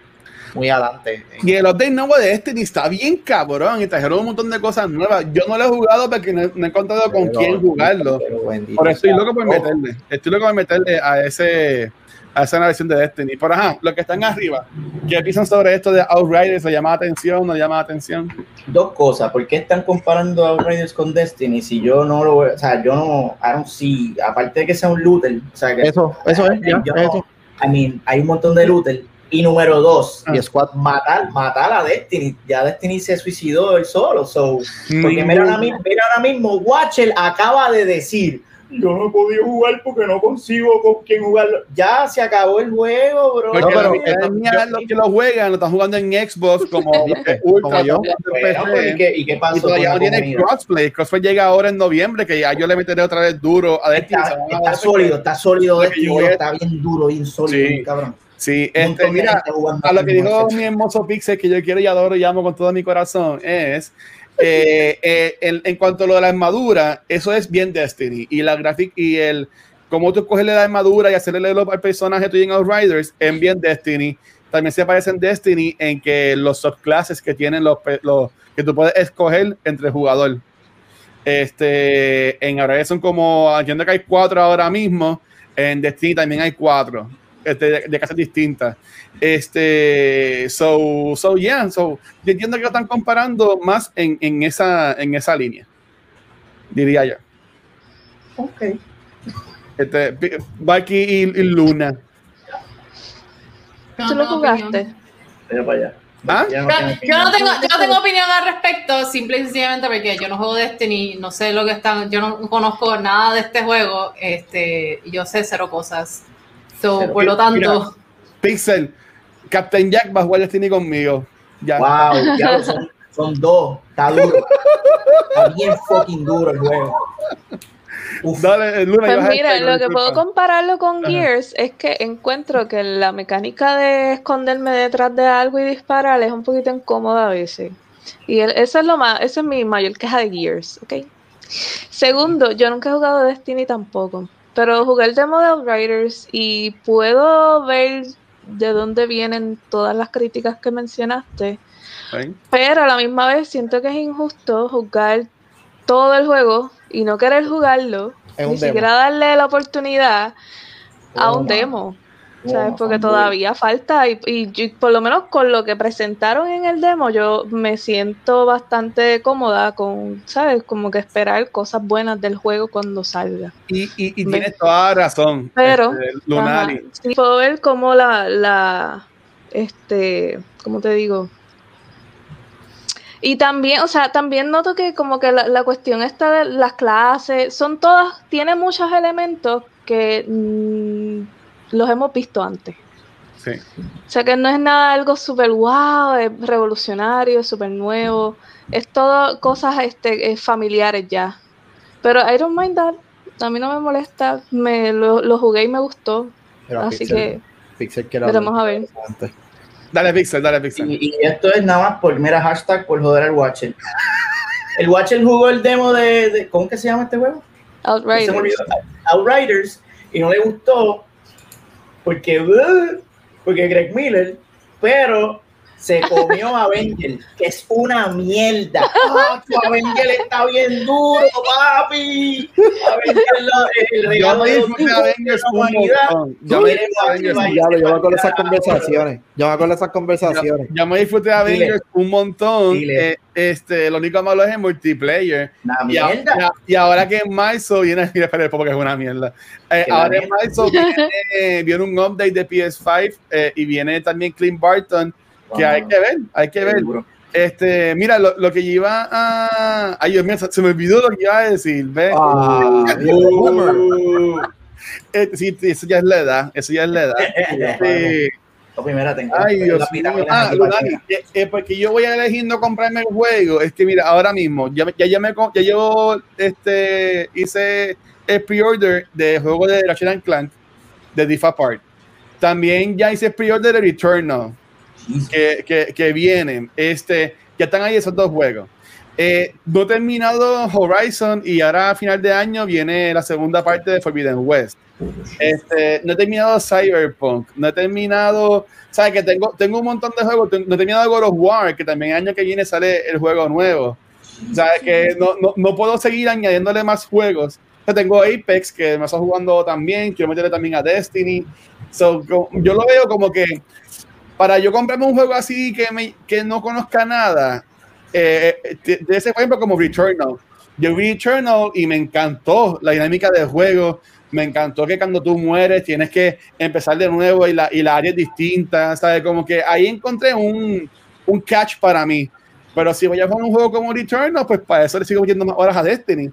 muy adelante. Y el update nuevo de Destiny está bien cabrón y trajeron un montón de cosas nuevas. Yo no lo he jugado porque no, he encontrado con quién jugarlo. Por eso estoy loco por meterle. Estoy loco por meterle a ese a esa versión de Destiny. Por ajá, los que están arriba, ¿qué piensan sobre esto de Outriders? ¿Le llama atención? ¿No llama atención? Dos cosas. ¿Por qué están comparando Outriders con Destiny si yo no lo O sea, yo no. I don't see. Aparte de que sea un looter. O sea, que, eso, eso es. Ya, eso. I mean, hay un montón de looter y número dos, y Squad. matar, matar a Destiny. Ya Destiny se suicidó él solo. So, porque mira ahora, mismo, mira ahora mismo, Watcher acaba de decir, yo no he podido jugar porque no consigo con quién jugarlo. Ya se acabó el juego, bro. No, pero los que lo juegan, lo están jugando en Xbox como, como yo. Pues, ¿y, qué, ¿y, qué, pasó? Y todavía no tiene crossplay. Crossplay llega ahora en noviembre, que ya yo le meteré otra vez duro a Destiny. Está, está sólido, está sólido Destiny, está bien duro, bien sólido, sí. cabrón. Sí, este, mira, a lo que dijo mi hermoso Pixel, que yo quiero y adoro y amo con todo mi corazón, es eh, eh, en, cuanto a lo de la armadura, eso es bien Destiny. Y la gráfica y el cómo tú cogerle la armadura y hacerle al personaje tuyo en Outriders, en bien Destiny. También se parece en Destiny en que los subclasses que tienen los, los que tú puedes escoger entre el jugador. Este, en Outriders son como, entiendo que hay cuatro ahora mismo. En Destiny también hay cuatro este, de, casas distintas. Este, so, so, yeah, so, yo entiendo que lo están comparando más en, en, esa, en esa línea, diría yo. Ok. Este, Baki y, y, Luna. ¿Tú lo jugaste? para allá. ¿Ah? Yo, no tengo, yo no tengo opinión al respecto, simple y sencillamente porque yo no juego Destiny, no sé lo que están, yo no conozco nada de este juego, este, yo sé cero cosas. Por lo tanto. Pixel, Captain Jack va a jugar Destiny conmigo. Ya. Wow, ya son, son dos, está duro. Está bien fucking duro el juego. Dale, pues mira, lo que puedo compararlo con Gears es que encuentro que la mecánica de esconderme detrás de algo y disparar es un poquito incómoda a veces. Y eso es lo más, esa es mi mayor queja de Gears, ¿ok? Segundo, yo nunca he jugado Destiny tampoco, pero jugué el demo de Outriders y puedo ver de dónde vienen todas las críticas que mencionaste. Pero a la misma vez siento que es injusto jugar todo el juego y no querer jugarlo, ni siquiera darle la oportunidad a un demo. ¿Sabes? Porque todavía falta y, por lo menos con lo que presentaron en el demo yo me siento bastante cómoda con, ¿sabes? Como que esperar cosas buenas del juego cuando salga. Y, y, tienes toda razón. Pero, este, puedo ver cómo la, la, este, ¿cómo te digo? Y también, o sea, también noto que como que la, cuestión esta de las clases, son todas, tiene muchos elementos que mm, los hemos visto antes. Sí. O sea que no es nada algo súper wow, es revolucionario, súper nuevo, es todo cosas este, familiares ya. Pero I don't mind that, a mí no me molesta, me lo, jugué y me gustó, así que veremos a ver. Dale Pixel, dale Pixel. Y, esto es nada más por mera hashtag por joder al Watcher. El Watcher jugó el demo de, ¿cómo que se llama este juego? Outriders. Outriders y no le gustó porque, porque Greg Miller, pero se comió a Avenger, que es una mierda. ¡Ah, tu Avenger está bien duro, papi! Avenger, el regalo de Avengers humanidad. Yo me yo con esas conversaciones. Yo me acuerdo esas conversaciones. Yo, me disfruté de Avengers un montón. Eh, este, lo único malo es el multiplayer. y, mierda. y, ahora que Maizo viene, mira, espera, porque es una mierda. Eh, ahora en Maizo viene, viene, un update de PS5 eh, y viene también Clint Barton que hay que ver, hay que ver. Este, mira, lo, lo, que iba a. Ay, Dios mío, se me olvidó lo que iba a decir. ¿ves? Ah, eh, sí, eso ya es la edad. Eso ya es la edad. Este, primera tengo. Ay, Dios mío. Ah, eh, eh, porque yo voy a elegir no comprarme el juego. Es que, mira, ahora mismo, ya, ya, ya, me, ya yo este, hice el pre-order de juego de Ratchet Clank de Difa Part. También ya hice pre-order de Returnal que, que, vienen. Este, ya están ahí esos dos juegos. Eh, no terminado Horizon y ahora a final de año viene la segunda parte de Forbidden West. Este, no he terminado Cyberpunk, no he terminado, sabes que tengo, tengo un montón de juegos, no he terminado God of War, que también año que viene sale el juego nuevo. Sabes que no, no, no, puedo seguir añadiéndole más juegos. tengo Apex, que me está jugando también, quiero meterle también a Destiny. So, yo lo veo como que para yo comprarme un juego así que, me, que no conozca nada, eh, eh, de, ese ejemplo como Returnal. Yo vi Returnal y me encantó la dinámica del juego. Me encantó que cuando tú mueres tienes que empezar de nuevo y la, y la área es distinta, ¿sabes? Como que ahí encontré un, un catch para mí. Pero si voy a jugar un juego como Returnal, pues para eso le sigo metiendo más horas a Destiny.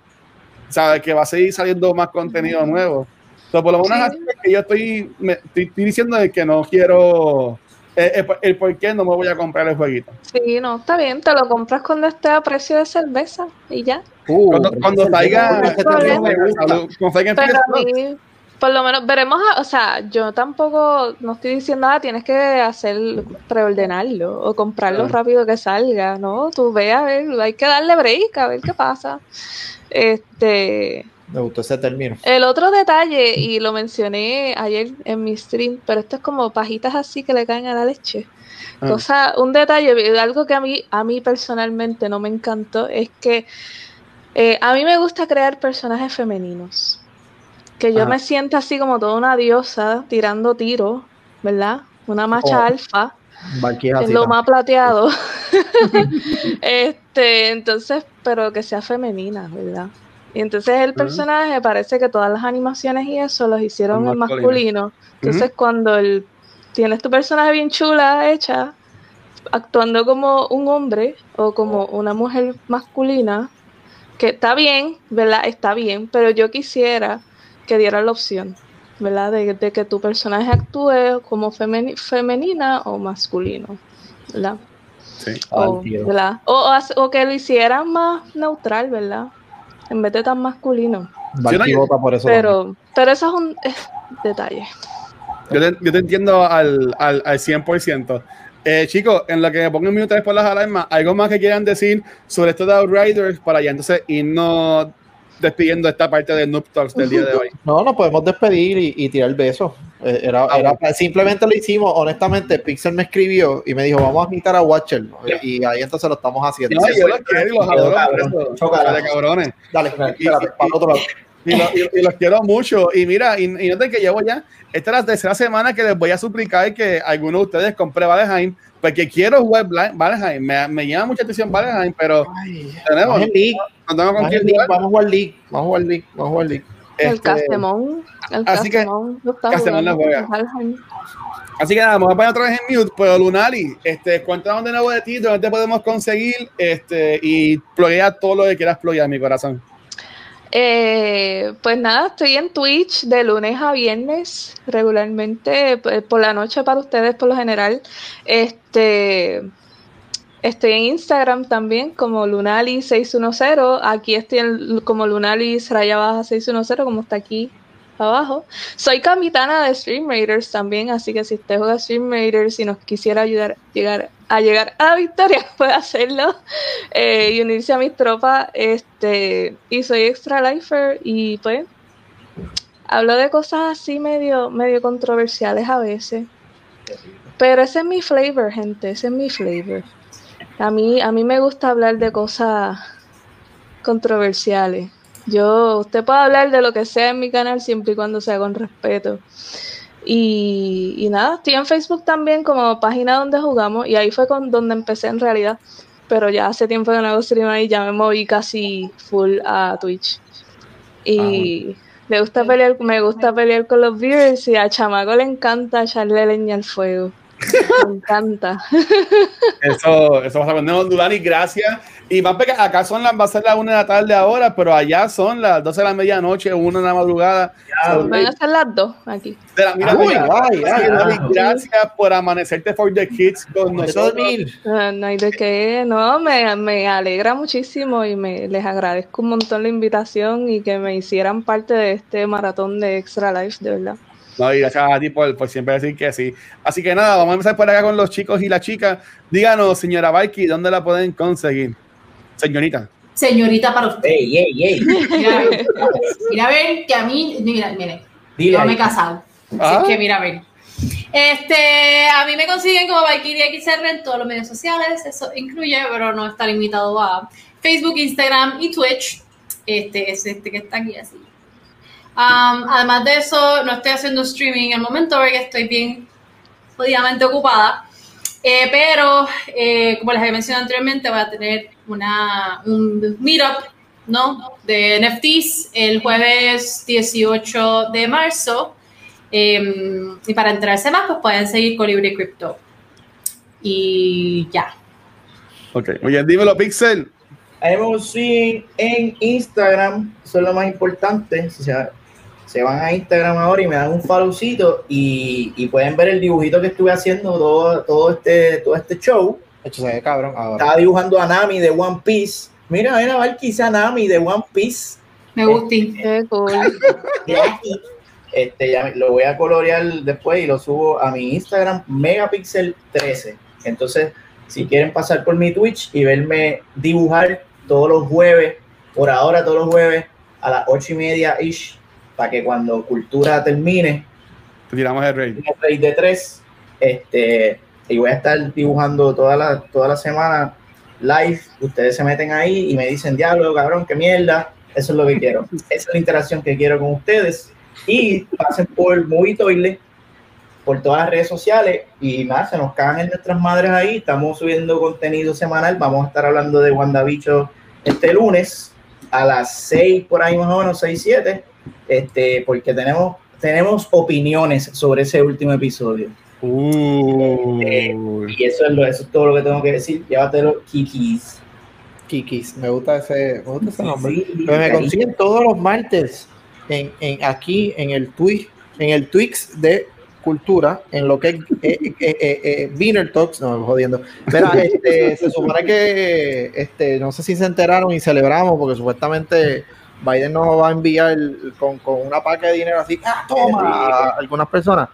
¿Sabes? Que va a seguir saliendo más contenido nuevo. Entonces, por lo menos que yo estoy, me, estoy, diciendo de que no quiero el, por qué no me voy a comprar el jueguito. Sí, no, está bien, te lo compras cuando esté a precio de cerveza y ya. Uh, cuando, cuando salga, por lo menos veremos, o sea, yo tampoco no estoy diciendo nada, tienes que hacer preordenarlo o comprarlo ah. rápido que salga, ¿no? Tú ve a ver, hay que darle break a ver qué pasa. Este, me gustó ese término. El otro detalle, y lo mencioné ayer en mi stream, pero esto es como pajitas así que le caen a la leche. Ah. Cosa, un detalle, algo que a mí, a mí personalmente no me encantó, es que eh, a mí me gusta crear personajes femeninos. Que yo me sienta así como toda una diosa tirando tiros, ¿verdad? Una macha oh. alfa. lo más plateado. este, entonces, pero que sea femenina, ¿verdad? Y entonces el personaje parece que todas las animaciones y eso los hicieron en masculino. Entonces cuando el, tienes tu personaje bien chula hecha, actuando como un hombre o como una mujer masculina, que está bien, ¿verdad? Está bien, pero yo quisiera que diera la opción, ¿verdad? De, que tu personaje actúe como femenina o masculino, ¿verdad? Sí. O, O, que lo hicieran más neutral, ¿verdad? En vez de tan masculino. pero, pero eso es un detalle. Yo te, yo te, entiendo al, al, al 100%. Eh, chicos, en lo que me pongo un minuto después las alarmas, ¿algo más que quieran decir sobre esto de Outriders para ya entonces irnos despidiendo esta parte de Noob Talks del día de hoy? No, nos podemos despedir y, y tirar el beso. Eh, era, ah, era, simplemente lo hicimos, honestamente, Pixel me escribió y me dijo, vamos a invitar a Watcher. Y ahí entonces lo estamos haciendo. No, yo los quiero y los adoro. cabrones. Dale, para otro lado. Y, los quiero mucho. Y mira, y, y noten que llevo ya, esta es la tercera semana que les voy a suplicar que alguno de ustedes compre Valheim, porque quiero jugar Valheim. Me, me llama mucha atención Valheim, pero tenemos. League. No quién jugar. Vamos a jugar League. Vamos a jugar League. Vamos a jugar League. El este, Castemón. El así Castemón, que Castemón no juega. Así que nada, vamos a poner otra vez en mute, pero Lunari, este, cuéntanos de nuevo de ti, dónde te podemos conseguir, este, y pluguea todo lo que quieras pluguear, mi corazón. Eh, pues nada, estoy en Twitch de lunes a viernes, regularmente eh, por la noche para ustedes por lo general. Este estoy en Instagram también como Lunali610. Aquí estoy como Lunali raya baja 610, como está aquí abajo. Soy capitana de Stream Raiders también, así que si usted juega Stream Raiders y nos quisiera ayudar llegar a llegar a victoria, puede hacerlo eh, y unirse a mis tropas. Este, y soy extra lifer y pues hablo de cosas así medio, medio controversiales a veces. Pero ese es mi flavor, gente, ese es mi flavor. A mí, a mí me gusta hablar de cosas controversiales. Yo, usted puede hablar de lo que sea en mi canal siempre y cuando sea con respeto. Y, nada, estoy en Facebook también como página donde jugamos y ahí fue con donde empecé en realidad. Pero ya hace tiempo que no hago stream ahí, ya me moví casi full a Twitch. Y me gusta pelear, me gusta pelear con los viewers y a Chamaco le encanta echarle leña al fuego. Me encanta. Eso, eso va a poner Dulani, gracias. Y más que acá son las, va a ser las una de la tarde ahora, pero allá son las 12 de la medianoche, una de la madrugada. Van a ser las dos aquí. gracias por amanecerte for the kids con nosotros. Ah, no hay de qué, no, me, me alegra muchísimo y me les agradezco un montón la invitación y que me hicieran parte de este maratón de Extra Life, de verdad. No, y gracias a ti por, siempre decir que sí. Así que nada, vamos a empezar por acá con los chicos y la chica. Díganos, señora Baiki, ¿dónde la pueden conseguir? Señorita. Señorita para usted. Ey, ey, ey. Mira, a ver, que a mí, mira, mire, yo me he casado. Así ah. que mira, a ver. Este, a mí me consiguen como Valkyria XR en todos los medios sociales, eso incluye, pero no está limitado a Facebook, Instagram y Twitch. Este es este que está aquí así además de eso, no estoy haciendo streaming en el momento porque estoy bien jodidamente ocupada. Eh, pero, eh, como les había mencionado anteriormente, voy a tener una, un meetup ¿no? de NFTs el jueves 18 de marzo. Em, y para enterarse más, pues pueden seguir Colibri Crypto. Y ya. Ok, muy bien, dímelo, Pixel. Hemos en Instagram, eso es lo más importante. Si se van a Instagram ahora y me dan un followcito y, y, pueden ver el dibujito que estuve haciendo todo, todo, este, todo este show. Hecho, se ve cabrón. Estaba dibujando a Nami de One Piece. Mira, mira, a ver quizá Nami de One Piece. Me gusta. Este, este, ya lo voy a colorear después y lo subo a mi Instagram, Megapixel 13. Entonces, si quieren pasar por mi Twitch y verme dibujar todos los jueves, por ahora todos los jueves, a las ocho y media ish, para que cuando Cultura termine, tiramos el rey. rey de tres, este, y voy a estar dibujando toda la, toda la semana live, ustedes se meten ahí y me dicen, diablo, cabrón, qué mierda, eso es lo que quiero. Esa es la interacción que quiero con ustedes. Y pasen por Movie Toilet, por todas las redes sociales y nada, se nos cagan en nuestras madres ahí. Estamos subiendo contenido semanal. Vamos a estar hablando de WandaVicho este lunes a las 6 por ahí más o menos, 6, 7 este, porque tenemos, tenemos opiniones sobre ese último episodio. Uh. y eso es, lo, eso es todo lo que tengo que decir. Llévatelo, Kikis. Kikis, me gusta ese, me gusta ese nombre. Pero me consiguen todos los martes en, en, aquí en el Twitch, en el Twix de cultura, en lo que es eh, eh, eh, Talks, no, jodiendo. Pero este, se supone que, este, no sé si se enteraron y celebramos, porque supuestamente Biden nos va a enviar con, con una paca de dinero así, ¡ah, toma! a algunas personas.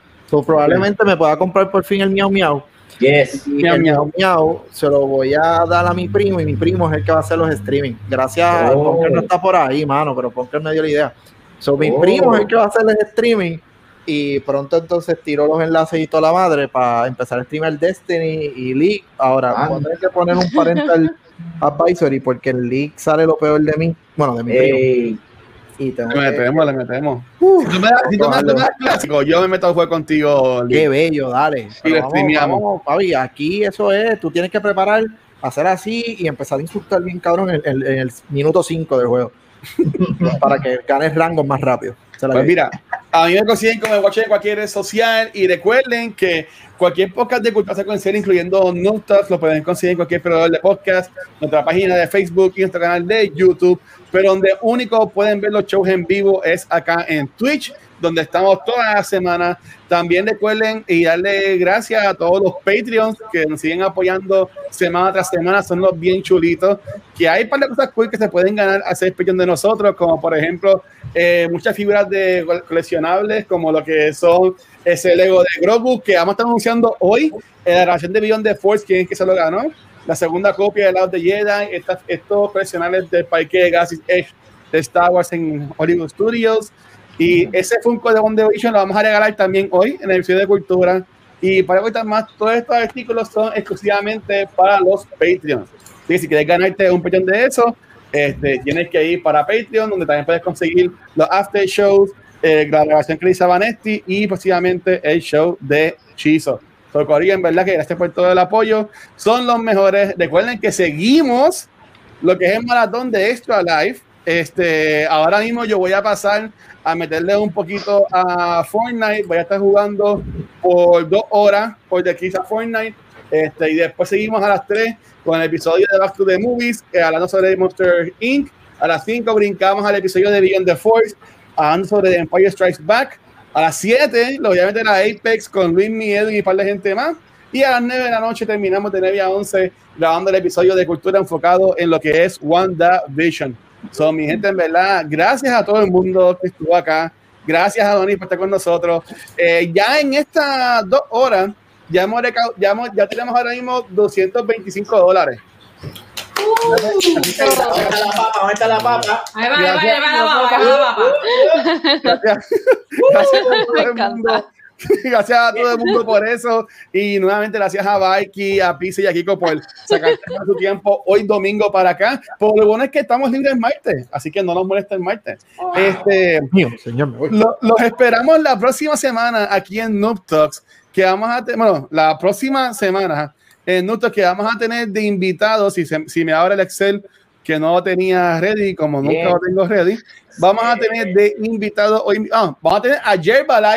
probablemente me pueda comprar por fin el miau miau. Yes. Y el miau miau se lo voy a dar a mi primo y mi primo es el que va a hacer los streaming. Gracias, oh. no está por ahí, mano, pero Ponker me dio la idea. So, mi primo es el que va a hacer el streaming y pronto entonces tiró los enlaces y toda la madre para empezar a streamar Destiny y League. Ahora, ah. hay que poner un parental advisory porque el League sale lo peor de mí, bueno, de mi primo. Y le metemos, le metemos. si tú me das, si tú me das clásico, yo me meto a jugar contigo. Qué bello, dale. Y lo streameamos. Fabi, aquí eso es, tú tienes que preparar, hacer así y empezar a insultar bien cabrón en, en el minuto 5 del juego. para que ganes rango más rápido. Pues mira, a mí me consiguen como watch en cualquier red social y recuerden que cualquier podcast de cultura secuencial, incluyendo Notas, lo pueden conseguir en cualquier proveedor de podcast, nuestra página de Facebook y nuestro canal de YouTube, pero donde único pueden ver los shows en vivo es acá en Twitch donde estamos toda la semana. También recuerden y darle gracias a todos los Patreons que nos siguen apoyando semana tras semana, son los bien chulitos. Que hay un par de cosas cool que se pueden ganar a ser Patreon de nosotros, como por ejemplo eh, muchas figuras de coleccionables, como lo que son ese Lego de Grogu, que vamos a estar anunciando hoy en la relación de Beyond the Force, quién es que se lo ganó. La segunda copia de Lado de Jedi, estos coleccionables de Parque de Galaxy Edge de Star Wars en Hollywood Studios. Y ese Funko de One Vision lo vamos a regalar también hoy en el episodio de Cultura. Y para ahorita más, todos estos artículos son exclusivamente para los Patreons. Así que si quieres ganarte un Patreon de eso, este, tienes que ir para Patreon, donde también puedes conseguir los after shows, eh, la grabación que hizo Vanetti y posiblemente el show de Chizo. Socorro, en verdad que gracias por todo el apoyo. Son los mejores. Recuerden que seguimos lo que es el maratón de Extra Life. Este, ahora mismo yo voy a pasar a meterle un poquito a Fortnite. Voy a estar jugando por dos horas por de a Fortnite. Este, y después seguimos a las tres con el episodio de Back to the Movies, eh, hablando sobre Monster Inc. A las 5 brincamos al episodio de Beyond the Force, hablando sobre The Empire Strikes Back. A las 7 lo voy a meter a Apex con Luis Miedo y un par de gente más. Y a las 9 de la noche terminamos de 9 a 11 grabando el episodio de cultura enfocado en lo que es WandaVision. Son mi gente, en verdad, gracias a todo el mundo que estuvo acá. Gracias a Donny por estar con nosotros. Eh, ya en estas dos horas, ya, hemos ya, ya tenemos ahora mismo 225 dólares. Uh, la papa, está la papa. Ahí va, va, va, gracias a todo el mundo por eso. Y nuevamente gracias a Baiki, a Pisa y a Kiko por sacar su tiempo hoy domingo para acá. Por lo bueno es que estamos libres el martes, así que no nos molesta el martes. Este, señor, los esperamos la próxima semana aquí en Noob Talks, que vamos a tener, bueno, la próxima semana en Noob Talks que vamos a tener de invitados, si, si me abre el Excel que no lo tenía ready, como nunca lo tengo ready. Vamos a tener de invitado hoy, ah, vamos a tener a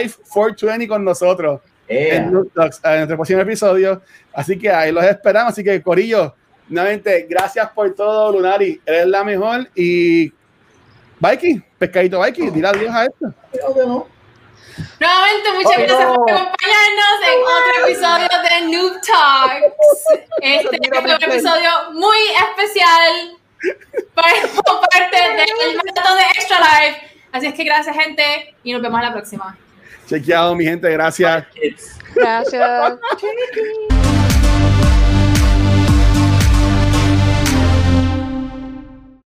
Life 420 con nosotros en, nuestro próximo episodio. Así que ahí los esperamos. Así que, Corillo, nuevamente, gracias por todo, Lunari. Eres la mejor. Y, Mikey, pescadito Mikey, dile adiós a esto. Nuevamente, muchas gracias por acompañarnos en otro episodio de Noob Talks. Este es un episodio muy especial como parte del método de Extra Life. Así es que gracias, gente, y nos vemos la próxima. Chequeado, mi gente, gracias. Gracias.